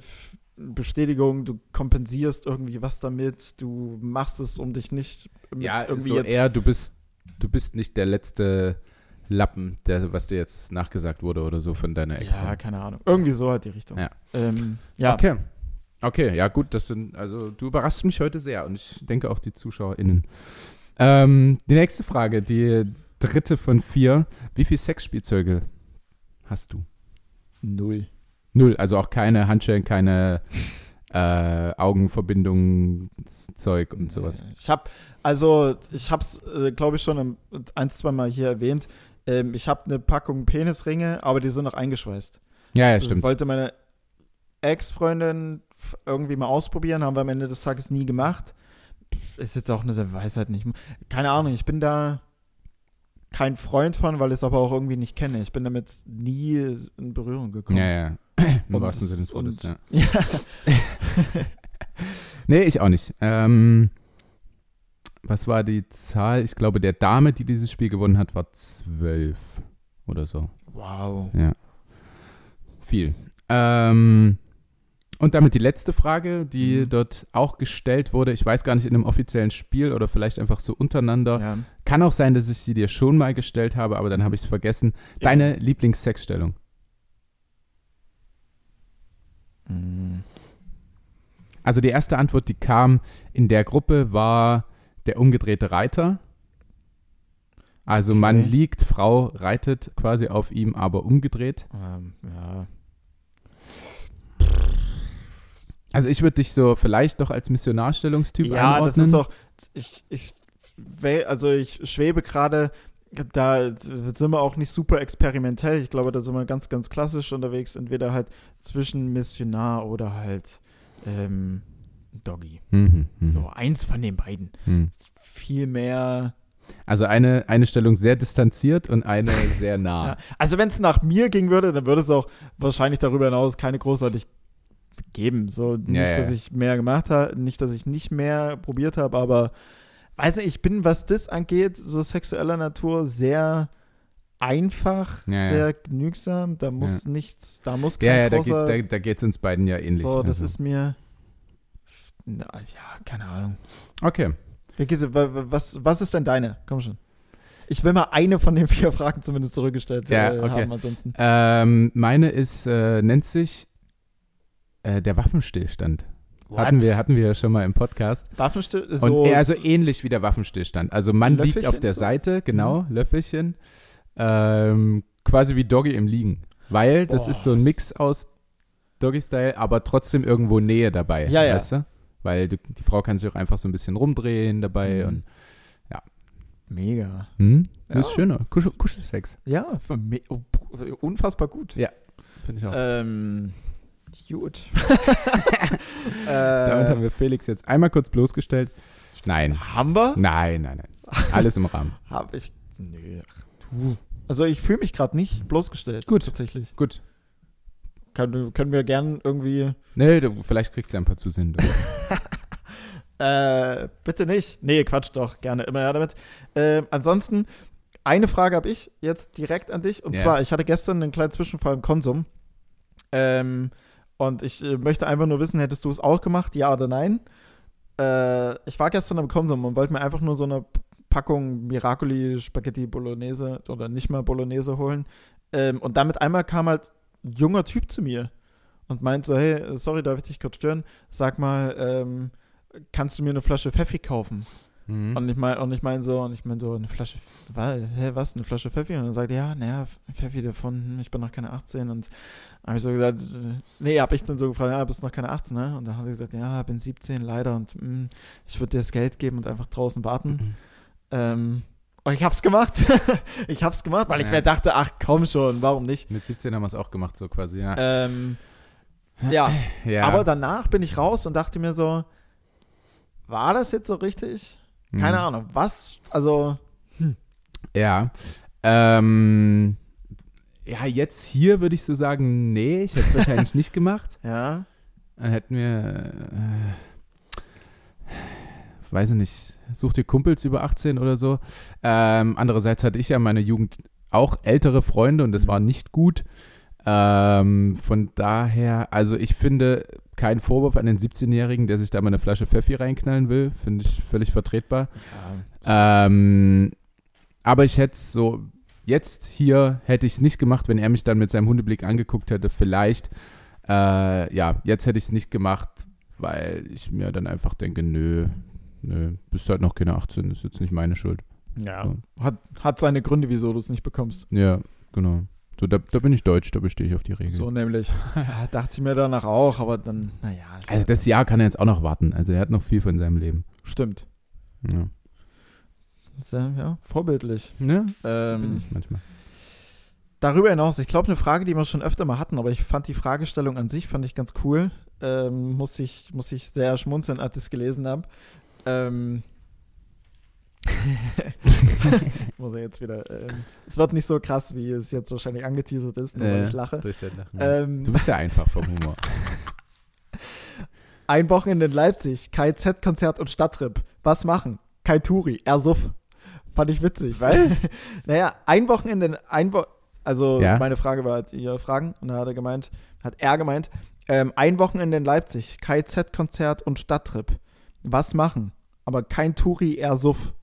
[SPEAKER 1] Bestätigung, du kompensierst irgendwie was damit, du machst es, um dich nicht mit
[SPEAKER 2] ja,
[SPEAKER 1] irgendwie
[SPEAKER 2] so
[SPEAKER 1] jetzt.
[SPEAKER 2] eher, du bist, du bist nicht der letzte Lappen, der, was dir jetzt nachgesagt wurde oder so von deiner ex
[SPEAKER 1] ja, keine Ahnung. Irgendwie so halt die Richtung.
[SPEAKER 2] Ja.
[SPEAKER 1] Ähm, ja.
[SPEAKER 2] Okay. Okay, ja gut, das sind, also du überraschst mich heute sehr und ich denke auch die ZuschauerInnen. Ähm, die nächste Frage, die dritte von vier. Wie viel Sexspielzeuge hast du?
[SPEAKER 1] Null.
[SPEAKER 2] Null, also auch keine Handschellen, keine äh, Augenverbindungszeug und sowas.
[SPEAKER 1] Ich habe, also ich habe es, äh, glaube ich, schon ein, zwei Mal hier erwähnt. Ähm, ich habe eine Packung Penisringe, aber die sind noch eingeschweißt.
[SPEAKER 2] Ja, ja, stimmt.
[SPEAKER 1] wollte meine Ex-Freundin irgendwie mal ausprobieren, haben wir am Ende des Tages nie gemacht. Ist jetzt auch eine Weisheit nicht. Keine Ahnung, ich bin da kein Freund von, weil ich es aber auch irgendwie nicht kenne. Ich bin damit nie in Berührung gekommen.
[SPEAKER 2] Ja, ja. Im wahrsten Sinne des Wortes, ja.
[SPEAKER 1] Ja.
[SPEAKER 2] Nee, ich auch nicht. Ähm, was war die Zahl? Ich glaube, der Dame, die dieses Spiel gewonnen hat, war zwölf oder so.
[SPEAKER 1] Wow.
[SPEAKER 2] Viel. Ähm, Und damit die letzte Frage, die
[SPEAKER 1] Mhm.
[SPEAKER 2] dort auch gestellt wurde. Ich weiß gar nicht, in einem offiziellen Spiel oder vielleicht einfach so untereinander.
[SPEAKER 1] Ja.
[SPEAKER 2] Kann auch sein, dass ich sie dir schon mal gestellt habe, aber dann habe ich es vergessen. Deine Lieblingssexstellung?
[SPEAKER 1] Mhm.
[SPEAKER 2] Also die erste Antwort, die kam in der Gruppe, war der umgedrehte Reiter. Also Mann
[SPEAKER 1] Okay.
[SPEAKER 2] liegt, Frau reitet quasi auf ihm, aber umgedreht.
[SPEAKER 1] Ähm, ja.
[SPEAKER 2] Also ich würde dich so vielleicht doch als Missionarstellungstyp
[SPEAKER 1] Ja, das
[SPEAKER 2] einordnen.
[SPEAKER 1] ist auch, ich, ich, also ich schwebe gerade, da sind wir auch nicht super experimentell. Ich glaube, da sind wir ganz, ganz klassisch unterwegs. Entweder halt zwischen Missionar oder halt ähm, Doggy.
[SPEAKER 2] Mhm, mhm,
[SPEAKER 1] So, eins von den beiden.
[SPEAKER 2] mhm.
[SPEAKER 1] Viel mehr.
[SPEAKER 2] Also eine, eine Stellung sehr distanziert und eine sehr nah.
[SPEAKER 1] Ja. Also, wenn es nach mir gehen würde, dann würde es auch wahrscheinlich darüber hinaus keine großartig geben. So, nicht,
[SPEAKER 2] Ja, ja.
[SPEAKER 1] dass ich mehr gemacht habe, nicht, dass ich nicht mehr probiert habe, aber weiß nicht, ich bin, was das angeht, so sexueller Natur, sehr einfach,
[SPEAKER 2] Ja, ja.
[SPEAKER 1] sehr genügsam. Da muss nichts, da muss kein
[SPEAKER 2] Ja, ja, da
[SPEAKER 1] großer.
[SPEAKER 2] geht es da, da geht's uns beiden ja ähnlich.
[SPEAKER 1] so, das
[SPEAKER 2] also.
[SPEAKER 1] ist mir. Na, ja, keine Ahnung.
[SPEAKER 2] Okay.
[SPEAKER 1] Was, was ist denn deine? Komm schon. Ich will mal eine von den vier Fragen zumindest zurückgestellt
[SPEAKER 2] Ja,
[SPEAKER 1] äh,
[SPEAKER 2] okay.
[SPEAKER 1] haben ansonsten.
[SPEAKER 2] Ähm, meine ist, äh, nennt sich äh, der Waffenstillstand. Hatten wir, hatten wir ja schon mal im Podcast.
[SPEAKER 1] Waffenstill?
[SPEAKER 2] Und
[SPEAKER 1] So,
[SPEAKER 2] eher so ähnlich wie der Waffenstillstand. Also man liegt
[SPEAKER 1] Löffelchen
[SPEAKER 2] auf der
[SPEAKER 1] so?
[SPEAKER 2] Seite, genau, Löffelchen. Ähm, quasi wie Doggy im Liegen. Weil das
[SPEAKER 1] Boah,
[SPEAKER 2] ist so ein
[SPEAKER 1] das-
[SPEAKER 2] Mix aus Doggy-Style, aber trotzdem irgendwo Nähe dabei.
[SPEAKER 1] Ja, ja.
[SPEAKER 2] Weißt du? Weil du, die Frau kann sich auch einfach so ein bisschen rumdrehen dabei
[SPEAKER 1] Mhm.
[SPEAKER 2] und
[SPEAKER 1] mega.
[SPEAKER 2] hm, das
[SPEAKER 1] Ja.
[SPEAKER 2] ist schöner. Kuschel, Kuschelsex,
[SPEAKER 1] Ja, oh, unfassbar gut.
[SPEAKER 2] Ja. finde ich auch.
[SPEAKER 1] Ähm, gut.
[SPEAKER 2] Damit
[SPEAKER 1] äh,
[SPEAKER 2] haben wir Felix jetzt einmal kurz bloßgestellt. Nein,
[SPEAKER 1] haben wir?
[SPEAKER 2] nein, nein, nein. Alles im Rahmen.
[SPEAKER 1] Hab ich. Nee, ach, du. Also ich fühle mich gerade nicht bloßgestellt.
[SPEAKER 2] Gut.
[SPEAKER 1] Tatsächlich.
[SPEAKER 2] Gut.
[SPEAKER 1] Kann, können wir gern irgendwie.
[SPEAKER 2] Nee, du, vielleicht kriegst du ja ein paar Zusendungen.
[SPEAKER 1] Äh, bitte nicht. Nee, Quatsch doch. Gerne immer ja damit. Äh, ansonsten, eine Frage habe ich jetzt direkt an dich. Und
[SPEAKER 2] Ja.
[SPEAKER 1] zwar, ich hatte gestern einen kleinen Zwischenfall im Konsum. Ähm, und ich äh, möchte einfach nur wissen, hättest du es auch gemacht, ja oder nein? Äh, ich war gestern im Konsum und wollte mir einfach nur so eine Packung Miracoli Spaghetti Bolognese oder nicht mal Bolognese holen. Ähm, und damit einmal kam halt ein junger Typ zu mir und meint so, hey, sorry, darf ich dich kurz stören? Sag mal, ähm, kannst du mir eine Flasche Pfeffi kaufen?
[SPEAKER 2] Mhm.
[SPEAKER 1] Und ich meine, und ich meine so, und ich meine so, eine Flasche, wa- hä, was, eine Flasche Pfeffi? Und dann sagt er, ja, naja, Pfeffi davon, ich bin noch keine 18. Und habe ich so gesagt, äh, nee, habe ich dann so gefragt, ja, bist noch keine 18, ne? Und dann hat er gesagt, ja, bin 17, leider. Und hm, ich würde dir das Geld geben und einfach draußen warten. Ähm, und ich hab's gemacht. ich hab's gemacht, weil ich
[SPEAKER 2] Ja.
[SPEAKER 1] mir dachte, ach komm schon, warum nicht?
[SPEAKER 2] Mit 17 haben wir es auch gemacht, so quasi, ja.
[SPEAKER 1] Ähm, ja,
[SPEAKER 2] ja.
[SPEAKER 1] aber danach bin ich raus und dachte mir so, war das jetzt so richtig? Keine Ahnung, was, also,
[SPEAKER 2] Ja. Ähm, ja, jetzt hier würde ich so sagen, nee, ich hätte es wahrscheinlich nicht gemacht.
[SPEAKER 1] ja.
[SPEAKER 2] Dann hätten wir, äh, weiß ich nicht, such dir Kumpels über 18 oder so. Ähm, andererseits hatte ich ja in meiner Jugend auch ältere Freunde und das
[SPEAKER 1] Mhm.
[SPEAKER 2] war nicht gut. Ähm, von daher, also ich finde keinen Vorwurf an den 17-Jährigen, der sich da mal eine Flasche Pfeffi reinknallen will, finde ich völlig vertretbar. Ähm, aber ich hätte es so, jetzt hier hätte ich es nicht gemacht, wenn er mich dann mit seinem Hundeblick angeguckt hätte, vielleicht. Äh, ja, jetzt hätte ich es nicht gemacht, weil ich mir dann einfach denke, nö, nö, bist halt noch keine 18, ist jetzt nicht meine Schuld.
[SPEAKER 1] Ja. Hat, hat seine Gründe, wieso du es nicht bekommst.
[SPEAKER 2] Ja, genau. So, da, da bin ich deutsch, da bestehe ich auf die Regel.
[SPEAKER 1] So nämlich. ja, dachte ich mir danach auch, aber dann, naja.
[SPEAKER 2] Also das Jahr kann er jetzt auch noch warten. Also er hat noch viel von seinem Leben.
[SPEAKER 1] Stimmt.
[SPEAKER 2] Ja,
[SPEAKER 1] Sehr, ja, vorbildlich.
[SPEAKER 2] so
[SPEAKER 1] Ähm,
[SPEAKER 2] bin ich manchmal.
[SPEAKER 1] Darüber hinaus, ich glaube, eine Frage, die wir schon öfter mal hatten, aber ich fand die Fragestellung an sich, fand ich ganz cool. Ähm, muss, ich, muss ich sehr schmunzeln, als ich es gelesen habe. Ähm, muss er jetzt wieder. Ähm, es wird nicht so krass, wie es jetzt wahrscheinlich angeteasert ist, nur weil
[SPEAKER 2] Äh,
[SPEAKER 1] ich lache. Ähm,
[SPEAKER 2] du bist ja einfach vom Humor.
[SPEAKER 1] Ein Wochenende in Leipzig, KZ-Konzert und Stadttrip. Was machen? Kai Turi, Ersuff. Fand ich witzig.
[SPEAKER 2] Was?
[SPEAKER 1] naja, ein Wochenende, in- ein Wo also
[SPEAKER 2] Ja.
[SPEAKER 1] meine Frage war halt, ihr Fragen, und da hat er gemeint, hat er gemeint, Ähm, ein Wochenende in Leipzig, KZ-Konzert und Stadttrip. Was machen? Aber kein Touri, eher Suff.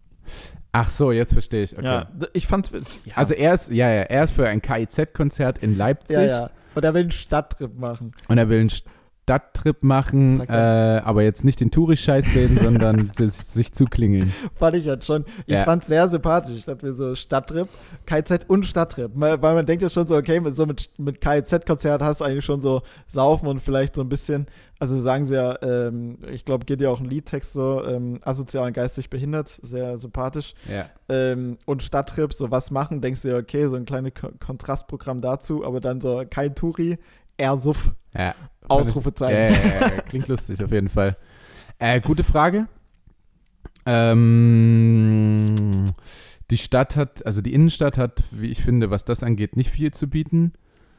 [SPEAKER 2] Ach so, jetzt verstehe ich. Okay.
[SPEAKER 1] Ja, ich fand's. Ja.
[SPEAKER 2] Also er ist, ja, ja, er ist für ein KIZ-Konzert in Leipzig
[SPEAKER 1] ja, ja. Und er will einen Stadttrip machen.
[SPEAKER 2] und er will einen Stadttrip machen, äh,
[SPEAKER 1] er.
[SPEAKER 2] aber jetzt nicht den Touri-Scheiß sehen, sondern sich, sich zuklingeln.
[SPEAKER 1] Fand ich jetzt schon. Ich
[SPEAKER 2] Ja.
[SPEAKER 1] fand's sehr sympathisch. Ich dachte mir so Stadttrip, KZ und Stadttrip. Weil man denkt ja schon so, okay, mit, so mit, mit KZ-Konzert hast du eigentlich schon so Saufen und vielleicht so ein bisschen, also sagen sie ja, ähm, ich glaube, geht ja auch ein Liedtext so, ähm, asozial und geistig behindert, sehr sympathisch.
[SPEAKER 2] Ja.
[SPEAKER 1] Ähm, und Stadttrip, so was machen, denkst du dir, okay, so ein kleines Ko Kontrastprogramm dazu, aber dann so kein Touri, eher Suff,
[SPEAKER 2] ja.
[SPEAKER 1] Ausrufezeichen.
[SPEAKER 2] Ja, ja, klingt lustig auf jeden Fall. Äh, gute Frage. Ähm, die Stadt hat, also die Innenstadt hat, wie ich finde, was das angeht, nicht viel zu bieten.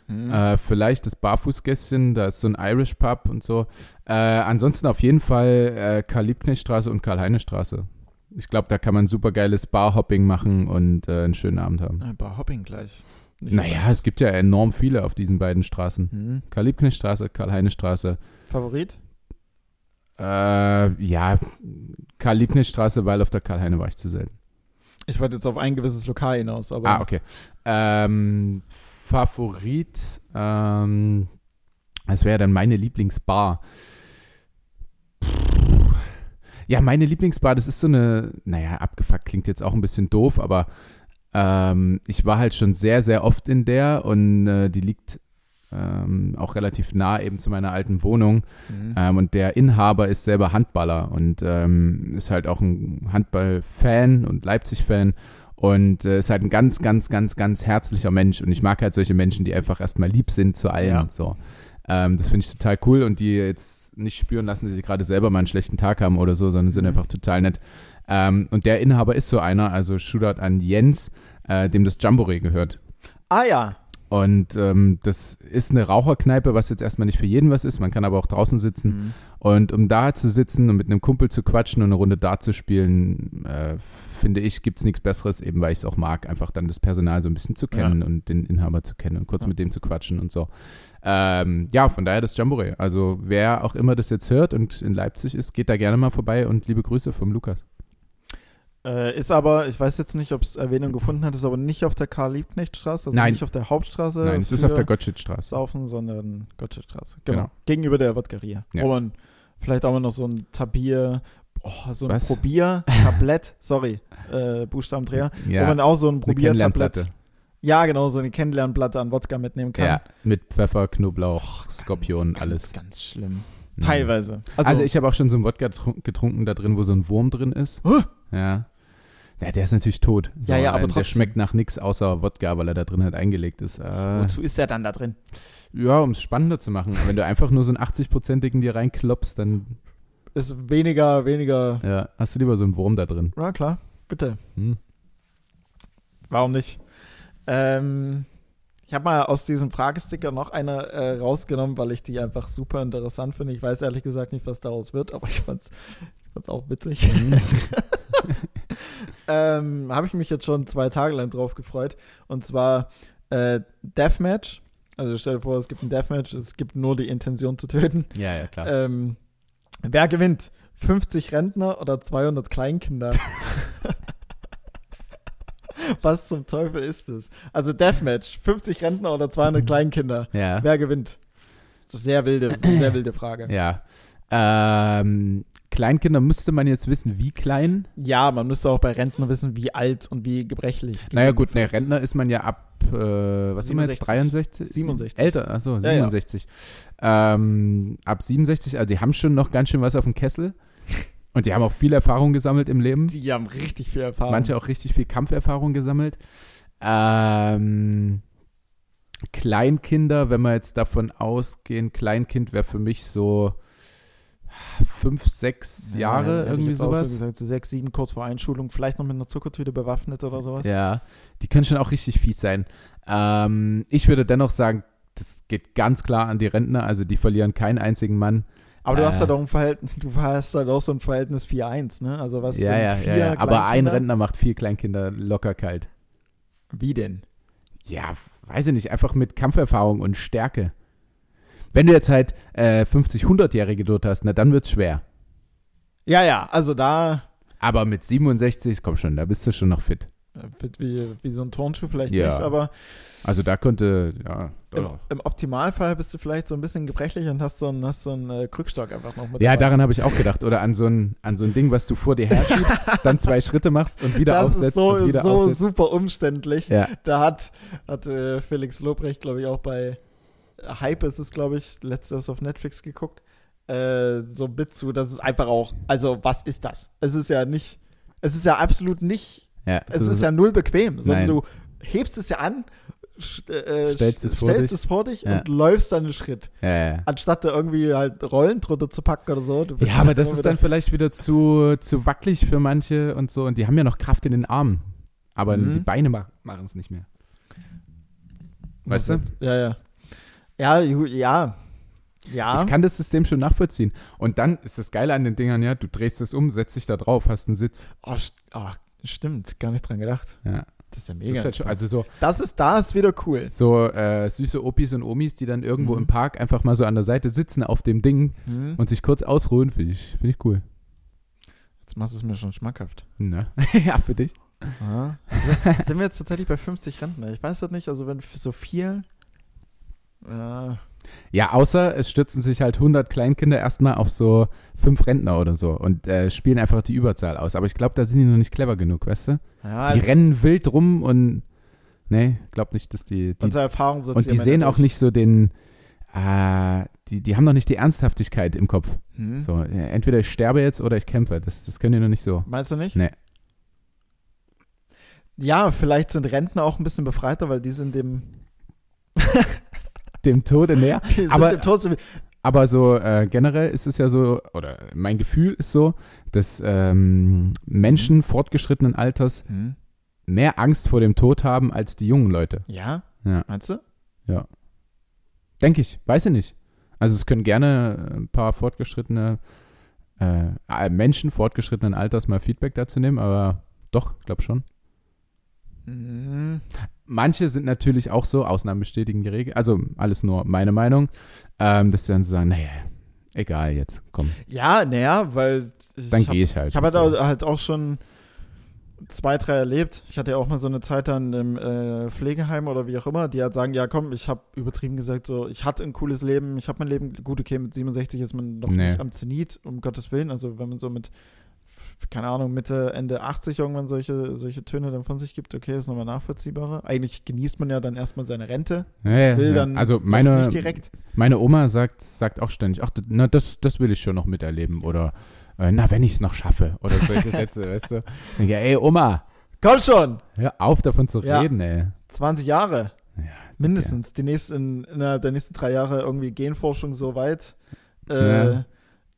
[SPEAKER 1] Mhm.
[SPEAKER 2] Äh, vielleicht das Barfußgässchen, da ist so ein Irish Pub und so. Äh, ansonsten auf jeden Fall äh, Karl-Liebknecht-Straße und Karl-Heine-Straße. Ich glaube, da kann man super geiles Barhopping machen und äh, einen schönen Abend haben.
[SPEAKER 1] Ein paar Hopping gleich. Nicht
[SPEAKER 2] Naja, es gibt ja enorm viele auf diesen beiden Straßen.
[SPEAKER 1] Mhm.
[SPEAKER 2] Karl-Liebknecht-Straße, Karl-Heine-Straße.
[SPEAKER 1] Favorit?
[SPEAKER 2] Äh, ja, Karl-Liebknecht-Straße, weil auf der Karl-Heine war ich zu selten.
[SPEAKER 1] Ich wollte jetzt auf ein gewisses Lokal hinaus, aber.
[SPEAKER 2] Ah, okay. Ähm, Favorit, ähm, das wäre dann meine Lieblingsbar. Ja, meine Lieblingsbar, das ist so eine, naja, abgefuckt klingt jetzt auch ein bisschen doof, aber ähm, ich war halt schon sehr, sehr oft in der und äh, die liegt ähm, auch relativ nah eben zu meiner alten Wohnung.
[SPEAKER 1] Mhm.
[SPEAKER 2] Ähm, und der Inhaber ist selber Handballer und ähm, ist halt auch ein Handball-Fan und Leipzig-Fan und äh, ist halt ein ganz, ganz, ganz, ganz herzlicher Mensch. Und ich mag halt solche Menschen, die einfach erstmal lieb sind zu allen.
[SPEAKER 1] Ja.
[SPEAKER 2] So. Ähm, das finde ich total cool und die jetzt nicht spüren lassen, dass sie gerade selber mal einen schlechten Tag haben oder so, sondern sind
[SPEAKER 1] Mhm.
[SPEAKER 2] einfach total nett. Ähm, und der Inhaber ist so einer, also Shootout an Jens, äh, dem das Jamboree gehört.
[SPEAKER 1] Ah ja.
[SPEAKER 2] Und ähm, das ist eine Raucherkneipe, was jetzt erstmal nicht für jeden was ist. Man kann aber auch draußen sitzen.
[SPEAKER 1] Mhm.
[SPEAKER 2] Und um da zu sitzen und mit einem Kumpel zu quatschen und eine Runde Dart zu spielen, äh, finde ich, gibt es nichts Besseres, eben weil ich es auch mag, einfach dann das Personal so ein bisschen zu kennen und den Inhaber zu kennen und kurz
[SPEAKER 1] Ja.
[SPEAKER 2] mit dem zu quatschen und so. Ähm, ja, von daher das Jamboree. Also wer auch immer das jetzt hört und in Leipzig ist, geht da gerne mal vorbei und liebe Grüße vom Lukas.
[SPEAKER 1] Äh, ist aber, ich weiß jetzt nicht, ob es Erwähnung gefunden hat, ist aber nicht auf der Karl-Liebknecht-Straße, also
[SPEAKER 2] Nein.
[SPEAKER 1] nicht auf der Hauptstraße.
[SPEAKER 2] Nein, es ist auf der Gottschedstraße.
[SPEAKER 1] Saufen, sondern Gottschedstraße. Genau.
[SPEAKER 2] Genau.
[SPEAKER 1] Gegenüber der Wodkeria.
[SPEAKER 2] Ja.
[SPEAKER 1] Wo man vielleicht auch mal noch so ein Tabier, oh, so ein
[SPEAKER 2] Was?
[SPEAKER 1] Probier, Tablett, sorry, äh, Buchstabendreher, wo
[SPEAKER 2] Ja,
[SPEAKER 1] man auch so ein Probiertablett. Ja, genau, so eine Kennenlernplatte an Wodka mitnehmen kann.
[SPEAKER 2] Ja, mit Pfeffer, Knoblauch, Skorpion,
[SPEAKER 1] ganz,
[SPEAKER 2] alles.
[SPEAKER 1] Ganz, ganz schlimm.
[SPEAKER 2] Mhm.
[SPEAKER 1] Teilweise.
[SPEAKER 2] Also, ich habe auch schon so einen Wodka trun- getrunken, da drin, wo so ein Wurm drin ist.
[SPEAKER 1] Huh?
[SPEAKER 2] Ja. Ja, der ist natürlich tot. So,
[SPEAKER 1] Ja, ja, aber
[SPEAKER 2] äh, Der
[SPEAKER 1] trotzdem.
[SPEAKER 2] schmeckt nach nichts außer Wodka, weil er da drin halt eingelegt ist. Äh,
[SPEAKER 1] Wozu ist der dann da drin?
[SPEAKER 2] ja, um es spannender zu machen. Wenn du einfach nur so einen 80-prozentigen dir reinklopst, dann
[SPEAKER 1] Ist weniger, weniger.
[SPEAKER 2] ja, hast du lieber so einen Wurm da drin.
[SPEAKER 1] Ja, klar, bitte.
[SPEAKER 2] Hm.
[SPEAKER 1] Warum nicht? Ähm, ich habe mal aus diesem Fragesticker noch eine äh, rausgenommen, weil ich die einfach super interessant finde. Ich weiß ehrlich gesagt nicht, was daraus wird, aber ich fand's, ich fand's auch witzig.
[SPEAKER 2] Hm.
[SPEAKER 1] ähm, habe ich mich jetzt schon zwei Tage lang drauf gefreut. Und zwar äh, Deathmatch. Also stell dir vor, es gibt ein Deathmatch, es gibt nur die Intention zu töten.
[SPEAKER 2] Ja, ja, klar.
[SPEAKER 1] Ähm, wer gewinnt? 50 Rentner oder 200 Kleinkinder? Was zum Teufel ist das? Also Deathmatch, 50 Rentner oder 200 Kleinkinder?
[SPEAKER 2] ja.
[SPEAKER 1] Wer gewinnt? Sehr wilde, sehr wilde Frage.
[SPEAKER 2] Ja. Ähm, Kleinkinder müsste man jetzt wissen, wie klein.
[SPEAKER 1] Ja, man müsste auch bei Rentner wissen, wie alt und wie gebrechlich.
[SPEAKER 2] Naja, gut, ne. Rentner ist man ja ab, äh, was sind wir jetzt,
[SPEAKER 1] 67.
[SPEAKER 2] 63?
[SPEAKER 1] 67.
[SPEAKER 2] Älter, achso,
[SPEAKER 1] Ja, ja.
[SPEAKER 2] 67. Ähm, ab 67, also die haben schon noch ganz schön was auf dem Kessel. Und die haben auch viel Erfahrung gesammelt im Leben.
[SPEAKER 1] Die haben richtig viel Erfahrung.
[SPEAKER 2] Manche auch richtig viel Kampferfahrung gesammelt. Ähm, Kleinkinder, wenn wir jetzt davon ausgehen, Kleinkind wäre für mich so fünf, sechs Jahre,
[SPEAKER 1] ich
[SPEAKER 2] irgendwie
[SPEAKER 1] auch So
[SPEAKER 2] sowas.
[SPEAKER 1] gesagt, so sechs, sieben, kurz vor Einschulung, vielleicht noch mit einer Zuckertüte bewaffnet oder sowas.
[SPEAKER 2] Ja, die können schon auch richtig fies sein. Ähm, ich würde dennoch sagen, das geht ganz klar an die Rentner, also die verlieren keinen einzigen Mann.
[SPEAKER 1] Aber du hast
[SPEAKER 2] Äh.
[SPEAKER 1] halt auch ein Verhältnis, du hast halt auch so ein Verhältnis 4-1, ne? Also was
[SPEAKER 2] ja, ja,
[SPEAKER 1] vier
[SPEAKER 2] ja, ja. Aber ein Rentner macht vier Kleinkinder locker kalt.
[SPEAKER 1] Wie denn?
[SPEAKER 2] Ja, weiß ich nicht, einfach mit Kampferfahrung und Stärke. Wenn du jetzt halt äh, 50, 100-Jährige dort hast, na dann wird's schwer.
[SPEAKER 1] Ja, ja, also da
[SPEAKER 2] Aber mit 67, komm schon, da bist du schon noch fit.
[SPEAKER 1] äh, fit wie, wie so ein Turnschuh vielleicht
[SPEAKER 2] Ja.
[SPEAKER 1] nicht, aber
[SPEAKER 2] Also da könnte, ja,
[SPEAKER 1] im, im Optimalfall bist du vielleicht so ein bisschen gebrechlich und hast so einen, hast so einen äh, Krückstock einfach noch mit
[SPEAKER 2] Ja,
[SPEAKER 1] dabei.
[SPEAKER 2] daran habe ich auch gedacht. Oder an so ein, an so ein Ding, was du vor dir herschiebst, dann zwei Schritte machst und wieder
[SPEAKER 1] das
[SPEAKER 2] aufsetzt
[SPEAKER 1] ist so,
[SPEAKER 2] und wieder
[SPEAKER 1] so
[SPEAKER 2] aufsetzt.
[SPEAKER 1] super umständlich.
[SPEAKER 2] Ja,
[SPEAKER 1] Da hat, hat äh, Felix Lobrecht, glaube ich, auch bei Hype ist es, glaube ich, letztes auf Netflix geguckt, äh, so ein Bit zu, das ist einfach auch, also was ist das? Es ist ja nicht, es ist ja absolut nicht,
[SPEAKER 2] ja.
[SPEAKER 1] es ist ja null bequem, sondern
[SPEAKER 2] Nein.
[SPEAKER 1] du hebst es ja an, sch- äh,
[SPEAKER 2] Stellst es vor
[SPEAKER 1] stellst
[SPEAKER 2] dich.
[SPEAKER 1] es vor dich
[SPEAKER 2] Ja.
[SPEAKER 1] und läufst dann einen Schritt.
[SPEAKER 2] ja.
[SPEAKER 1] Anstatt da irgendwie halt Rollen drunter zu packen oder so.
[SPEAKER 2] Ja, aber
[SPEAKER 1] halt
[SPEAKER 2] das ist dann vielleicht wieder zu, zu wackelig für manche und so. Und die haben ja noch Kraft in den Armen. Aber
[SPEAKER 1] Mhm.
[SPEAKER 2] die Beine machen es nicht mehr. Weißt du?
[SPEAKER 1] Ja, ja. Ja, ja. Ja.
[SPEAKER 2] Ich kann das System schon nachvollziehen. Und dann ist das Geile an den Dingern, ja, du drehst es um, setzt dich da drauf, hast einen Sitz.
[SPEAKER 1] oh, oh, stimmt, gar nicht dran gedacht.
[SPEAKER 2] Ja,
[SPEAKER 1] Das ist ja
[SPEAKER 2] das
[SPEAKER 1] mega.
[SPEAKER 2] ist halt schon, also so,
[SPEAKER 1] Das ist, da ist wieder cool.
[SPEAKER 2] so äh, süße Opis und Omis, die dann irgendwo
[SPEAKER 1] Mhm.
[SPEAKER 2] im Park einfach mal so an der Seite sitzen auf dem Ding
[SPEAKER 1] Hm?
[SPEAKER 2] und sich kurz ausruhen, finde ich, find ich cool.
[SPEAKER 1] Jetzt machst du es mir schon schmackhaft.
[SPEAKER 2] Na? ja, für dich.
[SPEAKER 1] Also, sind wir jetzt tatsächlich bei 50 Rentner? Ich weiß das nicht. Also, wenn so viel. Ja.
[SPEAKER 2] Ja, außer es stürzen sich halt 100 Kleinkinder erstmal auf so fünf Rentner oder so und äh, spielen einfach die Überzahl aus. Aber ich glaube, da sind die noch nicht clever genug, weißt du?
[SPEAKER 1] ja
[SPEAKER 2] Die rennen wild rum und nee, glaub nicht, dass die, die
[SPEAKER 1] unsere Erfahrung
[SPEAKER 2] und die sehen auch nicht so den, äh, die, die haben noch nicht die Ernsthaftigkeit im Kopf.
[SPEAKER 1] Hm?
[SPEAKER 2] So, äh, entweder ich sterbe jetzt oder ich kämpfe. Das, das können die noch nicht so.
[SPEAKER 1] Meinst du nicht?
[SPEAKER 2] Nee.
[SPEAKER 1] Ja, vielleicht sind Rentner auch ein bisschen befreiter, weil die sind dem.
[SPEAKER 2] Dem Tode näher.
[SPEAKER 1] Die sind
[SPEAKER 2] Aber-
[SPEAKER 1] dem Tod so,
[SPEAKER 2] Aber so äh, generell ist es ja so, oder mein Gefühl ist so, dass ähm, Menschen fortgeschrittenen Alters
[SPEAKER 1] hm?
[SPEAKER 2] mehr Angst vor dem Tod haben als die jungen Leute.
[SPEAKER 1] Ja?
[SPEAKER 2] Ja.
[SPEAKER 1] Meinst du?
[SPEAKER 2] Denke ich, weiß ich nicht. Also es können gerne ein paar fortgeschrittene äh, äh, Menschen fortgeschrittenen Alters mal Feedback dazu nehmen, aber doch, ich glaube schon.
[SPEAKER 1] Hm.
[SPEAKER 2] Manche sind natürlich auch so, Ausnahmen bestätigen die Regel, also alles nur meine Meinung, ähm, dass sie dann so sagen, naja, egal jetzt, komm,
[SPEAKER 1] Ja, naja, weil.
[SPEAKER 2] Dann gehe ich halt.
[SPEAKER 1] Ich habe halt,
[SPEAKER 2] So.
[SPEAKER 1] auch- halt auch schon zwei, drei erlebt. Ich hatte ja auch mal so eine Zeit dann im äh, Pflegeheim oder wie auch immer, die halt sagen, ja komm, ich habe übertrieben gesagt, so, ich hatte ein cooles Leben, ich habe mein Leben gut, okay, mit 67 ist man noch
[SPEAKER 2] Nee.
[SPEAKER 1] nicht am Zenit, um Gottes Willen. Also wenn man so mit, keine Ahnung, Mitte, Ende 80 irgendwann solche, solche Töne dann von sich gibt, okay, ist nochmal nachvollziehbarer. Eigentlich genießt man ja dann erstmal seine Rente,
[SPEAKER 2] Ja, ja,
[SPEAKER 1] will
[SPEAKER 2] ja.
[SPEAKER 1] dann
[SPEAKER 2] also meine,
[SPEAKER 1] nicht direkt.
[SPEAKER 2] meine Oma sagt, sagt auch ständig, ach, na, das, das will ich schon noch miterleben oder äh, na, wenn ich es noch schaffe oder solche Sätze, weißt du. Ich denke, ey Oma,
[SPEAKER 1] Komm schon!
[SPEAKER 2] hör auf davon zu reden, ey.
[SPEAKER 1] 20 Jahre.
[SPEAKER 2] Ja,
[SPEAKER 1] Mindestens. Die nächsten, innerhalb der nächsten drei Jahre irgendwie Genforschung so weit. Äh.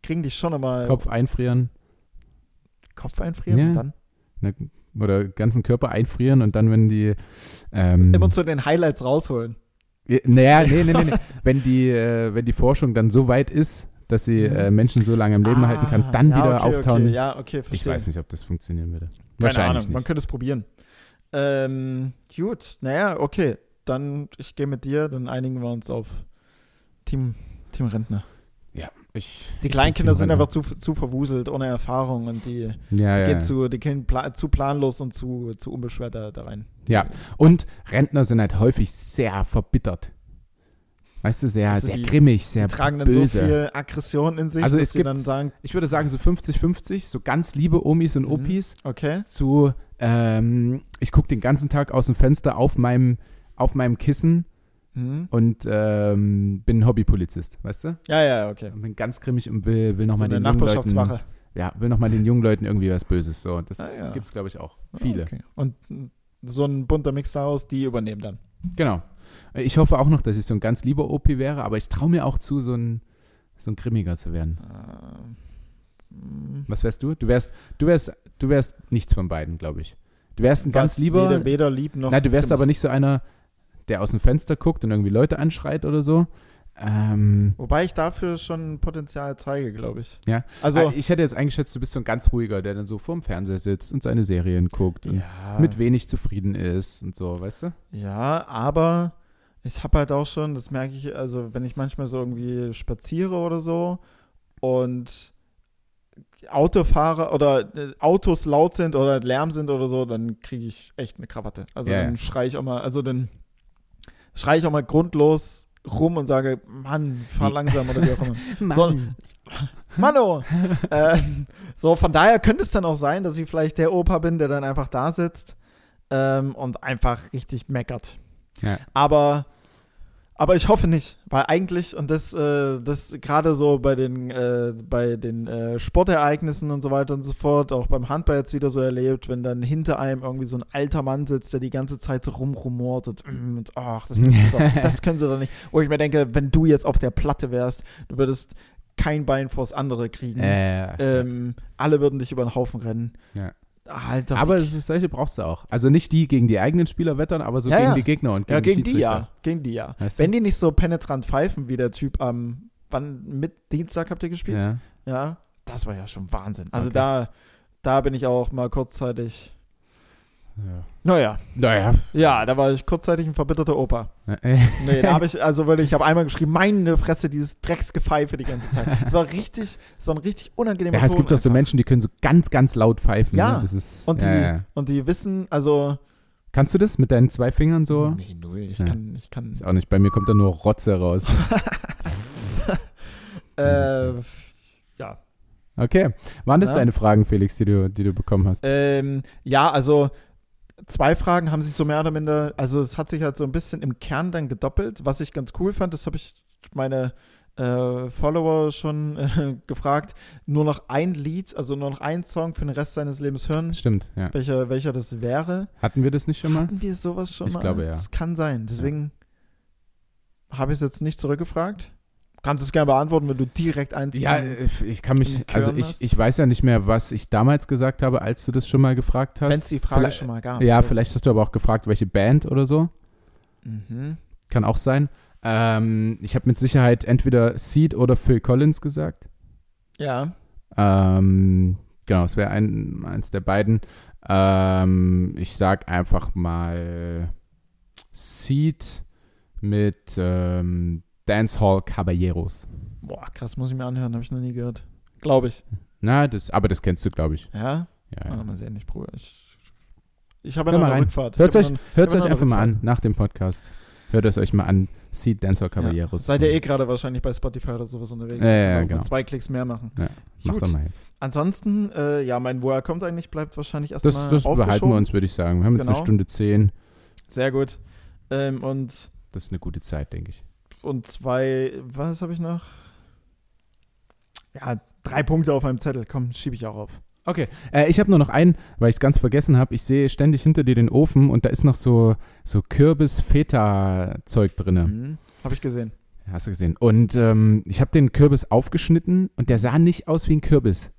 [SPEAKER 1] Kriegen die schon nochmal
[SPEAKER 2] Kopf einfrieren
[SPEAKER 1] Kopf einfrieren
[SPEAKER 2] Ja.
[SPEAKER 1] und dann
[SPEAKER 2] ne, oder ganzen Körper einfrieren und dann, wenn die ähm,
[SPEAKER 1] immer zu den Highlights rausholen.
[SPEAKER 2] Ja, Naja, nee, nee, nee, nee. wenn, die, äh, wenn die Forschung dann so weit ist, dass sie
[SPEAKER 1] Mhm.
[SPEAKER 2] äh, Menschen so lange im Leben halten kann, dann
[SPEAKER 1] Ah, ja,
[SPEAKER 2] wieder
[SPEAKER 1] okay,
[SPEAKER 2] auftauen.
[SPEAKER 1] Okay, ja, okay, verstehe.
[SPEAKER 2] ich weiß nicht, ob das funktionieren würde.
[SPEAKER 1] Keine
[SPEAKER 2] Wahrscheinlich
[SPEAKER 1] Ahnung, man
[SPEAKER 2] nicht.
[SPEAKER 1] könnte es probieren. Ähm, gut, naja, okay. Dann, ich gehe mit dir, dann einigen wir uns auf Team, Team Rentner.
[SPEAKER 2] Ja, ich.
[SPEAKER 1] Die Kleinkinder sind einfach zu, zu verwuselt, ohne Erfahrung und die,
[SPEAKER 2] Ja, ja,
[SPEAKER 1] gehen,
[SPEAKER 2] ja.
[SPEAKER 1] zu, die gehen pla zu planlos und zu, zu unbeschwert da, da rein.
[SPEAKER 2] Ja. Und Rentner sind halt häufig sehr verbittert. Weißt du, sehr,
[SPEAKER 1] Also
[SPEAKER 2] sehr
[SPEAKER 1] die-
[SPEAKER 2] grimmig, sehr
[SPEAKER 1] die tragen dann
[SPEAKER 2] böse.
[SPEAKER 1] so viel Aggression in sich,
[SPEAKER 2] Also
[SPEAKER 1] dass
[SPEAKER 2] es gibt-
[SPEAKER 1] dann sagen,
[SPEAKER 2] ich würde sagen, so 50-50, so ganz liebe Omis und
[SPEAKER 1] Mhm.
[SPEAKER 2] Opis
[SPEAKER 1] okay,
[SPEAKER 2] zu, ähm, ich gucke den ganzen Tag aus dem Fenster auf meinem, auf meinem Kissen
[SPEAKER 1] mhm.
[SPEAKER 2] und ähm, bin Hobbypolizist, weißt du?
[SPEAKER 1] ja, ja, okay.
[SPEAKER 2] Und bin ganz grimmig und will, will
[SPEAKER 1] So
[SPEAKER 2] nochmal
[SPEAKER 1] eine
[SPEAKER 2] den jungen Leuten, ja, will noch mal den jungen Leuten irgendwie was Böses. So, das
[SPEAKER 1] Ah, ja.
[SPEAKER 2] gibt's glaube ich auch. Viele.
[SPEAKER 1] Okay. Und so ein bunter Mix daraus, die übernehmen dann.
[SPEAKER 2] Genau. Ich hoffe auch noch, dass ich so ein ganz lieber OP wäre, aber ich traue mir auch zu, so ein, so ein Grimmiger zu werden.
[SPEAKER 1] Ähm,
[SPEAKER 2] Was wärst du? Du wärst, du wärst, du wärst nichts von beiden, glaube ich. Du wärst ein ganz lieber.
[SPEAKER 1] Weder, weder lieb noch.
[SPEAKER 2] Nein, du wärst
[SPEAKER 1] grimmig.
[SPEAKER 2] aber nicht so einer, der aus dem Fenster guckt und irgendwie Leute anschreit oder so. Ähm,
[SPEAKER 1] Wobei ich dafür schon Potenzial zeige, glaube ich.
[SPEAKER 2] Ja.
[SPEAKER 1] Also,
[SPEAKER 2] ah, ich hätte jetzt eingeschätzt, du bist so ein ganz ruhiger, der dann so vorm Fernseher sitzt und seine Serien guckt und
[SPEAKER 1] ja,
[SPEAKER 2] mit wenig zufrieden ist und so, weißt du?
[SPEAKER 1] ja, aber ich habe halt auch schon, das merke ich, also wenn ich manchmal so irgendwie spaziere oder so und Autofahrer oder äh, Autos laut sind oder Lärm sind oder so, dann kriege ich echt eine Krawatte. Also
[SPEAKER 2] Ja,
[SPEAKER 1] dann
[SPEAKER 2] ja.
[SPEAKER 1] schreie ich auch mal, also dann schreie ich auch mal grundlos rum und sage, Mann, fahr langsam oder wie auch immer. So, Mano! ähm, so, von daher könnte es dann auch sein, dass ich vielleicht der Opa bin, der dann einfach da sitzt ähm, und einfach richtig meckert.
[SPEAKER 2] Ja.
[SPEAKER 1] Aber, aber ich hoffe nicht, weil eigentlich, und das, äh, das gerade so bei den, äh, bei den äh, Sportereignissen und so weiter und so fort, auch beim Handball jetzt wieder so erlebt, wenn dann hinter einem irgendwie so ein alter Mann sitzt, der die ganze Zeit so rumrumort und, mm, und ach, das, doch, das können sie doch nicht. Wo ich mir denke, wenn du jetzt auf der Platte wärst, du würdest kein Bein vors andere kriegen.
[SPEAKER 2] Äh,
[SPEAKER 1] Ähm, alle würden dich über den Haufen rennen.
[SPEAKER 2] Ja.
[SPEAKER 1] Doch
[SPEAKER 2] aber
[SPEAKER 1] die,
[SPEAKER 2] solche brauchst du auch. Also nicht die gegen die eigenen Spieler wettern, aber so
[SPEAKER 1] Ja,
[SPEAKER 2] gegen
[SPEAKER 1] ja.
[SPEAKER 2] die Gegner und gegen
[SPEAKER 1] ja, gegen
[SPEAKER 2] die
[SPEAKER 1] die ja. Gegen die ja.
[SPEAKER 2] Weißt du?
[SPEAKER 1] Wenn die nicht so penetrant pfeifen wie der Typ am, wann, mit Dienstag habt ihr gespielt?
[SPEAKER 2] Ja.
[SPEAKER 1] Ja. Das war ja schon Wahnsinn. Also
[SPEAKER 2] Okay.
[SPEAKER 1] da, da bin ich auch mal kurzzeitig,
[SPEAKER 2] Ja.
[SPEAKER 1] naja,
[SPEAKER 2] Naja.
[SPEAKER 1] ja, da war ich kurzzeitig ein verbitterter Opa. Nee, da habe ich, also wirklich, ich habe einmal geschrieben, meine Fresse, dieses Drecksgepfeife die ganze Zeit. Es war richtig, es war ein richtig unangenehmer
[SPEAKER 2] Ja, es
[SPEAKER 1] Ton
[SPEAKER 2] gibt doch so. Menschen, die können so ganz, ganz laut pfeifen.
[SPEAKER 1] Ja.
[SPEAKER 2] Ne? Das ist,
[SPEAKER 1] Und die,
[SPEAKER 2] ja, ja.
[SPEAKER 1] und die wissen, also.
[SPEAKER 2] Kannst du das mit deinen zwei Fingern so?
[SPEAKER 1] Nee, null. Ich
[SPEAKER 2] Ja.
[SPEAKER 1] kann, ich kann.
[SPEAKER 2] Ich auch nicht. Bei mir kommt da nur Rotze raus.
[SPEAKER 1] Äh, ja.
[SPEAKER 2] Okay. Waren das
[SPEAKER 1] Ja.
[SPEAKER 2] deine Fragen, Felix, die du, die du bekommen hast?
[SPEAKER 1] Ähm, ja, also zwei Fragen haben sich so mehr oder minder, also es hat sich halt so ein bisschen im Kern dann gedoppelt, was ich ganz cool fand, das habe ich meine äh, Follower schon äh, gefragt, nur noch ein Lied, also nur noch ein Song für den Rest seines Lebens hören,
[SPEAKER 2] Stimmt, ja.
[SPEAKER 1] welcher, welcher das wäre.
[SPEAKER 2] Hatten wir das nicht schon mal?
[SPEAKER 1] Hatten wir sowas schon
[SPEAKER 2] Ich
[SPEAKER 1] mal?
[SPEAKER 2] glaube, ja.
[SPEAKER 1] Das kann sein, deswegen habe ich es jetzt nicht zurückgefragt. Kannst es gerne beantworten, wenn du direkt eins
[SPEAKER 2] Ja, äh, ich kann mich, also ich,
[SPEAKER 1] hast?
[SPEAKER 2] ich weiß ja nicht mehr, was ich damals gesagt habe, als du das schon mal gefragt
[SPEAKER 1] wenn es
[SPEAKER 2] hast.
[SPEAKER 1] die Frage
[SPEAKER 2] vielleicht-
[SPEAKER 1] schon mal gab.
[SPEAKER 2] Ja, vielleicht hast du aber auch gefragt, welche Band oder so.
[SPEAKER 1] Mhm.
[SPEAKER 2] Kann auch sein. Ähm, ich habe mit Sicherheit entweder Seed oder Phil Collins gesagt.
[SPEAKER 1] Ja,
[SPEAKER 2] Ähm, genau, es wäre ein, eins der beiden. Ähm, ich sag einfach mal Seed mit ähm, Dancehall Caballeros.
[SPEAKER 1] boah, krass, muss ich mir anhören, habe ich noch nie gehört. Glaube ich.
[SPEAKER 2] Na, das, aber das kennst du, glaube ich.
[SPEAKER 1] Ja?
[SPEAKER 2] Ja, ja.
[SPEAKER 1] mal sehen, ich probiere. Ich, ich habe ja noch eine. Rückfahrt.
[SPEAKER 2] Hört
[SPEAKER 1] habe
[SPEAKER 2] euch, hört euch einfach mal an nach dem Podcast. Hört es euch mal an. Seed Dancehall Caballeros.
[SPEAKER 1] Seid ihr eh gerade wahrscheinlich bei Spotify oder sowas unterwegs.
[SPEAKER 2] Ja, ja, ja, genau.
[SPEAKER 1] mit Zwei Klicks mehr machen.
[SPEAKER 2] Ja, Mach
[SPEAKER 1] Gut.
[SPEAKER 2] doch mal jetzt.
[SPEAKER 1] Ansonsten, äh, ja, mein Woher kommt eigentlich, bleibt wahrscheinlich
[SPEAKER 2] Das,
[SPEAKER 1] erstmal
[SPEAKER 2] das behalten wir uns, würde ich sagen. Wir haben jetzt eine
[SPEAKER 1] Genau.
[SPEAKER 2] Stunde zehn.
[SPEAKER 1] Sehr gut. Ähm, und,
[SPEAKER 2] Das ist eine gute Zeit, denke ich.
[SPEAKER 1] Und zwei, was habe ich noch? Ja, drei Punkte auf meinem Zettel. Komm, schiebe ich auch auf.
[SPEAKER 2] Okay, äh, ich habe nur noch einen, weil ich es ganz vergessen habe. Ich sehe ständig hinter dir den Ofen und da ist noch so, so Kürbis-Feta-Zeug drin.
[SPEAKER 1] Mhm. Habe ich gesehen.
[SPEAKER 2] Hast du gesehen. Und ähm, ich habe den Kürbis aufgeschnitten und der sah nicht aus wie ein Kürbis.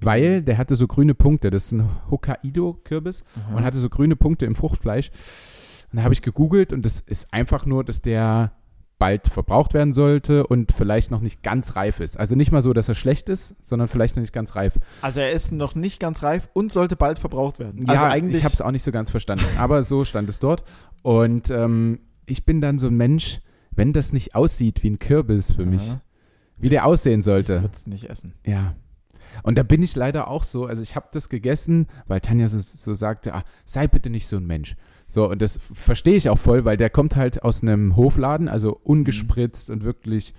[SPEAKER 2] Weil der hatte so grüne Punkte. Das ist ein Hokkaido-Kürbis
[SPEAKER 1] Aha.
[SPEAKER 2] und hatte so grüne Punkte im Fruchtfleisch. Und da habe ich gegoogelt und das ist einfach nur, dass der bald verbraucht werden sollte und vielleicht noch nicht ganz reif ist. Also nicht mal so, dass er schlecht ist, sondern vielleicht noch nicht ganz reif.
[SPEAKER 1] Also er ist noch nicht ganz reif und sollte bald verbraucht werden.
[SPEAKER 2] Ja,
[SPEAKER 1] also eigentlich.
[SPEAKER 2] ich habe es auch nicht so ganz verstanden, aber so stand es dort. Und ähm, ich bin dann so ein Mensch, wenn das nicht aussieht wie ein Kürbis für mich, wie der aussehen sollte.
[SPEAKER 1] Wird es nicht essen.
[SPEAKER 2] Ja. Und da bin ich leider auch so. Also ich habe das gegessen, weil Tanja so, so sagte, ah, sei bitte nicht so ein Mensch. So, und das verstehe ich auch voll, weil der kommt halt aus einem Hofladen, also ungespritzt und wirklich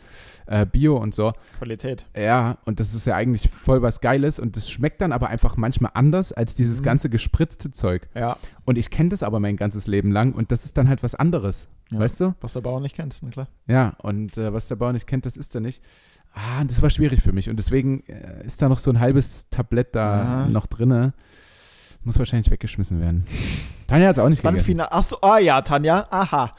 [SPEAKER 2] äh, Bio und so.
[SPEAKER 1] Qualität.
[SPEAKER 2] Ja, und das ist ja eigentlich voll was Geiles und das schmeckt dann aber einfach manchmal anders als dieses
[SPEAKER 1] Mhm.
[SPEAKER 2] ganze gespritzte Zeug.
[SPEAKER 1] Ja.
[SPEAKER 2] Und ich kenne das aber mein ganzes Leben lang und das ist dann halt was anderes,
[SPEAKER 1] ja.
[SPEAKER 2] weißt du?
[SPEAKER 1] Was der Bauer nicht kennt, na klar.
[SPEAKER 2] Ja, und äh, was der Bauer nicht kennt, das ist er nicht. Ah, das war schwierig für mich und deswegen äh, ist da noch so ein halbes Tablett da
[SPEAKER 1] Aha.
[SPEAKER 2] noch drinne. Muss wahrscheinlich weggeschmissen werden. Tanja hat es auch nicht
[SPEAKER 1] Dann
[SPEAKER 2] gegessen.
[SPEAKER 1] Achso, ah ja, Tanja. Aha.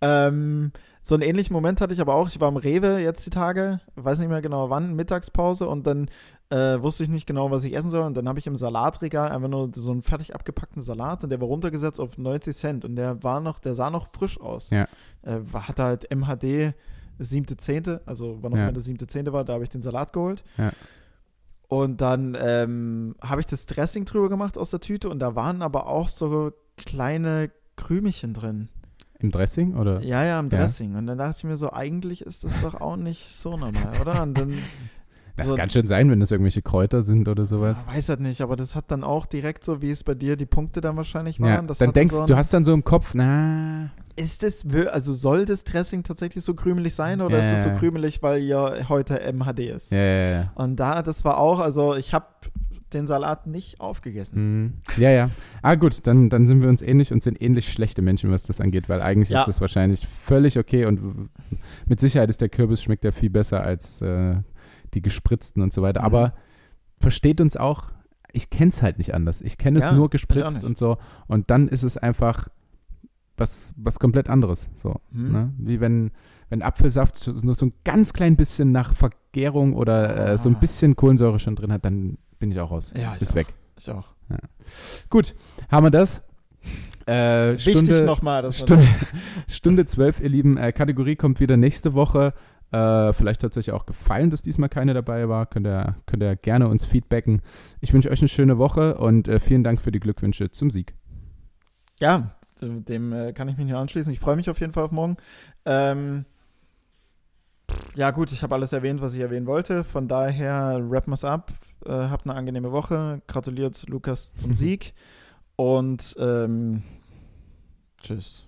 [SPEAKER 1] Ähm, so einen ähnlichen Moment hatte ich aber auch. Ich war am Rewe jetzt die Tage, weiß nicht mehr genau wann, Mittagspause und dann äh, wusste ich nicht genau, was ich essen soll. Und dann habe ich im Salatregal einfach nur so einen fertig abgepackten Salat und der war runtergesetzt auf 90 Cent und der war noch, der sah noch frisch aus.
[SPEAKER 2] Ja.
[SPEAKER 1] Äh, war- hatte halt MHD siebte, zehnte, also wann auch
[SPEAKER 2] Ja.
[SPEAKER 1] immer der siebte, zehnte war, da habe ich den Salat geholt.
[SPEAKER 2] Ja.
[SPEAKER 1] Und dann ähm, habe ich das Dressing drüber gemacht aus der Tüte und da waren aber auch so kleine Krümelchen drin.
[SPEAKER 2] Im Dressing oder?
[SPEAKER 1] Ja, ja, im
[SPEAKER 2] Ja.
[SPEAKER 1] Dressing. Und dann dachte ich mir so, eigentlich ist das doch auch nicht so normal, oder? Und dann
[SPEAKER 2] Das
[SPEAKER 1] so-
[SPEAKER 2] kann schon sein, wenn das irgendwelche Kräuter sind oder sowas.
[SPEAKER 1] Ja, weiß halt nicht, aber das hat dann auch direkt so, wie es bei dir die Punkte dann wahrscheinlich
[SPEAKER 2] Ja,
[SPEAKER 1] waren. das
[SPEAKER 2] dann denkst
[SPEAKER 1] so
[SPEAKER 2] du, hast dann so im Kopf, na,
[SPEAKER 1] Ist es, wir- also soll das Dressing tatsächlich so krümelig sein oder ist es so
[SPEAKER 2] Ja.
[SPEAKER 1] krümelig, weil ja heute MHD ist?
[SPEAKER 2] ja, ja, ja.
[SPEAKER 1] Und da, das war auch, also ich habe den Salat nicht aufgegessen.
[SPEAKER 2] Mhm. Ja, ja. Ah, gut, dann, dann sind wir uns ähnlich und sind ähnlich schlechte Menschen, was das angeht, weil eigentlich
[SPEAKER 1] Ja.
[SPEAKER 2] ist das wahrscheinlich völlig okay und mit Sicherheit ist der Kürbis schmeckt ja viel besser als äh, die gespritzten und so weiter.
[SPEAKER 1] Mhm.
[SPEAKER 2] Aber versteht uns auch, ich kenne es halt nicht anders. Ich kenne es
[SPEAKER 1] Ja,
[SPEAKER 2] nur gespritzt und so und dann ist es einfach was, was komplett anderes. So,
[SPEAKER 1] Mhm.
[SPEAKER 2] ne? Wie wenn, wenn Apfelsaft nur so ein ganz klein bisschen nach Vergärung oder äh, so ein
[SPEAKER 1] Ah.
[SPEAKER 2] bisschen Kohlensäure schon drin hat, dann bin ich auch raus.
[SPEAKER 1] Ja, ich
[SPEAKER 2] ist
[SPEAKER 1] auch.
[SPEAKER 2] weg.
[SPEAKER 1] Ich auch.
[SPEAKER 2] Gut, haben wir das. Äh,
[SPEAKER 1] Wichtig
[SPEAKER 2] Stunde,
[SPEAKER 1] nochmal,
[SPEAKER 2] Stunde, Stunde 12, ihr Lieben. Äh, Kategorie kommt wieder nächste Woche. Äh, vielleicht hat es euch auch gefallen, dass diesmal keine dabei war. Könnt ihr, könnt ihr gerne uns feedbacken. Ich wünsche euch eine schöne Woche und äh, vielen Dank für die Glückwünsche zum Sieg.
[SPEAKER 1] Ja, dem äh, kann ich mich nur anschließen. Ich freue mich auf jeden Fall auf morgen. Ähm, ja, gut, ich habe alles erwähnt, was ich erwähnen wollte. Von daher rappen wir es ab. Äh, habt eine angenehme Woche. Gratuliert Lukas zum
[SPEAKER 2] Mhm.
[SPEAKER 1] Sieg. Und ähm.
[SPEAKER 2] Tschüss.